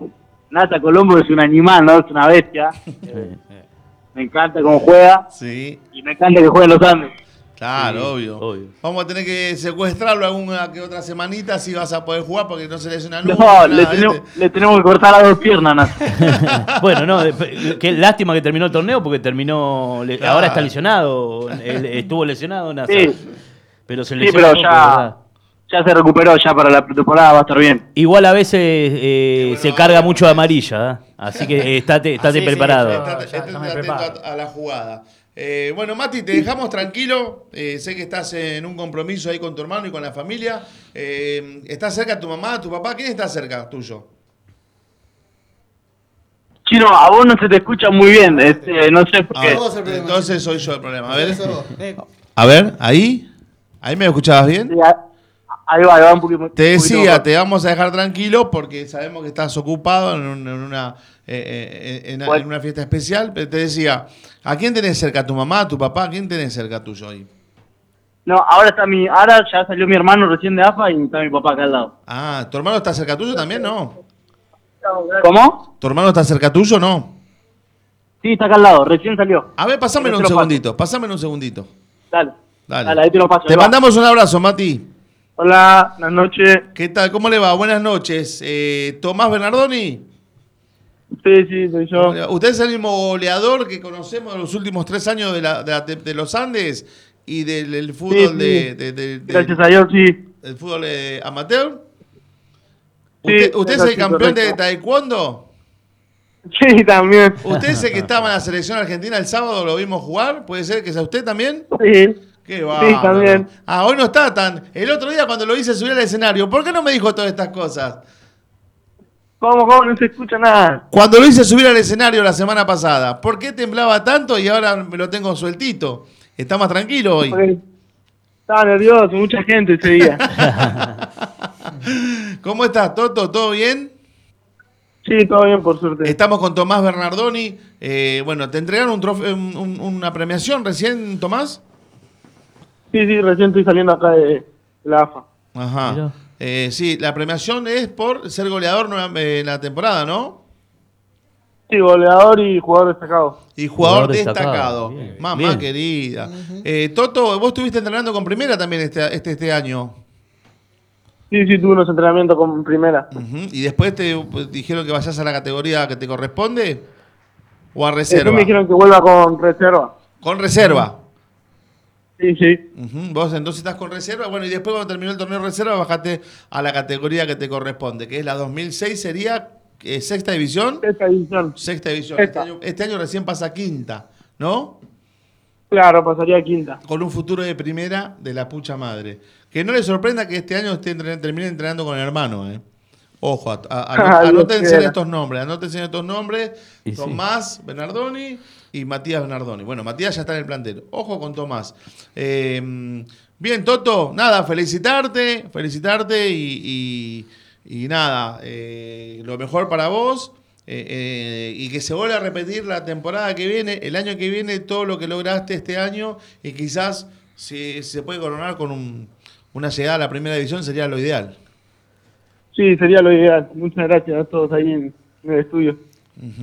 Nata Colombo es un animal, ¿no? Es una bestia. Eh, me encanta cómo juega Sí, y me encanta que juegue en los Andes. claro, Sí, obvio. obvio. Vamos a tener que secuestrarlo alguna que otra semanita si vas a poder jugar porque no se lesiona nunca. No, nada, le tenemos, ¿viste? le tenemos que cortar las dos piernas, Nata. bueno, no, qué lástima que terminó el torneo porque terminó, Claro. ahora está lesionado, estuvo lesionado, Nasa. Sí. pero se Sí, lesionó pero poco, ya, ¿verdad? Ya se recuperó, ya para la pretemporada va a estar bien. Igual a veces eh, se carga mucho de amarilla, ¿eh? así que estate, estate Ah, sí, preparado. Estate- atento a, a la jugada. Eh, bueno, Mati, te dejamos tranquilo. Eh, sé que estás en un compromiso ahí con tu hermano y con la familia. Eh, ¿Estás cerca tu mamá, tu papá? ¿Quién está cerca tuyo? Chino, a vos no se te escucha muy bien, este, no sé por qué. entonces soy yo el problema. A ver, Eso- a ver, ahí. ¿Ahí me escuchabas bien? Sí, a- ahí va, ahí va un poquito. Te decía, te vamos a dejar tranquilo porque sabemos que estás ocupado en, un- en una, eh, eh, en, una fiesta especial. Pero te decía, ¿a quién tenés cerca? ¿A tu mamá, a tu papá? ¿A quién tenés cerca tuyo ahí? No, ahora está mi, ahora ya salió mi hermano recién de AFA y está mi papá acá al lado. Ah, ¿tu hermano está cerca tuyo también? No. ¿Cómo? ¿Tu hermano está cerca tuyo? No. Sí, está acá al lado, recién salió. A ver, pasámelo un segundito, pasámelo un segundito. Dale. Dale. Dale, ahí te lo paso. Te va. mandamos un abrazo, Mati. Hola, buenas noches. ¿Qué tal? ¿Cómo le va? Buenas noches. Eh, ¿Tomás Bernardoni? Sí, sí, soy yo. Usted es el mismo goleador que conocemos de los últimos tres años de, la- de la- de los Andes y del, del fútbol Sí, sí. de, de- de- de- Gracias a Dios, sí. del fútbol eh, amateur. Sí, ¿Usted, usted es el sí, campeón de taekwondo? Sí, también. ¿Usted es el que estaba en la selección argentina el sábado? ¿Lo vimos jugar? ¿Puede ser que sea usted también? Sí. Qué bárbaro. también. Ah, hoy no está tan. El otro día cuando lo hice subir al escenario, ¿por qué no me dijo todas estas cosas? ¿Cómo, cómo? No se escucha nada. Cuando lo hice subir al escenario la semana pasada, ¿por qué temblaba tanto y ahora me lo tengo sueltito? Está más tranquilo hoy. Porque Estaba nervioso, mucha gente ese día. ¿Cómo estás, Toto? ¿Todo bien? sí, todo bien, por suerte. Estamos con Tomás Bernardoni. Eh, bueno, ¿te entregaron un- un- una premiación recién, Tomás? Sí, sí, recién estoy saliendo acá de la AFA. Ajá. Eh, sí, la premiación es por ser goleador eh, en la temporada, ¿no? Sí, goleador y jugador destacado. Y jugador, Jugador destacado. destacado. Bien. Mamá Bien. querida. Eh, Toto, vos estuviste entrenando con primera también este, este, este año. Sí, sí, tuve unos entrenamientos con primera. ¿Y después te pues, dijeron que vayas a la categoría que te corresponde? ¿O a Después reserva? me dijeron que vuelva con reserva. Con reserva. Sí, sí. Vos entonces estás con reserva. Bueno, y después cuando terminó el torneo de reserva bajaste a la categoría que te corresponde, que es la 2006, sería eh, sexta división. Sexta división. Sexta división. Este año, este año recién pasa quinta, ¿no? Claro, pasaría a quinta. Con un futuro de primera de la pucha madre. Que no le sorprenda que este año esté entren- termine entrenando con el hermano, ¿eh? Ojo, a- a- Dios anótense estos nombres, anótense estos nombres. Y sí. Tomás Bernardoni y Matías Bernardoni. Bueno, Matías ya está en el plantel. Ojo con Tomás. Eh, bien, Toto, nada, felicitarte, felicitarte y, y- nada, eh, lo mejor para vos. eh, y que se vuelva a repetir la temporada que viene, el año que viene, todo lo que lograste este año y quizás si se puede coronar con un- una llegada a la primera división sería lo ideal. Sí, sería lo ideal. Muchas gracias a todos ahí en el estudio.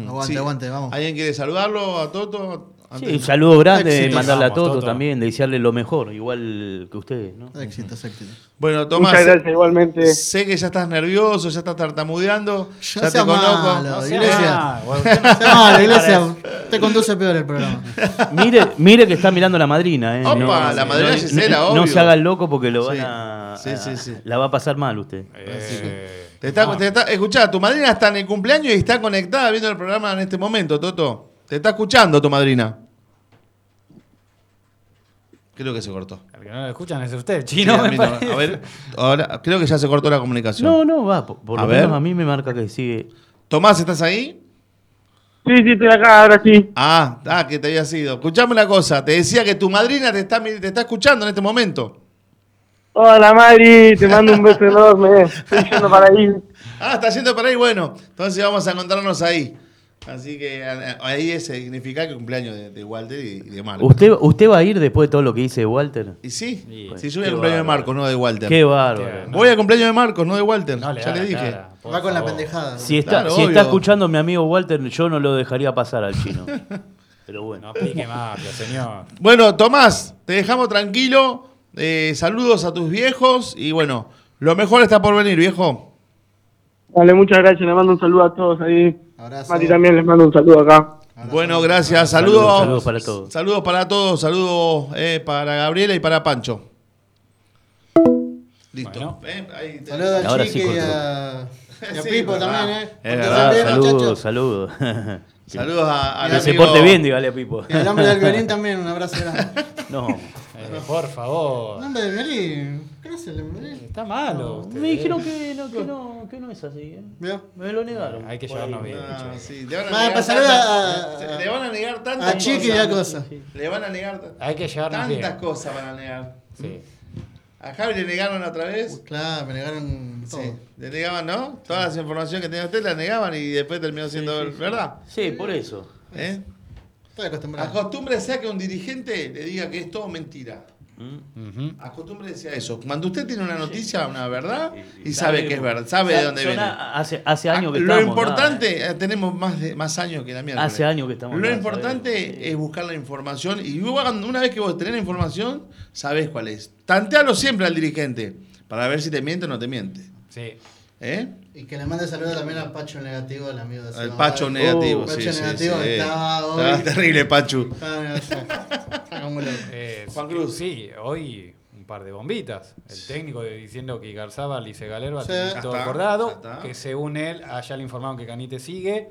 Aguante, Sí. aguante, vamos. ¿Alguien quiere saludarlo a Toto? Sí, un saludo grande, Éxitos. mandarle a Vamos, todos Toto. también, desearle lo mejor, igual que ustedes, ¿no? Éxitos, éxitos. Bueno, Tomás, Muchas gracias igualmente. sé que ya estás nervioso, ya estás tartamudeando, Ya ya te sea conozco. malo, No iglesia. no- malo, iglesia. Te conduce peor el programa. Mire, mire que está mirando la madrina, ¿eh? Opa, la madrina Gisela, no, obvio. se haga el loco porque lo van Sí, a, sí, sí, sí. La va a pasar mal usted. Eh, Te está, no, te está- escuchá, tu madrina está en el cumpleaños y está conectada viendo el programa en este momento, Toto. Te está escuchando tu madrina. Creo que se cortó. El que no lo escuchan es usted, Sí, chino. a, no. ver, ahora creo que ya se cortó la comunicación. No, no, va, por, por A lo ver. menos a mí me marca que sigue. Tomás, ¿estás ahí? Sí, sí, estoy acá, ahora sí. Ah, ah, que te había sido. Escuchame una cosa, te decía que tu madrina te está, te está escuchando en este momento. Hola, Mari. Te mando un beso enorme. Estoy yendo para ahí. Ah, está yendo para ahí, bueno. Entonces vamos a encontrarnos ahí. Así que ahí es significa que el cumpleaños de, de Walter y, y de Marco. ¿Usted, ¿Usted va a ir después de todo lo que dice Walter? Y sí, Sí. si yo voy al cumpleaños de. Marcos, no de Walter. Qué bárbaro. Voy al cumpleaños de Marcos, no de Walter. No le ya le dije. cara, Va con la pendejada. Si está, Claro, si obvio. está escuchando mi amigo Walter, yo no lo dejaría pasar al chino. Pero No bueno. aplique mafia, señor. Bueno, Tomás, te dejamos tranquilo. Eh, saludos a tus viejos y bueno, lo mejor está por venir, viejo. Dale, muchas gracias. Le mando un saludo a todos ahí. Abrazo. Mati también les mando un saludo acá. Bueno, gracias. Saludos. Saludos, saludos para todos. Saludos para todos. Saludos eh, para Gabriela y para Pancho. Listo. Bueno. Eh, ahí te- Saludos a Ahora sí Chiqui y a, y a Sí, Pipo verdad. también, ¿eh? Es verdad. Saludos, saludos. Saludos a, al que se porte bien, dígale a Pipo. Y al hombre del violín también, un abrazo grande. No. Eh, por favor. El hombre del violín, ¿qué no es el hombre del violín? Está malo. usted, Me dijeron eh. que no, que no, que no es así. ¿eh? Me lo negaron. Hay que Por llevarnos ahí. bien. Ah, muchachos. sí, le van a Va, negar pues saluda tantas- a- a- le van a negar tantas A Chiqui y a cosas. cosa. Le van a negar Hay que llevarnos bien. tantas cosas van a negar. Sí. A Javi le negaron otra vez. Claro, me negaron todo. Sí, le negaban, ¿no? Todas las informaciones que tenía usted la negaban y después terminó siendo verdad. Sí, por eso. ¿Eh? Estoy acostumbrado. Acostúmbrese a que un dirigente le diga que es todo mentira. ¿Mm? Ujú. Acostúmbrese a eso. Cuando usted tiene una noticia, una verdad, y, Y sabe que es verdad, sabe de dónde viene. Hace, hace años que Ah, Lo estamos. importante, eh, tenemos más, de, más años que la mierda. Hace años que estamos Lo importante sabemos. es buscar la información y una vez que vos tenés la información, sabés cuál es. Tantealo siempre al dirigente para ver si te miente o no te miente. Sí. ¿Eh? Y que le mande saludos también al Pacho Negativo, el amigo de Al. Pacho negativo, uh, sí, Pacho sí, negativo sí. estaba hoy. Estaba terrible, Pachu. Eh, Juan Cruz. Sí, hoy un par de bombitas. El técnico diciendo que Garzábal y Sí. tienen Ya todo está, acordado. está. Que según él, allá le informaron que Canite sigue.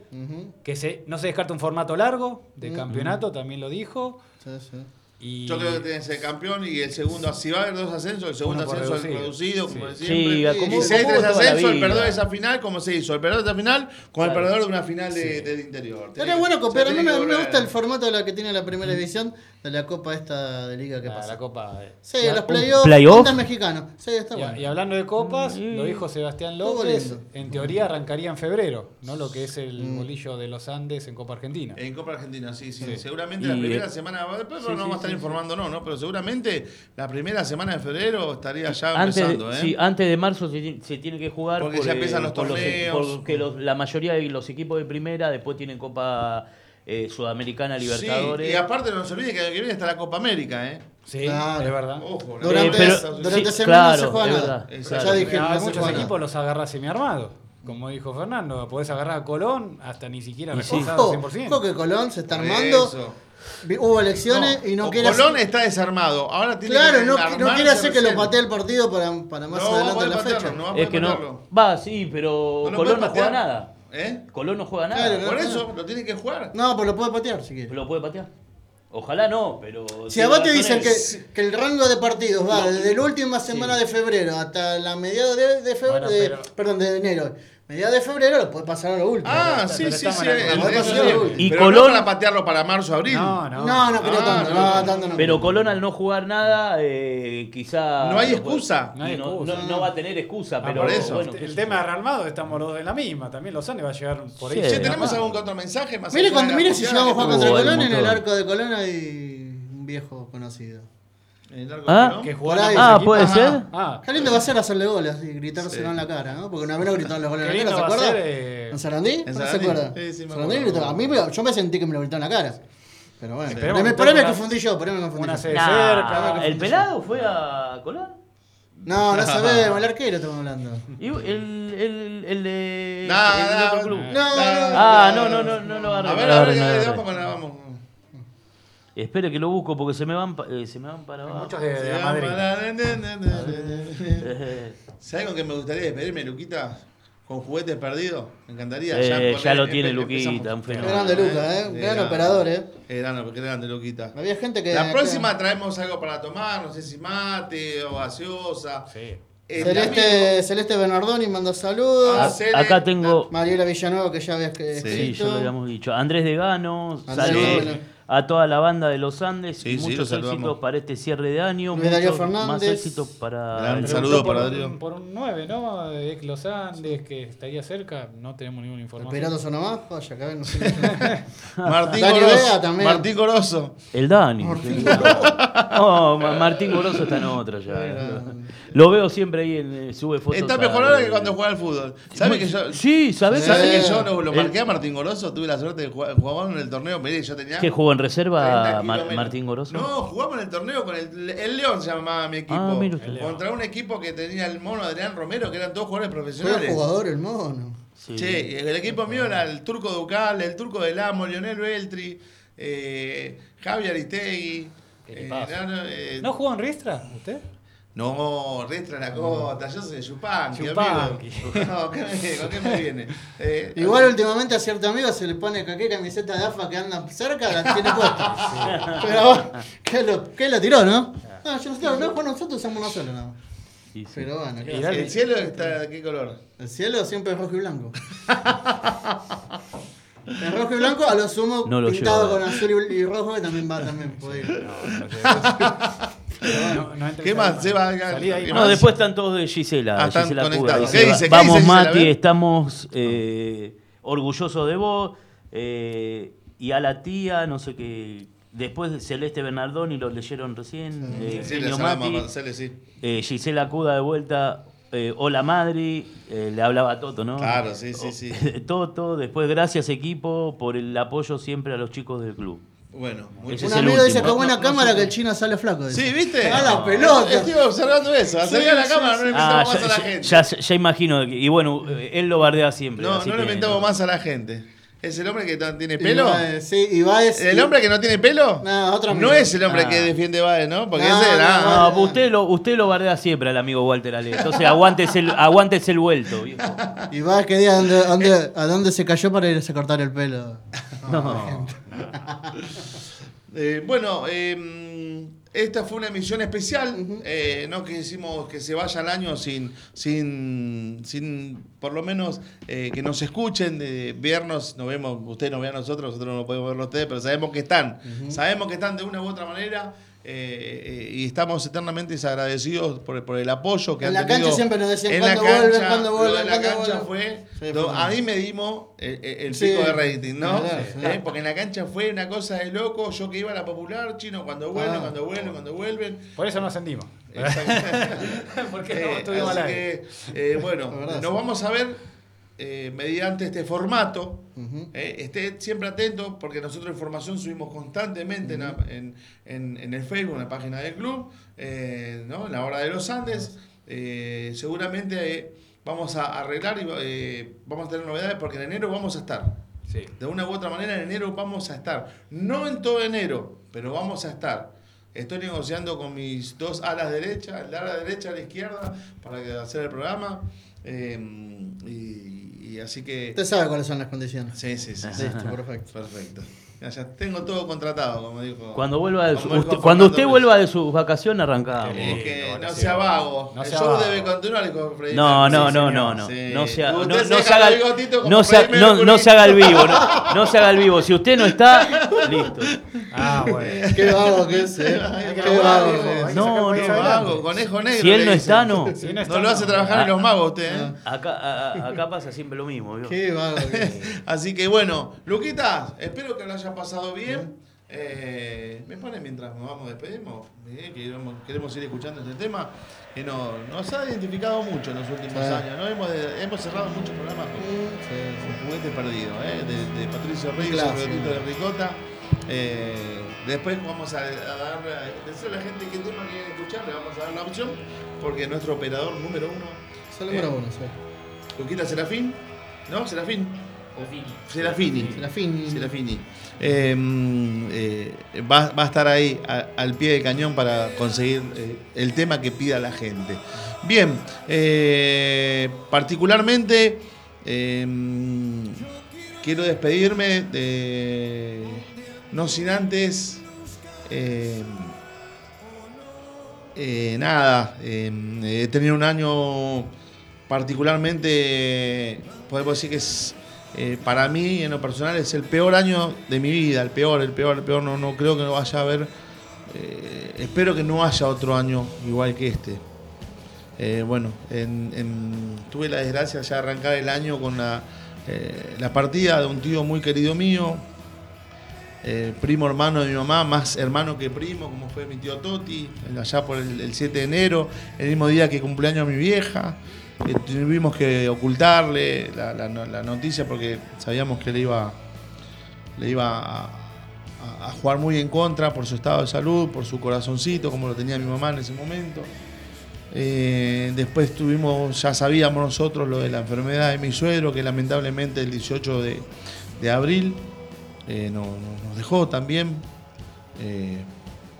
Que se, no se descarta un formato largo de campeonato, también lo dijo. sí, sí. Y Yo creo que tiene que ser campeón y el segundo, si va a haber dos ascensos, el segundo ascenso es reducido. reducido, como Sí. de siempre. Sí, como- y si hay tres ascensos, el perdedor de esa final, como se hizo? El perdedor de esa final con el perdedor de una final de, del interior. Estaría bueno copiar. A mí tiene me, gusta el formato de la que tiene la primera división de la Copa esta de Liga que la, pasa. la Copa. eh. Sí, los playoffs. playoff? contra mexicanos. Sí, está Y, bueno. y hablando de copas, Mm. lo dijo Sebastián López. En teoría arrancaría en febrero, ¿no? Lo que es el Mm. bolillo de los Andes en Copa Argentina. En Copa Argentina, sí, sí. Sí. Seguramente Y, la primera eh, semana, después sí, no sí, vamos a estar sí, informando, no, ¿no? Pero seguramente la primera semana de febrero estaría ya Antes, empezando, de, ¿eh? sí, antes de marzo se, ti- se tiene que jugar. Porque ya empiezan los por torneos. porque los- la mayoría de los equipos de primera después tienen Copa eh, Sudamericana, Libertadores. Sí, y aparte no se olvide que el año que viene está la Copa América, ¿eh? Sí, Claro. es verdad. Ojo, ¿no? Durante, Eh, pero- durante sí, semana no claro, se juega nada. verdad. Exacto. Ya dije, Pero no muchos juega nada. equipos los agarras semiarmados. Como dijo Fernando, podés agarrar a Colón hasta ni siquiera reforzado Ojo, 100%. ojo que Colón se está Por armando. eso. Hubo elecciones No, y no o quiere Colón hacer- está desarmado. Ahora tiene Claro, que no, no quiere hacer que lo patee el partido para, para más No, a adelante en la patearlo, fecha. no va a Es que no. Va, sí, pero Colón no juega nada. ¿Eh? Colón no juega nada. Claro, no. Por eso, lo tiene que jugar. No, pero lo puede patear si quiere. Lo puede patear. Ojalá no, pero. Si a vos te dicen que, que el rango de partidos va desde la última semana de febrero hasta la mediados de, de febrero, Bueno, de- pero- perdón, de enero, mediados de febrero lo puede pasar a lo último. Ah, sí, sí, sí. Y Pero Colón- no para patearlo para marzo, abril. No, no. No, no creo Ah, tanto, no, tanto no. Pero Colón al no jugar nada, eh, quizá. No hay excusa. No hay no, excusa. no- no va a tener excusa, Ah, pero por eso. bueno. el tema de rearmado estamos los dos en la misma. También Lozano va a llegar por ahí. Sí. ¿tenemos algún otro mensaje? Más Mire, cuando, mire si llegamos a jugar contra Colón, en el arco de Colón hay un viejo conocido. Tuvo? En el arco Ah, Colón. Que ahí. Ah, puede Ajá. ser. Ah, Qué lindo va a ser hacerle goles y gritárselo Sí. en la cara, ¿no? Porque una vez lo gritaron los goles en la cara, ¿se va a acuerda? ser, eh, ¿En Sarandí? en ¿No se? Sí, sí, me Sarandí acuerdo. gritó- A mí me- yo me sentí que me lo gritaron en la cara. Pero bueno, por ahí me- que por ahí me tenga confundí yo, por ahí me confundí una yo. sede Nah, cerca. ¿El pelado fue a Colón? No, no sabemos, el arquero estamos hablando. Y el, el, el de. Nah, el otro club. No, no, Ah, no, no, no, no lo agarré. A ver, no a ver, no vamos. Espere que lo busco porque se me van, eh, se me van para abajo. Muchos de, de Madrid. Eh, ¿Sabes con qué me gustaría despedirme, Luquita? ¿Con juguetes perdidos? Me encantaría. Eh, ya lo tiene. Luquita, un fenómeno. grande Luca, ¿eh? Un gran Era- operador, ¿eh? Grande, qué grande, Luquita. Había gente que. La que- próxima traemos algo para tomar, no sé si mate o gaseosa. Sí. El Celeste, Celeste Bernardoni manda saludos. A- acá tengo. Mariela Villanueva, que ya habías que Sí, escrito. ya lo habíamos dicho. Andrés de Gano, Andrés saludos. A toda la banda de los Andes Sí, y sí, muchos éxitos para este cierre de año. Darío muchos más Fernández. éxitos para. Gran el- saludo por para un- Adrián. Por un 9, ¿no? De ex Los Andes, que estaría cerca, no tenemos ninguna información. Pirato Sonomás, ya acá no sé. Martín Darío Goroso. Vega también. Martín Goroso. El Dani. No, Ma- Martín Goroso está en otra ya. Lo veo siempre ahí en eh, sube fotos. Está mejor ahora que cuando juega al fútbol. ¿Sabes que yo, Sí, ¿sabes? ¿sabe que Sí. yo lo, marqué a Martín Goroso? Tuve la suerte de jugar en el torneo. Miré, yo tenía. ¿Qué jugó en 30 reserva Mar-. Martín Goroso? No, jugamos en el torneo con el, el León, se llamaba mi equipo. Ah, mira usted. Contra un equipo que tenía el mono Adrián Romero, que eran todos jugadores profesionales. el jugador, el mono. Sí. El equipo mío era el turco Ducal, el turco del Amo, Lionel Beltri, eh, Javier Aristegui. ¿Qué le eh, no, eh, ¿No jugó en Riestra usted? No, Restra la cota, yo soy de Yupanqui, Yupanqui. amigo. No, ¿qué me, ¿con qué me viene? Eh, Igual últimamente a cierto amigo se le pone qué camiseta de AFA que anda cerca la tiene puesta. Pero bueno, ¿qué lo, qué lo tiró, no? No, yo no sé, no, bueno, nosotros usamos uno solo nada más. Sí, sí. Pero bueno, ¿qué Y va a dale. hacer? ¿El cielo está de qué color? el cielo siempre es rojo y blanco. El rojo y blanco a lo sumo No lo pintado llevo. con azul y, y rojo que también va también puede ir. No, no entres ¿Qué más? man. Se va a- Salí de ahí, ¿Qué No, más? después están todos de Gisela. Ah, están Gisela Cuda. conectados. Dice, ¿Qué dice? ¿Qué Vamos, dice Gisela? Mati, estamos eh, orgullosos de vos. eh, y a la tía, no sé qué. Después de Celeste Bernardoni, lo leyeron recién. eh, Sí, le Genio salamos a Mati. Sí. Eh, Gisela Cuda de vuelta. eh, hola Madri, eh, le hablaba a Toto, ¿no? Claro, sí, sí, sí. Toto, después gracias equipo por el apoyo siempre a los chicos del club. Bueno, es Un amigo dice que buena No, no, cámara no, que el chino sale flaco. dice. Sí, ¿viste? A la pelota. Estuve observando eso. Acercá Sí, la sí, cámara, no le inventamos Ah, más ya, a la ya- gente. ya- ya imagino. que- Y bueno, eh, él lo bardea siempre. no, así no le inventamos más a la gente. ¿Es el hombre que no tiene pelo? Ibáez, sí, Ibáez. ¿El hombre que no tiene pelo? No, otro amigo. No es el hombre Ah. que defiende Baez, ¿no? Porque No, ese no, era. No, pues usted lo, usted lo bardea siempre al amigo Walter Ale. Entonces aguántese el, aguántese el vuelto, viejo. Ibáez que diga dónde, dónde- a dónde se cayó para irse a cortar el pelo. No. Eh, bueno, eh, esta fue una emisión especial. eh, no quisimos que se vaya el año sin, sin, sin por lo menos eh, que nos escuchen, de vernos, nos vemos, ustedes nos vean a nosotros, nosotros no podemos verlo a ustedes, pero sabemos que están. Sabemos que están de una u otra manera. Eh, eh, y estamos eternamente agradecidos por, por el apoyo que En han la tenido. cancha siempre nos decían, en la "¿Cuándo vuelven? ¿Cuándo vuelven? la ¿Cuándo cancha vuelven?" fue, Sí, fue a bueno. mí me dimos el, el Sí. pico de rating, ¿no? Eh, Porque en la cancha fue una cosa de loco. Yo que iba a la popular, chino, cuando vuelven, Ah. cuando vuelven, cuando vuelven. Por eso nos ascendimos. Exacto. Porque Eh, no estuvimos así al aire. que, eh, bueno, La verdad, nos sí. vamos a ver eh, mediante este formato, eh, esté siempre atento porque nosotros información subimos constantemente en la- en, en- en el Facebook, en la página del club, eh, ¿no? en la hora de los Andes. Seguramente vamos a arreglar y vamos a tener novedades porque en enero vamos a estar. Sí. De una u otra manera en enero vamos a estar. No en todo enero, pero vamos a estar. Estoy negociando con mis dos alas derecha, el ala derecha y la izquierda, para hacer el programa. Y, y así que... Usted sabe cuáles son las condiciones. Sí, sí, sí. sí. Listo, perfecto. Perfecto. Ya, ya tengo todo contratado, como dijo. Cuando vuelva de su- usted- cuando usted vuelva de sus vacaciones arrancamos. Es que No, no, no sea sea vago. no el sea show vago. debe continuar, dijo Freddy No, no, no, Sí, no, no. No se, no, no deja se haga no, se, Freddie no, no se haga el vivo, no, no se haga el vivo. Si usted no está, listo. Ah, bueno. Qué vago que es, eh. Qué vago que es. No, no, vago, conejo negro. Si él no está, no. Si no No lo hace no. trabajar ni los magos usted, ¿eh? Acá, a- a- acá pasa siempre lo mismo. ¿vio? Qué vago que es. Así que bueno, Luquita, espero que lo haya pasado bien. Eh, me pone mientras nos vamos despedimos, eh, que queremos, queremos ir escuchando este tema que no, nos ha identificado mucho en los últimos Sí. años. ¿no? Hemos, hemos cerrado muchos programas con, con Juguete Perdido, ¿eh? de, de Patricio Reyes, de Ricota. Eh, después vamos a, a dar, a decirle a la gente qué tema quieren escuchar, le vamos a dar la opción, porque nuestro operador número uno, Solo número Eh. uno, sí. Luquita Serafín, ¿no? Serafín. Serafini. Serafini. Serafini. Eh, eh, va, va a estar ahí a- al pie del cañón para conseguir eh, el tema que pida la gente. Bien, eh, particularmente eh, quiero despedirme de. No sin antes. eh, eh, nada, eh, he tenido un año particularmente, podemos decir que es, eh, para mí en lo personal es el peor año de mi vida, el peor, el peor, el peor, no, no creo que no vaya a haber, eh, espero que no haya otro año igual que este. Eh, bueno, en- tuve la desgracia ya de arrancar el año con la, la partida de un tío muy querido mío, primo hermano de mi mamá, más hermano que primo, como fue mi tío Toti, allá por el, el 7 de enero, el mismo día que cumpleaños mi vieja. Eh, tuvimos que ocultarle la, noticia porque sabíamos que le iba, le iba a, jugar muy en contra por su estado de salud, por su corazoncito, como lo tenía mi mamá en ese momento. Eh, después tuvimos, ya sabíamos nosotros lo de la enfermedad de mi suegro, que lamentablemente el 18 de, abril eh, no- no- nos dejó también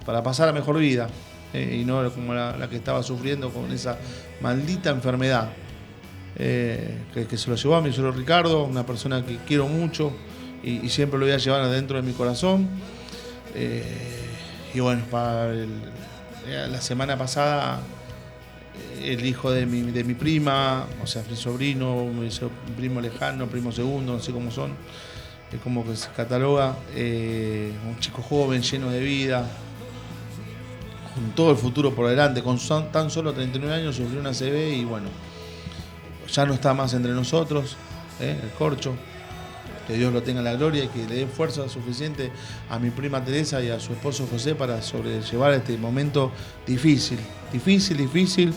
para pasar a mejor vida eh, y no como la, que estaba sufriendo con esa maldita enfermedad eh, que, se lo llevó a mi suegro Ricardo, una persona que quiero mucho y, siempre lo voy a llevar adentro de mi corazón. Eh, y bueno, para la semana pasada el hijo de mi, de mi prima, o sea, mi sobrino, mi primo lejano, primo segundo, no sé cómo son, es como que se cataloga, un chico joven, lleno de vida, todo el futuro por delante, con tan solo 39 años sufrió una CB y bueno, ya no está más entre nosotros, ¿eh? el corcho. Que Dios lo tenga en la gloria y que le dé fuerza suficiente a mi prima Teresa y a su esposo José para sobrellevar este momento difícil. Difícil, difícil,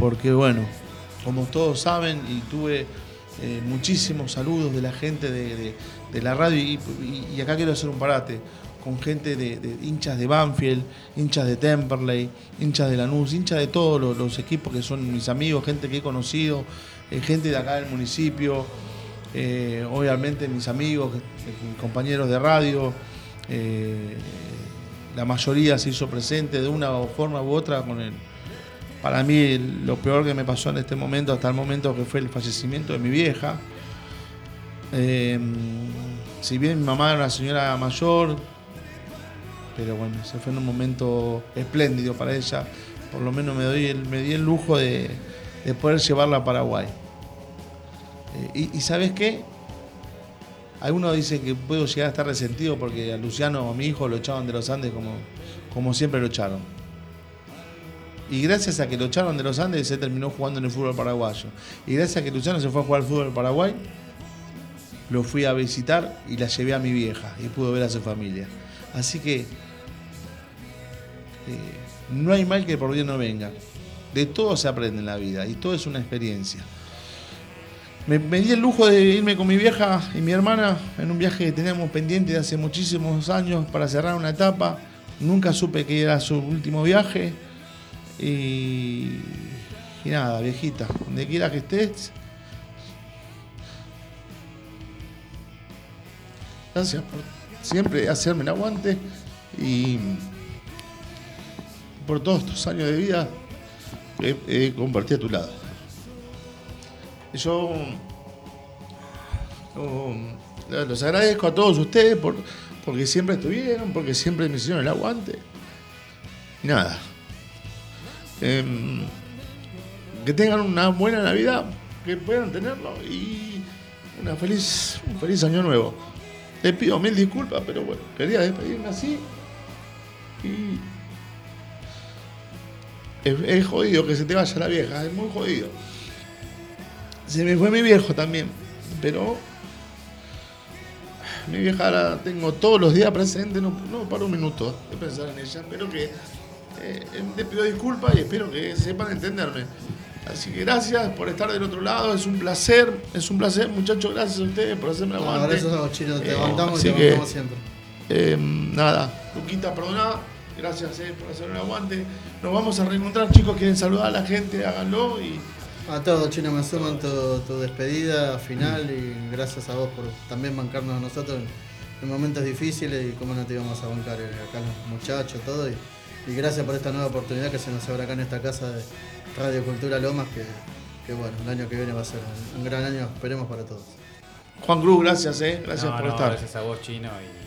porque bueno, como todos saben, y tuve eh, muchísimos saludos de la gente de, de- la radio, y acá quiero hacer un parate, con gente de, hinchas de Banfield, hinchas de Temperley, hinchas de Lanús, hinchas de todos los, equipos que son mis amigos, gente que he conocido, eh, gente de acá del municipio, eh, obviamente mis amigos, eh, mis compañeros de radio, la mayoría se hizo presente de una forma u otra con el, para mí lo peor que me pasó en este momento, hasta el momento que fue el fallecimiento de mi vieja. Si bien mi mamá era una señora mayor, pero bueno, se fue en un momento espléndido para ella. Por lo menos me, doy el, me di el lujo de, de poder llevarla a Paraguay. Eh, y, y sabes qué? Algunos dicen que puedo llegar a estar resentido porque a Luciano, a mi hijo, lo echaron de los Andes como, como siempre lo echaron. Y gracias a que lo echaron de los Andes, se terminó jugando en el fútbol paraguayo. Y gracias a que Luciano se fue a jugar al fútbol Paraguay, lo fui a visitar y la llevé a mi vieja y pudo ver a su familia. Así que eh, no hay mal que por bien no venga. De todo se aprende en la vida y todo es una experiencia. me, di el lujo de irme con mi vieja y mi hermana en un viaje que teníamos pendiente de hace muchísimos años para cerrar una etapa. Nunca supe que era su último viaje. Y, y nada, viejita, donde quiera que estés. Gracias por siempre hacerme el aguante y por todos estos años de vida que he compartido a tu lado. Yo los agradezco a todos ustedes por, porque siempre estuvieron, porque siempre me hicieron el aguante. Y nada. Em, que tengan una buena Navidad, que puedan tenerlo y una feliz, un feliz año nuevo. Les pido mil disculpas, pero bueno, quería despedirme así. Y es, es jodido que se te vaya la vieja, es muy jodido. Se me fue mi viejo también, pero mi vieja la tengo todos los días presente, no, no paro un minuto de pensar en ella. Espero que eh, les pido disculpas y espero que sepan entenderme. Así que gracias por estar del otro lado, es un placer, es un placer muchachos, gracias a ustedes por hacerme el No, aguante. gracias a vos, Chino, te Eh, aguantamos y te aguantamos siempre. eh, nada, Luquita, perdona, gracias eh, por hacerme el aguante. Nos vamos a reencontrar, chicos, quieren saludar a la gente, háganlo y A todos, Chino, me sumo en tu, tu despedida final y gracias a vos por también bancarnos a nosotros en, en momentos difíciles y cómo no te íbamos a bancar eh, acá los muchachos, todo. Y, y gracias por esta nueva oportunidad que se nos abre acá en esta casa de Radio Cultura Lomas, que, que bueno, el año que viene va a ser un, un gran año, esperemos para todos. Juan Cruz, gracias, eh, gracias No, por no, estar. Gracias a vos, Chino, y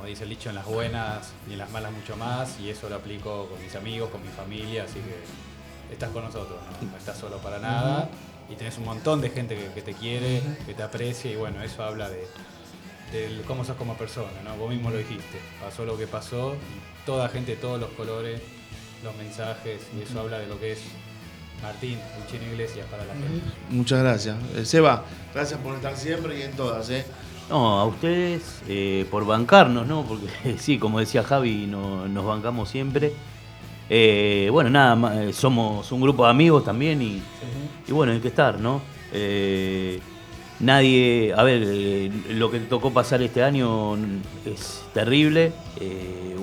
como dice el dicho, en las buenas y en las malas mucho más, y eso lo aplico con mis amigos, con mi familia, así que estás con nosotros, no, No estás solo para nada, y tenés un montón de gente que, que te quiere, que te aprecia, y bueno, eso habla de, de cómo sos como persona, ¿no? Vos mismo lo dijiste, pasó lo que pasó, y toda gente, todos los colores, los mensajes, y eso habla de lo que es Martín, el Chino Iglesias para la gente. Muchas gracias. Eh, Seba, gracias por estar siempre y en todas, eh. No, a ustedes eh, por bancarnos, ¿no? Porque sí, como decía Javi, no- nos bancamos siempre. Eh, bueno, nada, eh, somos un grupo de amigos también y, y bueno, hay que estar, ¿no? Eh, nadie, a ver, lo que tocó pasar este año es terrible.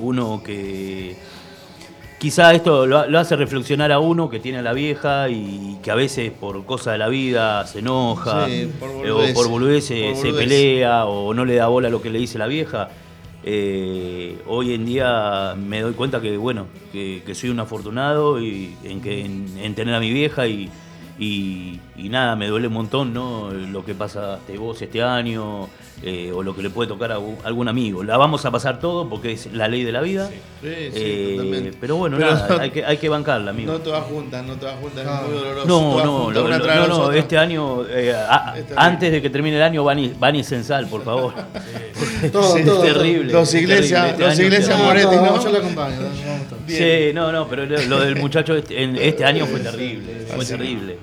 Uno que quizá esto lo, lo hace reflexionar a uno que tiene a la vieja y que a veces por cosas de la vida se enoja Sí, por eh, o por boludeces por se pelea o no le da bola a lo que le dice la vieja. Eh, hoy en día me doy cuenta que bueno que, que soy un afortunado y en que en, en tener a mi vieja y, y, y nada me duele un montón no lo que pasa de vos este año eh, o lo que le puede tocar a algún- amigo la vamos a pasar todo porque es la ley de la vida Sí, sí, Eh, totalmente. pero bueno Pero- nada hay que, hay que bancarla amigo No todas juntas, no todas juntas, Ah. es muy doloroso. no, no, lo- lo- no, no, este año, eh, a- Es terrible. antes de que termine el año, van y, van y censal, por favor. Todo, Sí, es todo, terrible. Dos es iglesias- este es iglesias. Moretti, no, ¿no? Yo lo acompaño. Sí, no, no, pero lo, lo del muchacho este, en- este año fue terrible, fue terrible.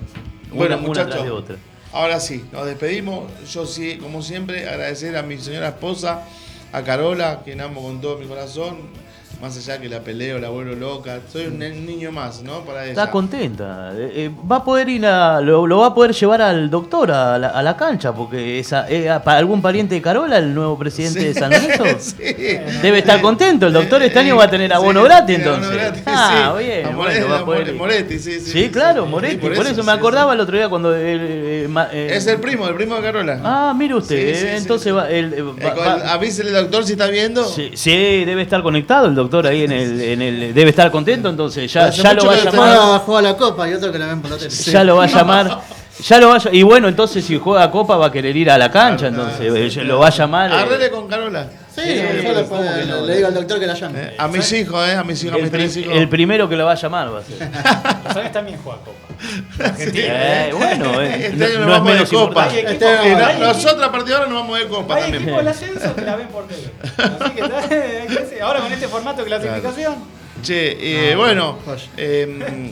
Bueno, una, una muchachos, tras de otra. ahora sí, nos despedimos. Yo sí, como siempre, agradecer a mi señora esposa, a Carola, quien amo con todo mi corazón. Más allá que la peleo, la vuelvo loca. Soy un niño más, ¿no? Para ella. Está contenta. eh, eh, va a poder ir a. Lo, lo va a poder llevar al doctor a la, a la cancha, porque esa, eh, para algún pariente de Carola, el nuevo presidente Sí. de San Lorenzo. Sí. Debe estar contento. El doctor este año va a tener abono Sí, gratis entonces. gratis, ah, bien. A bueno, Moretti, va a poder a ir. Moretti, sí, sí, claro. Moretti. Por, por eso, me acordaba el otro día cuando. eh, Es el primo, el primo de Carola. Ah, mire usted. Entonces va. el- va- va- avísele al doctor si está viendo. Sí, sí, debe estar conectado el doctor ahí en el, en el debe estar contento, entonces ya, ya lo va a llamar, Juega, la copa y otro que la ven por la tele. ya lo va a llamar, ya lo va a y bueno, entonces si juega Copa va a querer ir a la cancha, entonces eh, sí, lo va a llamar. eh, Arregle con Carola. Sí, Sí, yo le, ¿cómo que no? le digo al doctor que la llame. Eh, a mis hijos, ¿eh? A mis hijos, a el, mis pri- tres hijos. el primero que lo va a llamar va a ser. Los Andes también juega Copa. Argentina. Eh, bueno, eh, Este no, año nos no es vamos de menos copa. Este- no- nosotros a partir de ahora nos vamos de copa Hay también. equipos del ascenso que la ven por tele. Así que está- ahora con este formato de clasificación. Che, eh, bueno, eh,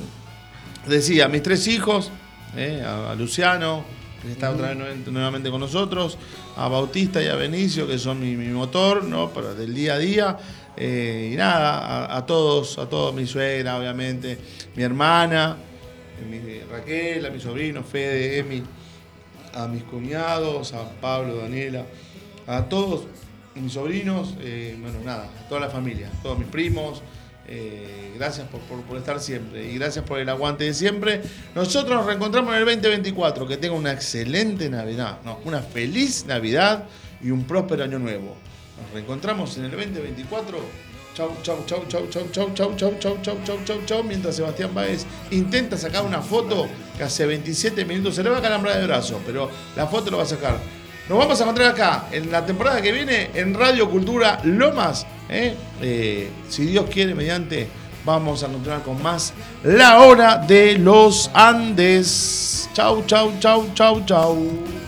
decía, mis tres hijos, eh, a, a Luciano, que está otra vez nuevamente- nuevamente con nosotros, a Bautista y a Benicio, que son mi, mi motor, ¿no? Para del día a día. eh, y nada, a, a todos, a todos, mi suegra, obviamente, mi hermana, mi Raquel, a mi sobrino, Fede, Emi, a mis cuñados, a Pablo, Daniela, a todos mis sobrinos, eh, bueno, nada, a toda la familia, a todos mis primos. eh, gracias por, por- estar siempre y gracias por el aguante de siempre. Nosotros nos reencontramos en el 2024. Que tenga una excelente Navidad, una feliz Navidad y un próspero año nuevo. Nos reencontramos en el 2024. Chau, chau, chau, chau, chau, chau, chau, chau, chau, chau, chau, chau, chau. Mientras Sebastián Báez intenta sacar una foto que hace 27 minutos se le va a calambrar de brazo, pero la foto lo va a sacar. Nos vamos a encontrar acá en la temporada que viene en Radio Cultura Lomas. ¿eh? Eh, si Dios quiere, mediante, vamos a encontrar con más La Hora de los Andes. Chau, chau, chau, chau, chau.